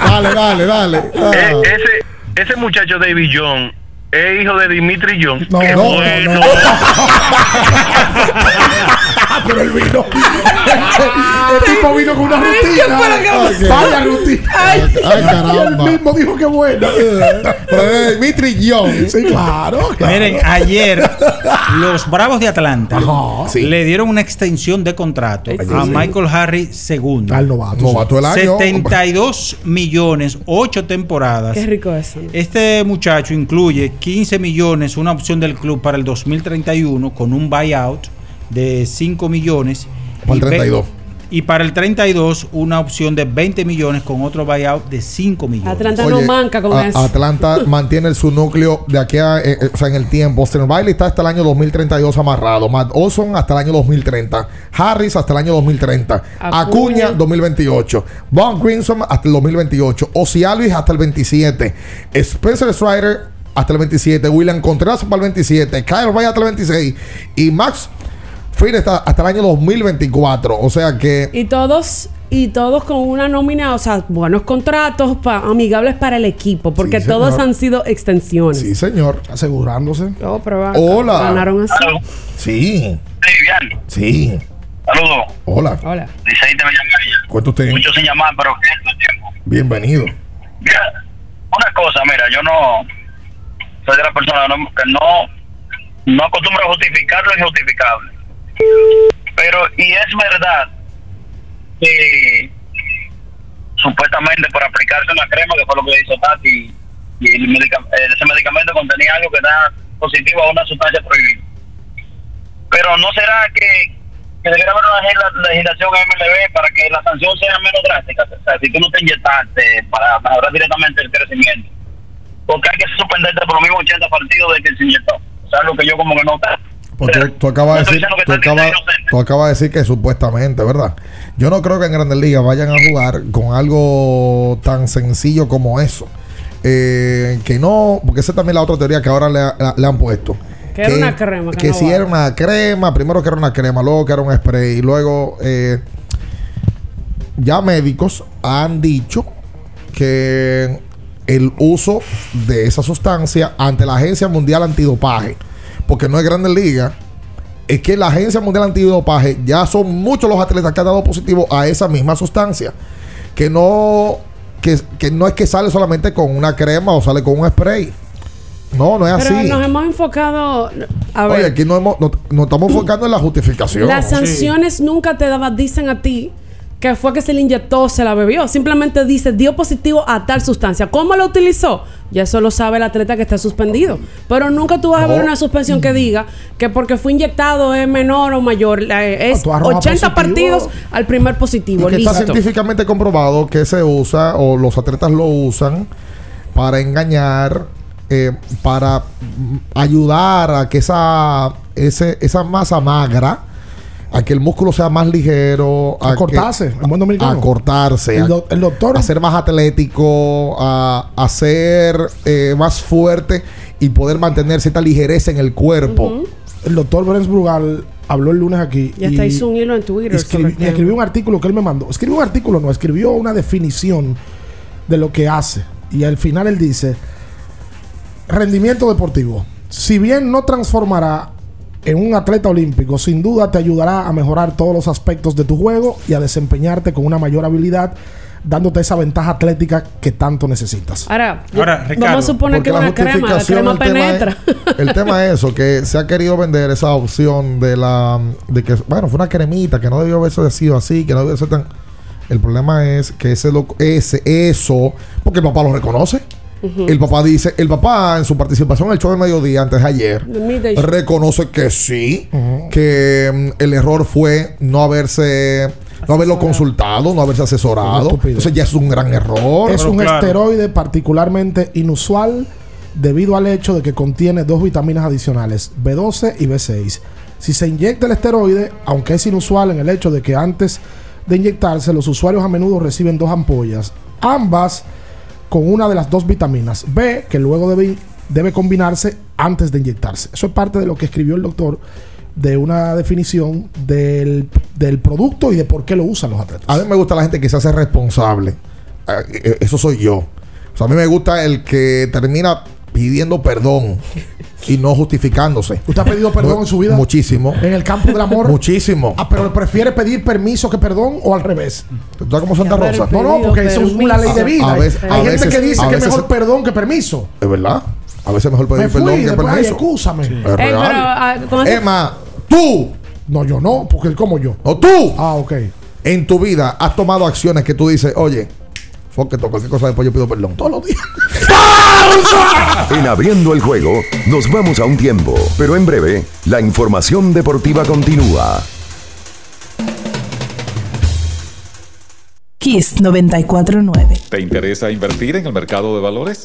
Speaker 16: Dale, dale, dale. Ah.
Speaker 33: Eh, ese, ese muchacho David John es hijo de Dimitri John.
Speaker 14: No,
Speaker 33: Qué
Speaker 14: no,
Speaker 33: bueno.
Speaker 14: no. <laughs> Pero él vino. El tipo vino con una rutina.
Speaker 16: pasó?
Speaker 14: Vaya rutina.
Speaker 16: Ay,
Speaker 14: Y él
Speaker 16: caramba.
Speaker 14: mismo dijo que.
Speaker 16: Pero Dimitri Young.
Speaker 14: Sí, claro. claro.
Speaker 3: Miren, ayer los Bravos de Atlanta
Speaker 14: Ajá.
Speaker 16: Sí.
Speaker 3: le dieron una extensión de contrato a Michael Harris II.
Speaker 14: Al novato.
Speaker 16: Novato del año.
Speaker 3: 72 millones, 8 temporadas.
Speaker 15: Qué rico eso.
Speaker 3: Este muchacho incluye 15 millones, una opción del club para el 2031 con un buyout de 5 millones.
Speaker 16: Para el
Speaker 3: Y ve-
Speaker 16: 32.
Speaker 3: Y para el 32 una opción de 20 millones con otro buyout de 5 millones.
Speaker 15: Atlanta no
Speaker 16: Oye,
Speaker 15: manca con
Speaker 16: a-
Speaker 15: eso.
Speaker 16: Atlanta <laughs> mantiene su núcleo de aquí a, eh, eh, o sea, en el tiempo. Austin Riley está hasta el año 2032 amarrado. Matt Olson hasta el año 2030. Harris hasta el año 2030.
Speaker 15: Acuña.
Speaker 16: Acuña 2028. Von Grinsom hasta el 2028. Ozzy Alvis hasta el 27. Spencer Strider hasta el 27. William Contreras para el 27. Kyle Ray hasta el 26. Y Max Fried está hasta el año 2024. O sea que
Speaker 15: Y todos, y todos con una nómina, o sea, buenos contratos pa- amigables para el equipo, porque
Speaker 16: Sí,
Speaker 15: todos han sido extensiones.
Speaker 16: sí, señor.
Speaker 14: Asegurándose.
Speaker 15: Oh, pero va-
Speaker 16: Hola.
Speaker 15: Ganaron así.
Speaker 16: Sí,
Speaker 33: Sí. Saludos.
Speaker 16: Hola.
Speaker 15: Hola.
Speaker 33: Dice ahí te me llama ella.
Speaker 16: Cuenta usted.
Speaker 33: Mucho sin llamar, pero que es tiempo.
Speaker 16: Bienvenido.
Speaker 33: Mira, una cosa, mira, yo no soy de la persona no- que no, no acostumbro a justificar lo injustificable. Pero, y es verdad que supuestamente por aplicarse una crema, que fue lo que hizo Tati, y ese medicamento contenía algo que da positivo a una sustancia prohibida. Pero ¿no será que, que debería haber una legisla- legislación MLB para que la sanción sea menos drástica? O sea, si tú no te inyectaste para mejorar directamente el crecimiento, porque hay que suspenderte por los mismos 80 partidos de que se inyectó. O sea, lo que yo como que no...
Speaker 16: Pues tú, tú acabas de decir, tú acabas, tú acabas de decir que supuestamente, ¿verdad? Yo no creo que en Grandes Ligas vayan a jugar con algo tan sencillo como eso. Eh, que no, porque esa también es la otra teoría que ahora le, ha- le han puesto.
Speaker 15: Que Que era una crema, que
Speaker 16: Que
Speaker 15: no
Speaker 16: si
Speaker 15: vale.
Speaker 16: era una crema, primero que era una crema, luego que era un spray, y luego eh, ya médicos han dicho que el uso de esa sustancia ante la Agencia Mundial Antidopaje, porque no es Grandes Ligas, es que la Agencia Mundial Antidopaje ya son muchos los atletas que han dado positivo a esa misma sustancia, que no, que, que no es que sale solamente con una crema o sale con un spray. No, no es
Speaker 15: Pero
Speaker 16: así.
Speaker 15: nos hemos enfocado. A ver,
Speaker 16: Oye, aquí no hemos- no- nos estamos enfocando en la justificación.
Speaker 15: las sanciones nunca te daban, dicen a ti que fue que se le inyectó, se la bebió. Simplemente dice, dio positivo a tal sustancia. ¿Cómo lo utilizó? Ya eso lo sabe el atleta que está suspendido. Pero nunca tú vas a ver una suspensión que diga que porque fue inyectado es menor o mayor. La- Es
Speaker 16: tú arrojas
Speaker 15: 80
Speaker 16: positivo.
Speaker 15: partidos al primer positivo.
Speaker 16: Y que está científicamente comprobado que se usa o los atletas lo usan para engañar, eh, para mm, ayudar a que esa, ese, esa masa magra, a que el músculo sea más ligero,
Speaker 14: A cortarse, en buen dominicano.
Speaker 16: a cortarse,
Speaker 14: El doctor-
Speaker 16: a ser más atlético, a, a ser eh, más fuerte y poder mantener cierta ligereza en el cuerpo.
Speaker 14: El doctor Brens Brugal habló el lunes aquí.
Speaker 15: Y hasta hizo un hilo en Twitter.
Speaker 14: escribi-
Speaker 15: tema.
Speaker 14: escribió un artículo que él me mandó. Escribió un artículo, no, escribió una definición de lo que hace. Y al final él dice: rendimiento deportivo. Si bien no transformará en un atleta olímpico, sin duda te ayudará a mejorar todos los aspectos de tu juego y a desempeñarte con una mayor habilidad, dándote esa ventaja atlética que tanto necesitas.
Speaker 15: Ahora,
Speaker 3: Ahora,
Speaker 15: vamos
Speaker 3: Ricardo,
Speaker 15: a suponer que
Speaker 16: Porque
Speaker 15: una crema, la crema
Speaker 16: el tema
Speaker 15: penetra.
Speaker 16: es- el tema es eso, que se ha querido vender esa opción de la de que, bueno, fue una cremita, que no debió haberse sido así, que no debió ser tan. El problema es que ese, lo- ese eso, porque el papá lo reconoce. El papá dice, el papá en su participación en el show del mediodía antes de ayer, reconoce que sí, que mm, el error fue no haberse, no haberlo consultado, no haberse asesorado. Entonces ya es un gran error.
Speaker 14: Es un esteroide particularmente inusual debido al hecho de que contiene dos vitaminas adicionales, B12 y B6. Si se inyecta el esteroide, aunque es inusual en el hecho de que antes de inyectarse los usuarios a menudo reciben dos ampollas, ambas con una de las dos vitaminas B, que luego debe, debe combinarse antes de inyectarse. Eso es parte de lo que escribió el doctor de una definición del, del producto y de por qué lo usan los atletas.
Speaker 16: A mí me gusta la gente que se hace responsable. Ah, eh, Eso soy yo. O sea, a mí me gusta el que termina pidiendo perdón y no justificándose.
Speaker 14: ¿Usted ha pedido perdón en su vida?
Speaker 16: Muchísimo.
Speaker 14: En el campo del amor.
Speaker 16: Muchísimo.
Speaker 14: Ah, pero prefiere pedir permiso que perdón o al revés.
Speaker 16: ¿Tú sabes cómo Santa Rosa?
Speaker 14: No, no, porque eso es una ley de vida.
Speaker 16: A veces-
Speaker 14: Hay
Speaker 16: a
Speaker 14: gente
Speaker 16: veces-
Speaker 14: que dice que es mejor perdón que permiso.
Speaker 16: Es verdad. A veces es mejor pedir
Speaker 14: Me fui,
Speaker 16: perdón que
Speaker 14: ay,
Speaker 16: permiso.
Speaker 14: excúsame.
Speaker 16: Es
Speaker 15: Eh, pero,
Speaker 16: real.
Speaker 15: ah,
Speaker 16: Emma, tú.
Speaker 14: No, yo no, porque como yo.
Speaker 16: O tú.
Speaker 14: Ah, ok.
Speaker 16: En tu vida has tomado acciones que tú dices, oye, fuck it, cualquier cosa después yo pido perdón.
Speaker 14: Todos los días. <laughs>
Speaker 2: En abriendo el juego, nos vamos a un tiempo, pero en breve, la información deportiva continúa.
Speaker 22: Kiss 949.
Speaker 29: ¿Te interesa invertir en el mercado de valores?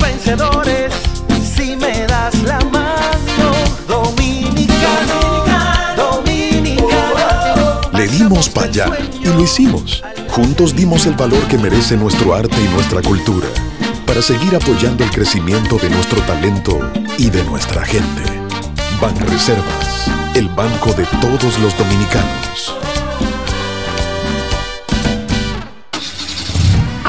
Speaker 36: Para allá y lo hicimos. Juntos dimos el valor que merece nuestro arte y nuestra cultura para seguir apoyando el crecimiento de nuestro talento y de nuestra gente. Banreservas, el banco de todos los dominicanos.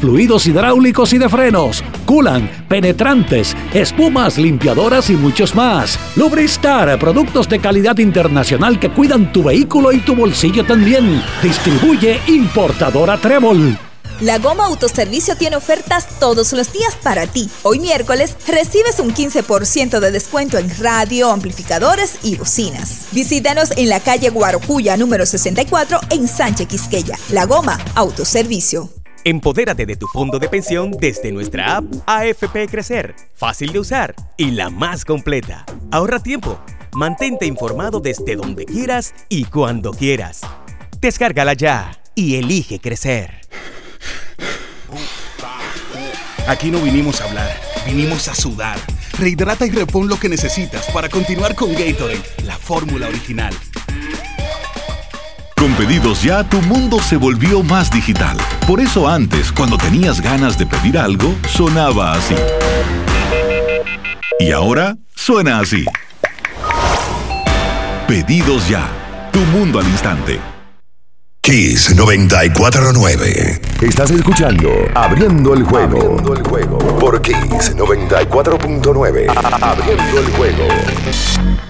Speaker 37: fluidos hidráulicos y de frenos, culan, penetrantes, espumas, limpiadoras y muchos más. Lubristar, productos de calidad internacional que cuidan tu vehículo y tu bolsillo también. Distribuye importadora Trébol.
Speaker 38: La Goma Autoservicio tiene ofertas todos los días para ti. Hoy miércoles recibes un 15% de descuento en radio, amplificadores y bocinas. Visítanos en la calle Guarocuya número 64 en Sánchez Quisqueya. La Goma Autoservicio.
Speaker 39: Empodérate de tu fondo de pensión desde nuestra app AFP Crecer, fácil de usar y la más completa. Ahorra tiempo, mantente informado desde donde quieras y cuando quieras. Descárgala ya y elige crecer.
Speaker 9: Aquí no vinimos a hablar, vinimos a sudar. Rehidrata y repon lo que necesitas para continuar con Gatorade, la fórmula original.
Speaker 5: Con pedidos ya, tu mundo se volvió más digital. Por eso antes, cuando tenías ganas de pedir algo, sonaba así. Y ahora suena así. Pedidos ya. Tu mundo al instante.
Speaker 2: Kiss 949. Estás escuchando Abriendo el juego. Abriendo el juego. Por Kiss 94.9. Abriendo el juego.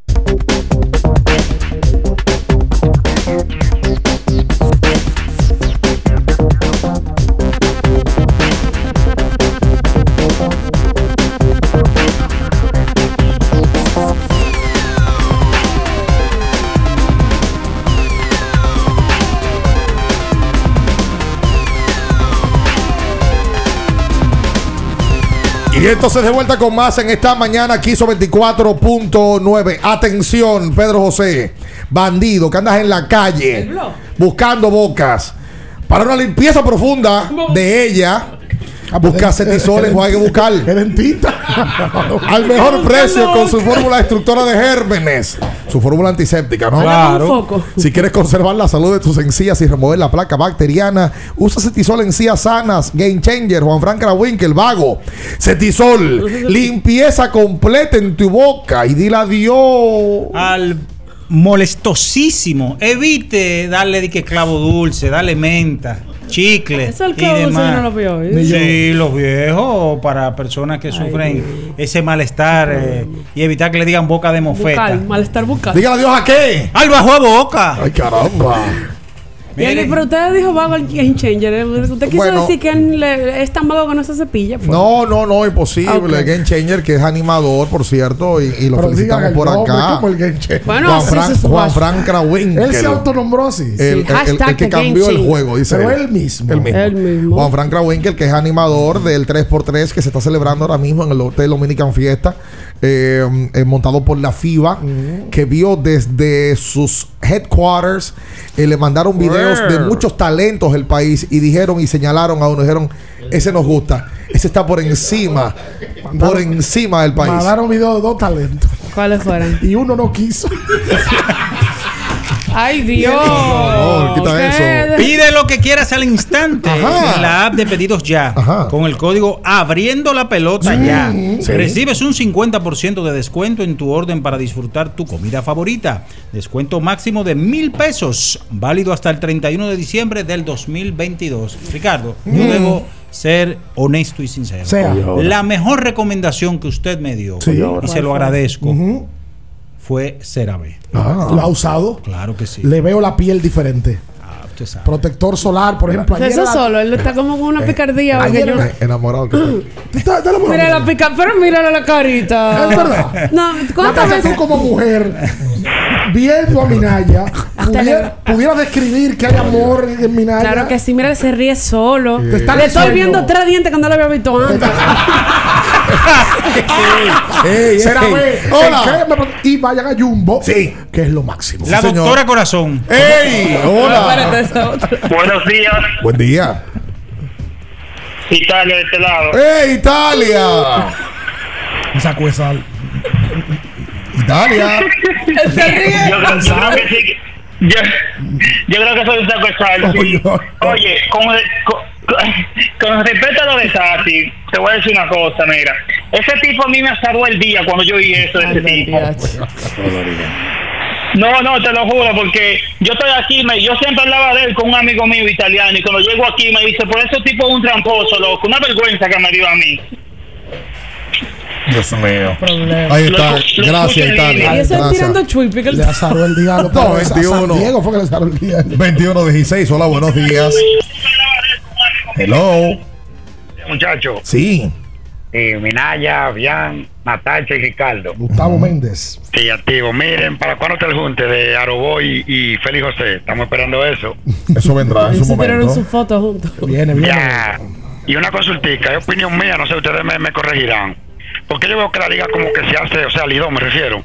Speaker 16: Y entonces de vuelta con más en esta mañana, Quiso 24.9. Atención, Pedro José, bandido que andas en la calle buscando bocas para una limpieza profunda de ella. Busca cetisol en Juan buscar.
Speaker 14: El dentista. <laughs>
Speaker 16: Al mejor <laughs> precio con su fórmula destructora de gérmenes. Su fórmula antiséptica, ¿no?
Speaker 15: Claro.
Speaker 16: Si quieres conservar la salud de tus encías y remover la placa bacteriana, usa Cetisol encías sanas, Game Changer, Juan Frank Krawinkel, Vago. Cetisol, <laughs> limpieza completa en tu boca y dile adiós.
Speaker 3: Al molestosísimo. Evite darle de que clavo dulce, darle menta, chicle
Speaker 15: Eso el
Speaker 3: y
Speaker 15: clavo dulce
Speaker 3: demás.
Speaker 15: no lo vio hoy.
Speaker 3: Sí, los viejos, para personas que sufren ese malestar eh, y evitar que le digan boca de mofeta.
Speaker 15: Bucal, malestar bucal.
Speaker 16: Dígale adiós a qué.
Speaker 3: Al bajo a boca.
Speaker 16: Ay, caramba.
Speaker 15: Pero usted dijo vago el game changer. ¿eh? Usted quiso
Speaker 16: Bueno.
Speaker 15: decir que él le- es tan vago que no se cepilla. pues.
Speaker 16: No, no, no, imposible.
Speaker 15: Ok.
Speaker 16: Game Changer, que es animador, por cierto, y, y lo
Speaker 14: Pero
Speaker 16: felicitamos
Speaker 14: el
Speaker 16: por acá.
Speaker 14: como el Game Changer.
Speaker 15: Bueno,
Speaker 16: Juan,
Speaker 15: así
Speaker 16: Fran-
Speaker 15: se
Speaker 16: Juan. Frank Krawinkel.
Speaker 14: Él se autonombró así.
Speaker 16: El, el- el- el que cambió el juego, dice
Speaker 14: Pero
Speaker 16: él.
Speaker 14: él mismo.
Speaker 16: El mismo.
Speaker 15: Él mismo.
Speaker 16: Juan Frank Krawinkel, que es animador del 3x3 que se está celebrando ahora mismo en el Hotel Dominican Fiesta, eh, eh, montado por la FIBA, que vio desde sus headquarters, eh, le mandaron videos de muchos talentos del país y dijeron y señalaron a uno, dijeron, ese nos gusta, ese está por encima, por encima del país.
Speaker 14: Mandaron video de dos talentos.
Speaker 15: ¿Cuáles fueron?
Speaker 14: Y uno no quiso. <laughs>
Speaker 15: Ay, Dios.
Speaker 16: No, quita eso.
Speaker 3: Pide lo que quieras al instante
Speaker 16: Ajá.
Speaker 3: en la app de pedidos ya.
Speaker 16: Ajá.
Speaker 3: Con el código abriendo la pelota ya.
Speaker 16: sí.
Speaker 3: Recibes un 50% de descuento en tu orden para disfrutar tu comida favorita. Descuento máximo de mil pesos. Válido hasta el 31 de diciembre del 2022. Ricardo, yo debo ser honesto y sincero.
Speaker 14: Sea.
Speaker 3: La mejor recomendación que usted me dio,
Speaker 14: Sí.
Speaker 3: y se lo agradezco. Fue CeraVe.
Speaker 16: Ah.
Speaker 14: Lo ha usado.
Speaker 3: Claro que sí.
Speaker 14: Le veo la piel diferente.
Speaker 3: Usted sabe.
Speaker 14: Protector solar, por ejemplo. ayer
Speaker 15: Eso
Speaker 14: la-
Speaker 15: solo, él está como con una picardía.
Speaker 14: ayer
Speaker 15: porque yo-
Speaker 16: Enamorado que está. <laughs>
Speaker 14: Te puedo
Speaker 15: Mira la pica, pero mírale la carita.
Speaker 14: Es verdad.
Speaker 15: No, ¿cuántas veces?
Speaker 14: tú como mujer viendo a Minaya, <laughs> pudiera, pudiera describir que hay amor en Minaya.
Speaker 15: Claro que sí, mira, se ríe solo.
Speaker 14: Te está
Speaker 15: Le estoy viendo tres dientes que no lo había visto antes. <laughs>
Speaker 16: Ey,
Speaker 14: Será
Speaker 16: ey.
Speaker 14: ve,
Speaker 16: Hola.
Speaker 14: y vayan a Jumbo, sí. que es lo máximo.
Speaker 3: La doctora Corazón.
Speaker 16: ¡Ey! Hola.
Speaker 34: Buenos días,
Speaker 16: Buen día.
Speaker 34: Italia de este lado.
Speaker 16: ¡Ey, Italia!
Speaker 14: Un saco de sal.
Speaker 16: Italia.
Speaker 34: Yo, creo- yo creo que sí. Yo, yo creo que soy un saco de sal. sí. Oye, con, con, con respecto a lo de Tati, te voy a decir una cosa, mira. Ese tipo a mí me asaró el día cuando yo vi eso de ese tipo. No, no, te lo juro, porque yo estoy aquí, me, yo siempre hablaba de él con un amigo mío italiano y cuando llego aquí me dice, por ese tipo es un tramposo, loco, una vergüenza que me dio a mí.
Speaker 16: Dios mío. Ahí está. Gracias, Italia.
Speaker 15: Y eso es tirando chuipi. que-
Speaker 14: Le azaró el día.
Speaker 16: No,
Speaker 14: padres. A
Speaker 16: 21.
Speaker 14: San Diego fue que le azaró el día.
Speaker 16: 21 de 16. Hola, buenos días. Hello.
Speaker 40: Muchachos,
Speaker 16: Sí.
Speaker 40: Eh, Minaya, Bian, Natacha y Ricardo.
Speaker 14: Gustavo Méndez.
Speaker 40: Sí, activo. Miren, ¿para cuándo está el junte de Aroboy y Félix José? Estamos esperando eso.
Speaker 16: Eso vendrá en su
Speaker 15: se
Speaker 16: momento.
Speaker 15: su foto juntos.
Speaker 14: Viene, viene.
Speaker 40: Ya. Y una consultica, es opinión mía, no sé, ustedes me, me corregirán. Porque yo veo que la liga como que se hace, o sea, Lidón me refiero,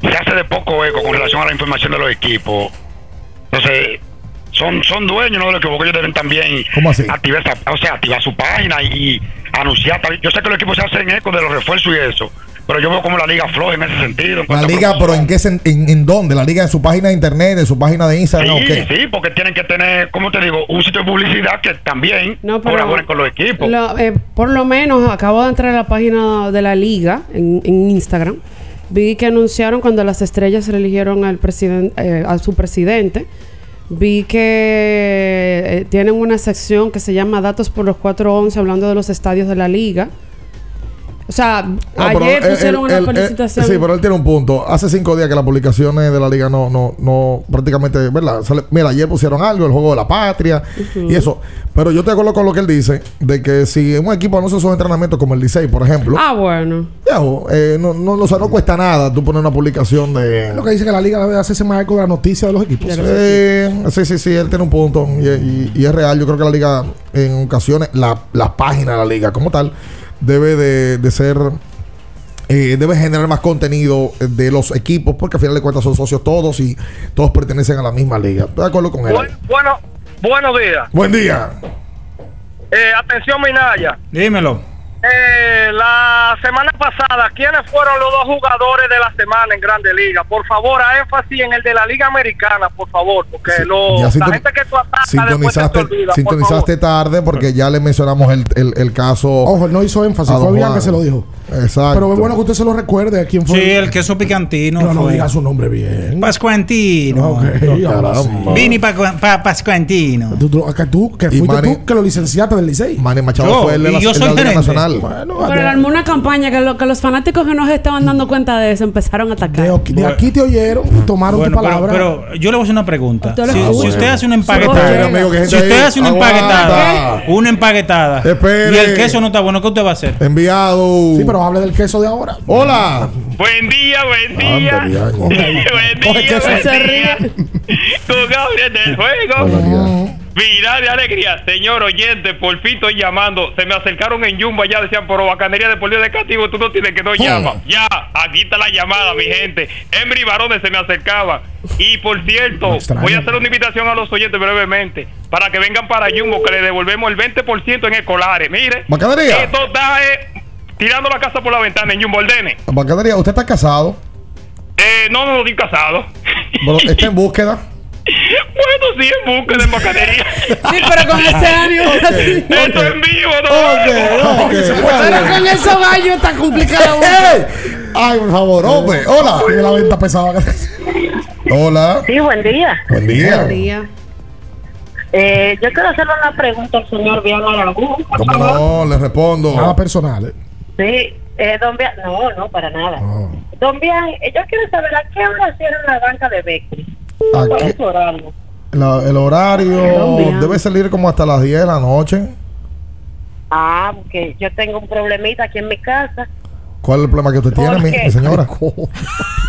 Speaker 40: se hace de poco eco con relación a la información de los equipos. Entonces, son, son dueños ¿no? de los equipos, ellos deben también
Speaker 16: ¿Cómo así?
Speaker 40: activar, esa- o sea, activar su página y anunciar. Yo sé que los equipos se hacen eco de los refuerzos y eso, pero yo veo como la liga floja en ese sentido. en
Speaker 16: La liga, pero ¿en qué en, en dónde? ¿La liga en su página de internet, en su página de Instagram
Speaker 40: Sí,
Speaker 16: o qué?
Speaker 40: sí, porque tienen que tener, como te digo, un sitio de publicidad que también
Speaker 15: No,
Speaker 40: colaboren con los equipos.
Speaker 15: Lo- eh, por lo menos acabo de entrar a la página de la liga en, en Instagram. Vi que anunciaron cuando las estrellas eligieron al presidente, a su presidente. Vi que eh, tienen una sección que se llama Datos por los 411 hablando de los estadios de la liga. O sea,
Speaker 16: No, pero
Speaker 15: ayer
Speaker 16: él-
Speaker 15: pusieron
Speaker 16: él-
Speaker 15: una
Speaker 16: él-
Speaker 15: felicitación.
Speaker 16: sí, pero él tiene un punto. Hace cinco días que las publicaciones de la liga no, no, no, prácticamente, ¿verdad? Sale- mira, ayer pusieron algo, el juego de la patria y eso. Pero yo te acuerdo con lo que él dice, de que si un equipo anuncia sus entrenamientos como el Licey, por ejemplo,
Speaker 15: Ah, bueno.
Speaker 16: viejo, eh, no, no, o sea, no cuesta nada tú poner una publicación de...
Speaker 14: Lo que dice que la liga debe hacerse más eco de la noticia de los equipos.
Speaker 16: Eh, sí, sí, sí, él tiene un punto y, y- y es real. Yo creo que la liga, en ocasiones, la, la página de la liga como tal, debe de, de ser, eh, debe generar más contenido de los equipos, porque al final de cuentas son socios todos y todos pertenecen a la misma liga. Estoy de acuerdo con él.
Speaker 41: Bu- bueno, buenos días.
Speaker 16: Buen día.
Speaker 41: Eh, atención, Minaya.
Speaker 3: Dímelo.
Speaker 41: Eh, la semana pasada, ¿quiénes fueron los dos jugadores de la semana en Grande Liga? Por favor, a énfasis en el de la Liga Americana, por favor, porque lo-
Speaker 16: ya
Speaker 41: la
Speaker 16: sinton-
Speaker 41: gente que tú atacas después
Speaker 16: Sintonizaste,
Speaker 41: por
Speaker 16: sintonizaste tarde porque ya le mencionamos el, el, el caso.
Speaker 14: Ojo, él no hizo énfasis, fue Bian que se lo dijo.
Speaker 16: Exacto.
Speaker 14: Pero es bueno que usted se lo recuerde a quién fue.
Speaker 3: Sí, el queso picantino.
Speaker 14: No, no
Speaker 3: fue.
Speaker 14: diga su nombre bien.
Speaker 3: Pascuantino.
Speaker 14: Ok, ahora sí.
Speaker 3: Vini pa- pa- Pascuantino.
Speaker 14: Tú, tú- que tú, que
Speaker 16: Y
Speaker 14: fuiste
Speaker 16: Manny-
Speaker 14: tú que lo licenciaste del Licey.
Speaker 16: Manny Machado
Speaker 3: Yo,
Speaker 16: fue el de la,
Speaker 3: yo
Speaker 16: el de
Speaker 3: soy
Speaker 16: la Liga Nacional.
Speaker 14: Bueno,
Speaker 15: Pero él armó una campaña que, lo- que los fanáticos que no se estaban dando cuenta de eso empezaron a atacar.
Speaker 14: de, de aquí te oyeron, tomaron
Speaker 3: Bueno,
Speaker 14: tu
Speaker 3: pero,
Speaker 14: palabra.
Speaker 3: pero yo le voy a hacer una pregunta.
Speaker 15: Lo
Speaker 3: Si, usted hace una
Speaker 15: Oye,
Speaker 3: empaquetada,
Speaker 16: amigo, que gente
Speaker 3: si usted
Speaker 16: ahí
Speaker 3: hace una
Speaker 16: aguanta.
Speaker 3: empaquetada, una empaquetada,
Speaker 16: Espere.
Speaker 3: y el queso no está bueno, ¿qué usted va a hacer?
Speaker 16: Enviado.
Speaker 14: sí, pero hable del queso de ahora.
Speaker 16: Hola.
Speaker 41: Buen día, buen día.
Speaker 16: Anda, <laughs>
Speaker 41: buen
Speaker 14: Coge
Speaker 41: día,
Speaker 14: queso.
Speaker 41: buen
Speaker 15: Se
Speaker 41: día.
Speaker 15: ríe.
Speaker 41: Con Gabriel del Juego. Vida de alegría, señor oyente, por fin estoy llamando. Se me acercaron en Jumbo allá, decían, por bacanería de Deportiva de Cativo, tú no tienes que no llamas. Ya, aquí está la llamada, mi gente. Embry Barones se me acercaba. Y por cierto, voy a hacer una invitación a los oyentes brevemente, para que vengan para Jumbo, que le devolvemos el 20% en escolares. Mire,
Speaker 16: Bacanería.
Speaker 41: esto está eh, tirando la casa por la ventana en Jumbo Ordene.
Speaker 16: Bacanería, ¿usted está casado?
Speaker 41: Eh, no, no, no estoy casado.
Speaker 16: Bueno, está en <laughs> búsqueda.
Speaker 41: Bueno, sí, en búsqueda en bacanería.
Speaker 15: Sí, pero con ese ánimo. así.
Speaker 41: Esto en vivo, ¿no?
Speaker 16: Ok, ok.
Speaker 15: Pero con esos gallos está complicado. <laughs>
Speaker 16: Ay, por favor, hombre. Hola.
Speaker 14: Tiene la venta pesada.
Speaker 16: Hola.
Speaker 42: Sí, buen día.
Speaker 16: Buen día.
Speaker 15: Buen día.
Speaker 42: Eh, yo quiero hacerle una pregunta al señor Bian Aragón. por
Speaker 16: ¿Cómo
Speaker 42: favor.
Speaker 16: no? Le respondo.
Speaker 14: Nada personal. ¿eh?
Speaker 42: Sí, eh, don Bian, no, no, para nada.
Speaker 16: Ah.
Speaker 42: Don Bian, eh, yo quiero saber a qué hora cierran la banca de Becky.
Speaker 16: ¿A
Speaker 42: ¿Cuál
Speaker 16: qué?
Speaker 42: es su horario?
Speaker 16: La- el horario debe salir como hasta las 10 de la noche.
Speaker 42: Ah, porque yo tengo un problemita aquí en mi casa
Speaker 16: ¿Cuál es el problema que usted tiene,
Speaker 42: ¿Por
Speaker 16: mi, señora? <laughs>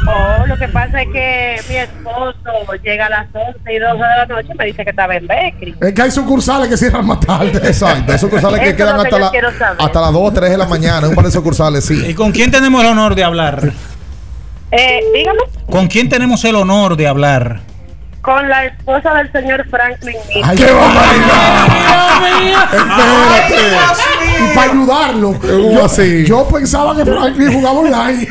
Speaker 42: Oh, lo que pasa es que mi esposo llega a las 11 y 12 de la noche y me dice que estaba en Becri.
Speaker 14: Es que hay sucursales que cierran más tarde.
Speaker 16: Exacto, hay sucursales que quedan
Speaker 42: que
Speaker 16: hasta, la, hasta las 2 3 de la mañana. Un par de sucursales, sí.
Speaker 3: ¿Y con quién tenemos el honor de hablar?
Speaker 42: Eh, dígame,
Speaker 3: ¿Con quién tenemos el honor de hablar?
Speaker 42: con la esposa del señor Franklin.
Speaker 14: ¡Ay, qué Espérate. Y para ayudarlo. Yo,
Speaker 16: así?
Speaker 14: yo pensaba que Franklin jugaba online.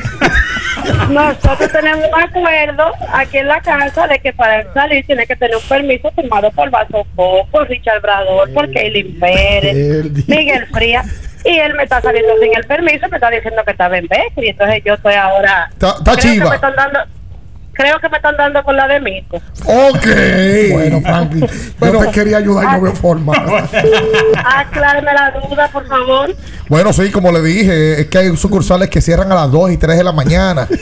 Speaker 14: <laughs>
Speaker 42: Nosotros tenemos un acuerdo aquí en la casa de que para él salir tiene que tener un permiso firmado por Vaso Coco, Richard Brador, por Kaylin Pérez, Miguel Frías. Y él me está saliendo sin el permiso, me está diciendo que estaba en Becri. Entonces yo estoy ahora.
Speaker 16: Está- está
Speaker 42: creo que
Speaker 16: chiva.
Speaker 42: me están dando, creo que me están dando con la de Mico.
Speaker 16: Ok.
Speaker 14: Bueno, Franklin, yo <laughs> te quería ayudar y no veo forma. <laughs>
Speaker 42: Aclárame la duda, por favor.
Speaker 16: Bueno, sí, como le dije, es que hay sucursales que cierran a las 2 y 3 de la mañana. <laughs>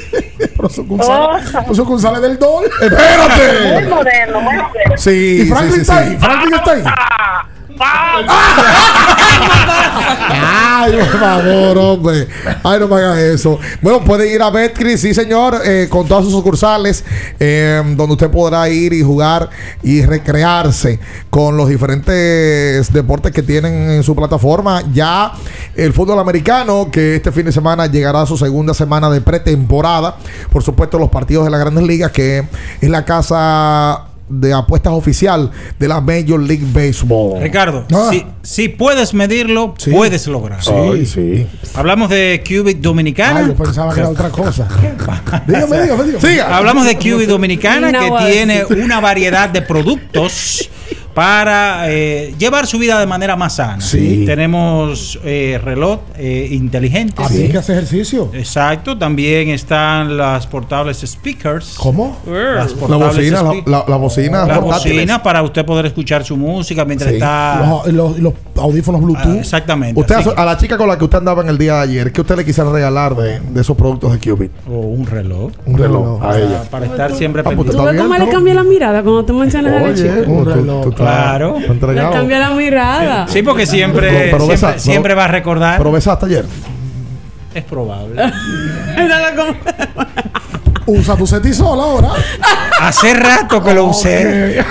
Speaker 14: Pero sucursales,
Speaker 42: Oh.
Speaker 14: sucursales del DOL.
Speaker 42: Muy
Speaker 16: ¡Espérate!
Speaker 42: moderno, muy moderno.
Speaker 16: Sí,
Speaker 14: Y Franklin
Speaker 16: sí, sí,
Speaker 14: está
Speaker 16: sí.
Speaker 14: ahí. Franklin está ahí.
Speaker 16: Ay, por favor, hombre. Ay, no me hagas eso. Bueno, puede ir a Betcris, sí, señor, eh, con todas sus sucursales, eh, donde usted podrá ir y jugar y recrearse con los diferentes deportes que tienen en su plataforma. Ya el fútbol americano, que este fin de semana llegará a su segunda semana de pretemporada. Por supuesto, los partidos de las grandes ligas, que es la casa de apuestas oficial de la Major League Baseball.
Speaker 3: Ricardo,
Speaker 16: Ah.
Speaker 3: si, si puedes medirlo, puedes lograr.
Speaker 16: Sí, sí.
Speaker 3: Hablamos de Qubit Dominicana.
Speaker 14: Ay, yo pensaba que era otra cosa. <laughs> Dígame, dígame, dígame.
Speaker 16: Siga.
Speaker 3: Hablamos de Qubit Dominicana que tiene una variedad de productos <laughs> para eh, llevar su vida de manera más sana.
Speaker 14: Sí.
Speaker 3: Tenemos eh, reloj eh, inteligente.
Speaker 14: Así que hace ejercicio.
Speaker 3: Exacto, también están las portables speakers.
Speaker 14: ¿Cómo?
Speaker 3: Las
Speaker 16: La
Speaker 3: portables
Speaker 16: bocina, la,
Speaker 3: spe-
Speaker 16: la, la bocina
Speaker 3: las
Speaker 16: portátiles.
Speaker 3: bocinas para usted poder escuchar su música mientras
Speaker 16: Sí.
Speaker 3: está.
Speaker 14: Los, los- los audífonos Bluetooth.
Speaker 3: Ah, exactamente.
Speaker 16: Usted, a, la chica con la que usted andaba en el día de ayer, ¿qué usted le quisiera regalar de, de esos productos de Qubit?
Speaker 3: que- o un reloj.
Speaker 16: Un reloj a
Speaker 3: Para,
Speaker 16: ella.
Speaker 3: para estar siempre
Speaker 16: Ah, pues
Speaker 3: pendiente.
Speaker 15: ¿Tú ves cómo le
Speaker 16: ¿no?
Speaker 15: cambia la mirada cuando te mencionas a la chica?
Speaker 16: tú- tú- tú estás-
Speaker 3: Claro.
Speaker 15: Le cambia la mirada.
Speaker 3: Sí, porque siempre,
Speaker 16: Pero- pero
Speaker 3: siempre,
Speaker 16: besa-
Speaker 3: siempre
Speaker 16: pero-
Speaker 3: va a recordar.
Speaker 16: Pero besaste ayer.
Speaker 3: es probable. <laughs>
Speaker 14: Usa tu setisol ahora.
Speaker 3: Hace rato que lo usé.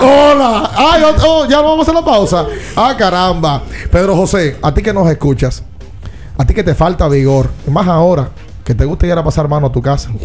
Speaker 16: Hola. Ay, oh, oh, ya vamos a hacer la pausa. Ah, caramba. Pedro José, a ti que nos escuchas, a ti que te falta vigor, más ahora que te gusta ir a pasar mano a tu casa. <laughs>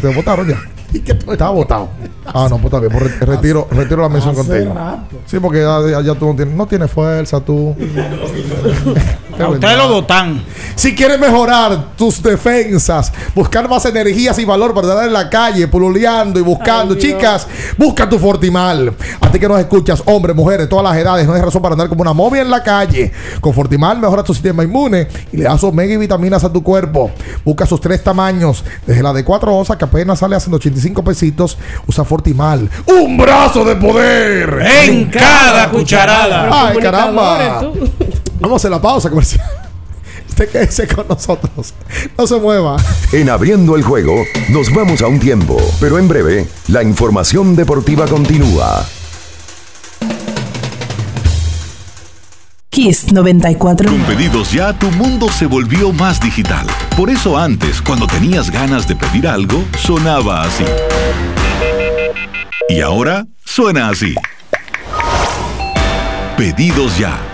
Speaker 16: ¿Te votaron ya? <laughs> Estaba votado. Ah, no, pues está bien. Pues re- retiro, retiro la mención contigo.
Speaker 14: rato.
Speaker 16: Sí, porque ya, ya- ya tú no tienes, no tienes fuerza, tú. <laughs>
Speaker 3: A usted lo votan.
Speaker 16: Si quieres mejorar tus defensas, buscar más energías y valor para andar en la calle, pululeando y buscando,
Speaker 15: Ay,
Speaker 16: chicas, busca tu Fortimal. A ti que nos escuchas, hombres, mujeres, todas las edades, no hay razón para andar como una momia en la calle. Con Fortimal mejora tu sistema inmune y le das omega y vitaminas a tu cuerpo. Busca sus tres tamaños, desde la de 4 onzas que apenas sale a 185 pesitos, usa Fortimal. ¡Un brazo de poder!
Speaker 3: En cada cucharada.
Speaker 16: ¡Ay, caramba! Vamos a hacer la pausa comercial. <laughs> Usted quédese con nosotros. No se mueva.
Speaker 2: En abriendo el juego, nos vamos a un tiempo, pero en breve, la información deportiva continúa.
Speaker 22: Kiss 94.
Speaker 5: Con pedidos ya, tu mundo se volvió más digital. Por eso antes, cuando tenías ganas de pedir algo, sonaba así. Y ahora suena así. Pedidos ya.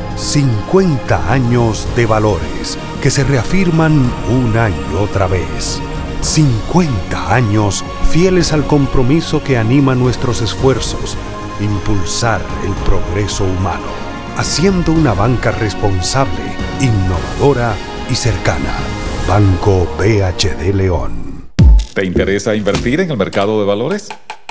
Speaker 6: 50 años de valores que se reafirman una y otra vez. 50 años fieles al compromiso que anima nuestros esfuerzos, impulsar el progreso humano, haciendo una banca responsable, innovadora y cercana. Banco BHD León.
Speaker 29: ¿Te interesa invertir en el mercado de valores?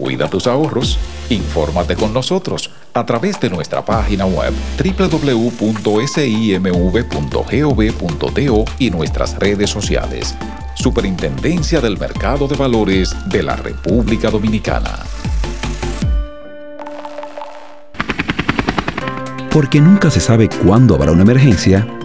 Speaker 29: Cuida tus ahorros. Infórmate con nosotros a través de nuestra página web www.simv.gov.do y nuestras redes sociales. Superintendencia del Mercado de Valores de la República Dominicana.
Speaker 43: Porque nunca se sabe cuándo habrá una emergencia,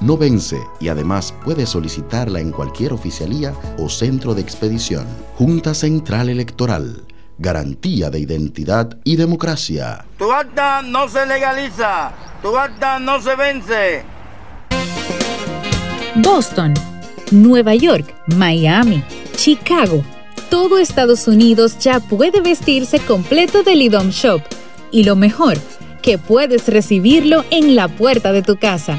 Speaker 8: no vence y además puedes solicitarla en cualquier oficialía o centro de expedición. Junta Central Electoral. Garantía de identidad y democracia.
Speaker 44: Tu acta no se legaliza, tu acta no se vence.
Speaker 45: Boston, Nueva York, Miami, Chicago. Todo Estados Unidos ya puede vestirse completo del IDOM Shop. Y lo mejor, que puedes recibirlo en la puerta de tu casa.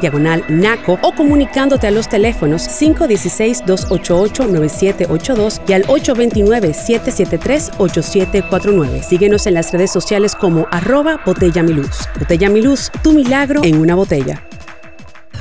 Speaker 15: Diagonal Naco o comunicándote a los teléfonos 516-288-9782 y al 829-773-8749. Síguenos en las redes sociales como arroba Botella Miluz. Botella Miluz, tu milagro en una botella.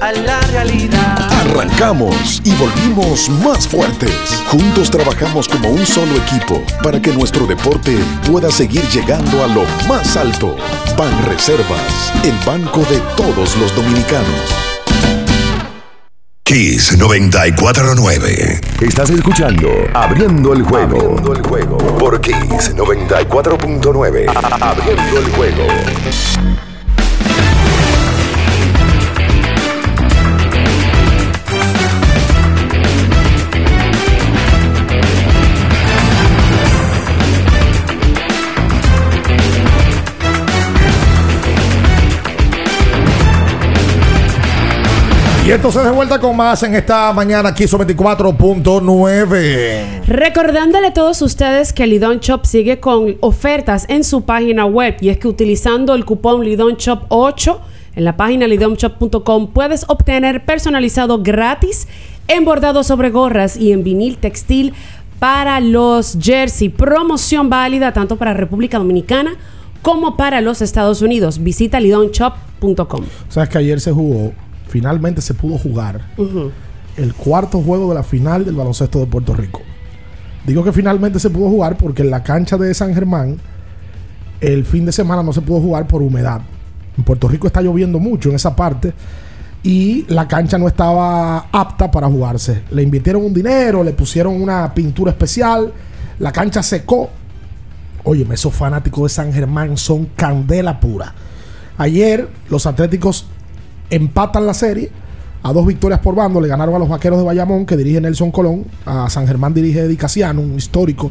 Speaker 6: a la realidad.
Speaker 36: Arrancamos y volvimos más fuertes. Juntos trabajamos como un solo equipo para que nuestro deporte pueda seguir llegando a lo más alto. Ban Reservas, el banco de todos los dominicanos.
Speaker 2: Kiss 949. Estás escuchando Abriendo el juego. Abriendo el juego. Por Kiss 94.9. Abriendo el juego.
Speaker 16: Y entonces de vuelta con más en esta mañana aquí son 24.9.
Speaker 46: Recordándole a todos ustedes que Lidon Shop sigue con ofertas en su página web y es que utilizando el cupón Lidon Shop 8 en la página lidomshop.com puedes obtener personalizado gratis en bordado sobre gorras y en vinil textil para los jersey. Promoción válida tanto para República Dominicana como para los Estados Unidos. Visita lidonshop.com.
Speaker 14: Sabes que ayer se jugó, finalmente se pudo jugar el cuarto juego de la final del baloncesto de Puerto Rico. Digo que finalmente se pudo jugar porque en la cancha de San Germán el fin de semana no se pudo jugar por humedad. En Puerto Rico está lloviendo mucho en esa parte y la cancha no estaba apta para jugarse. Le invirtieron un dinero, le pusieron una pintura especial, la cancha secó. Oye, esos fanáticos de San Germán son candela pura. Ayer los Atléticos empatan la serie a dos victorias por bando. Le ganaron a los Vaqueros de Bayamón, que dirige Nelson Colón. A San Germán dirige Eddie un histórico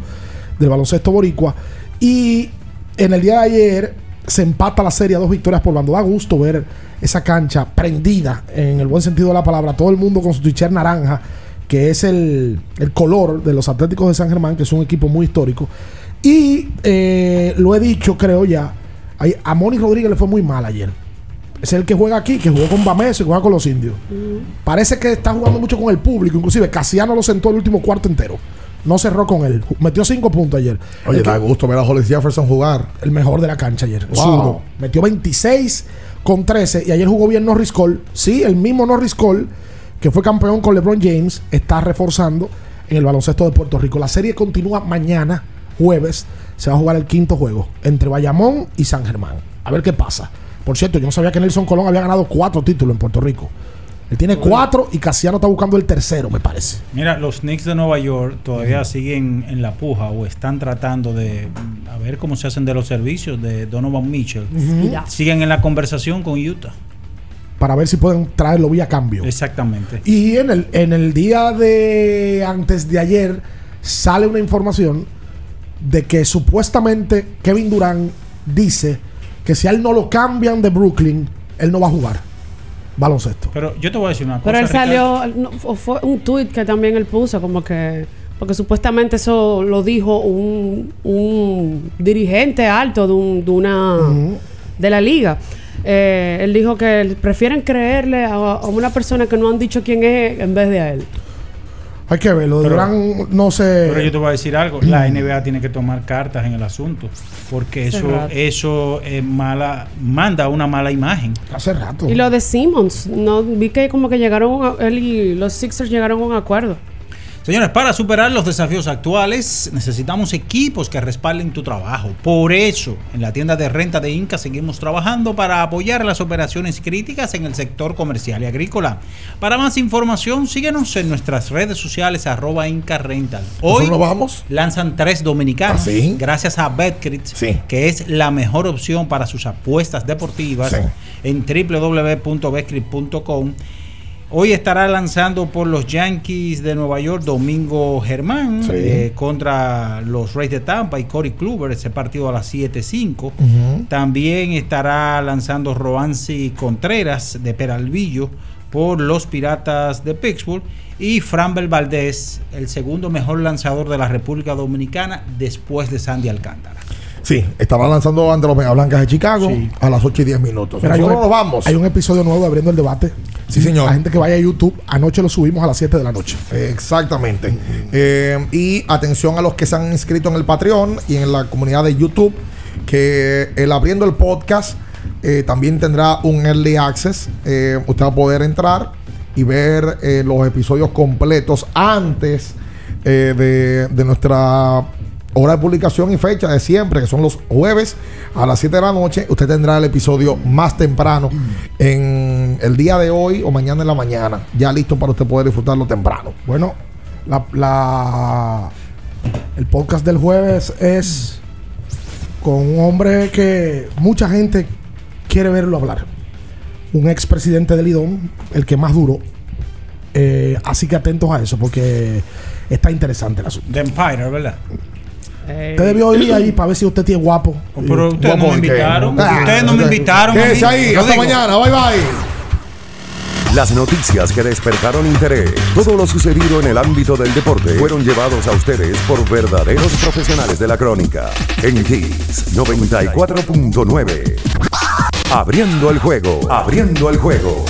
Speaker 14: del baloncesto boricua. Y en el día de ayer se empata la serie a dos victorias por bando. Da gusto ver esa cancha prendida, en el buen sentido de la palabra. Todo el mundo con su t naranja, que es el, el color de los Atléticos de San Germán, que es un equipo muy histórico. Y eh, lo he dicho, creo ya. A Moni Rodríguez le fue muy mal ayer. Es el que juega aquí, que jugó con Bameso y juega con los indios. Parece que está jugando mucho con el público. Inclusive Casiano lo sentó el último cuarto entero. No cerró con él. Metió cinco puntos ayer.
Speaker 16: Oye, da gusto ver a Hollis Jefferson jugar.
Speaker 14: El mejor de la cancha ayer. Metió 26 con 13. Y ayer jugó bien Norris Cole. Sí, el mismo Norris Cole, que fue campeón con LeBron James, está reforzando en el baloncesto de Puerto Rico. La serie continúa mañana, jueves. Se va a jugar el quinto juego entre Bayamón y San Germán. A ver qué pasa. Por cierto, yo no sabía que Nelson Colón había ganado cuatro títulos en Puerto Rico. Él tiene cuatro y Casiano está buscando el tercero, me parece.
Speaker 3: Mira, los Knicks de Nueva York todavía siguen en la puja o están tratando de a ver cómo se hacen de los servicios de Donovan Mitchell. Siguen en la conversación con Utah.
Speaker 14: Para ver si pueden traerlo vía cambio.
Speaker 3: Exactamente.
Speaker 14: Y en el, en el día de antes de ayer sale una información de que supuestamente Kevin Durant dice que si a él no lo cambian de Brooklyn, él no va a jugar baloncesto.
Speaker 3: Pero yo te voy a decir una cosa.
Speaker 15: Pero él salió, fue un tuit que también él puso, como que, porque supuestamente eso lo dijo un, un dirigente alto de, de una, de la liga. Eh, él dijo que prefieren creerle a, una persona que no han dicho quién es en vez de a él.
Speaker 14: Hay que verlo. Durán no sé.
Speaker 3: Pero yo te voy a decir algo. La NBA tiene que tomar cartas en el asunto. Porque eso, eso es mala, manda una mala imagen.
Speaker 14: Hace rato.
Speaker 15: Y lo de Simmons, no vi que como que llegaron, él y los Sixers llegaron a un acuerdo.
Speaker 3: Señores, para superar los desafíos actuales necesitamos equipos que respalden tu trabajo. Por eso, en la tienda de renta de Inca seguimos trabajando para apoyar las operaciones críticas en el sector comercial y agrícola. Para más información, síguenos en nuestras redes sociales arroba Inca Rental. Hoy
Speaker 16: vamos?
Speaker 3: lanzan tres dominicanos
Speaker 16: ¿Ah,
Speaker 3: gracias a Betcrit, que es la mejor opción para sus apuestas deportivas en www.betcrit.com Hoy estará lanzando por los Yankees de Nueva York Domingo Germán eh, contra los Rays de Tampa y Corey Kluber, ese partido a las 7.05. También estará lanzando Roansi Contreras de Peralvillo por los Piratas de Pittsburgh y Framber Valdés, el segundo mejor lanzador de la República Dominicana después de Sandy Alcántara.
Speaker 16: Sí, estaba lanzando ante los Mega Blancas de Chicago a las 8 y 10 minutos.
Speaker 14: Pero nos vamos. Hay un episodio nuevo abriendo el debate.
Speaker 16: Sí, señor.
Speaker 14: La gente que vaya a YouTube, anoche lo subimos a las 7 de la noche.
Speaker 16: Exactamente. Eh, y atención a los que se han inscrito en el Patreon y en la comunidad de YouTube, que el abriendo el podcast eh, también tendrá un early access. Eh, usted va a poder entrar y ver los episodios completos antes de, de nuestra hora de publicación y fecha de siempre, que son los jueves a las 7 de la noche. Usted tendrá el episodio más temprano en el día de hoy o mañana en la mañana, ya listo para usted poder disfrutarlo temprano.
Speaker 14: Bueno, la, el podcast del jueves es con un hombre que mucha gente quiere verlo hablar. Un expresidente del IDOM, el que más duró. Eh, así que atentos a eso porque está interesante el asunto.
Speaker 3: The Empire, ¿verdad?
Speaker 14: Usted debió ir ahí para ver si usted tiene guapo.
Speaker 3: Pero ustedes no me invitaron. ustedes no me invitaron.
Speaker 16: es ahí. Hasta mañana. Bye bye.
Speaker 2: Las noticias que despertaron interés, todo lo sucedido en el ámbito del deporte, fueron llevados a ustedes por verdaderos profesionales de la crónica. En Kiss 94.9. Abriendo el juego. Abriendo el juego.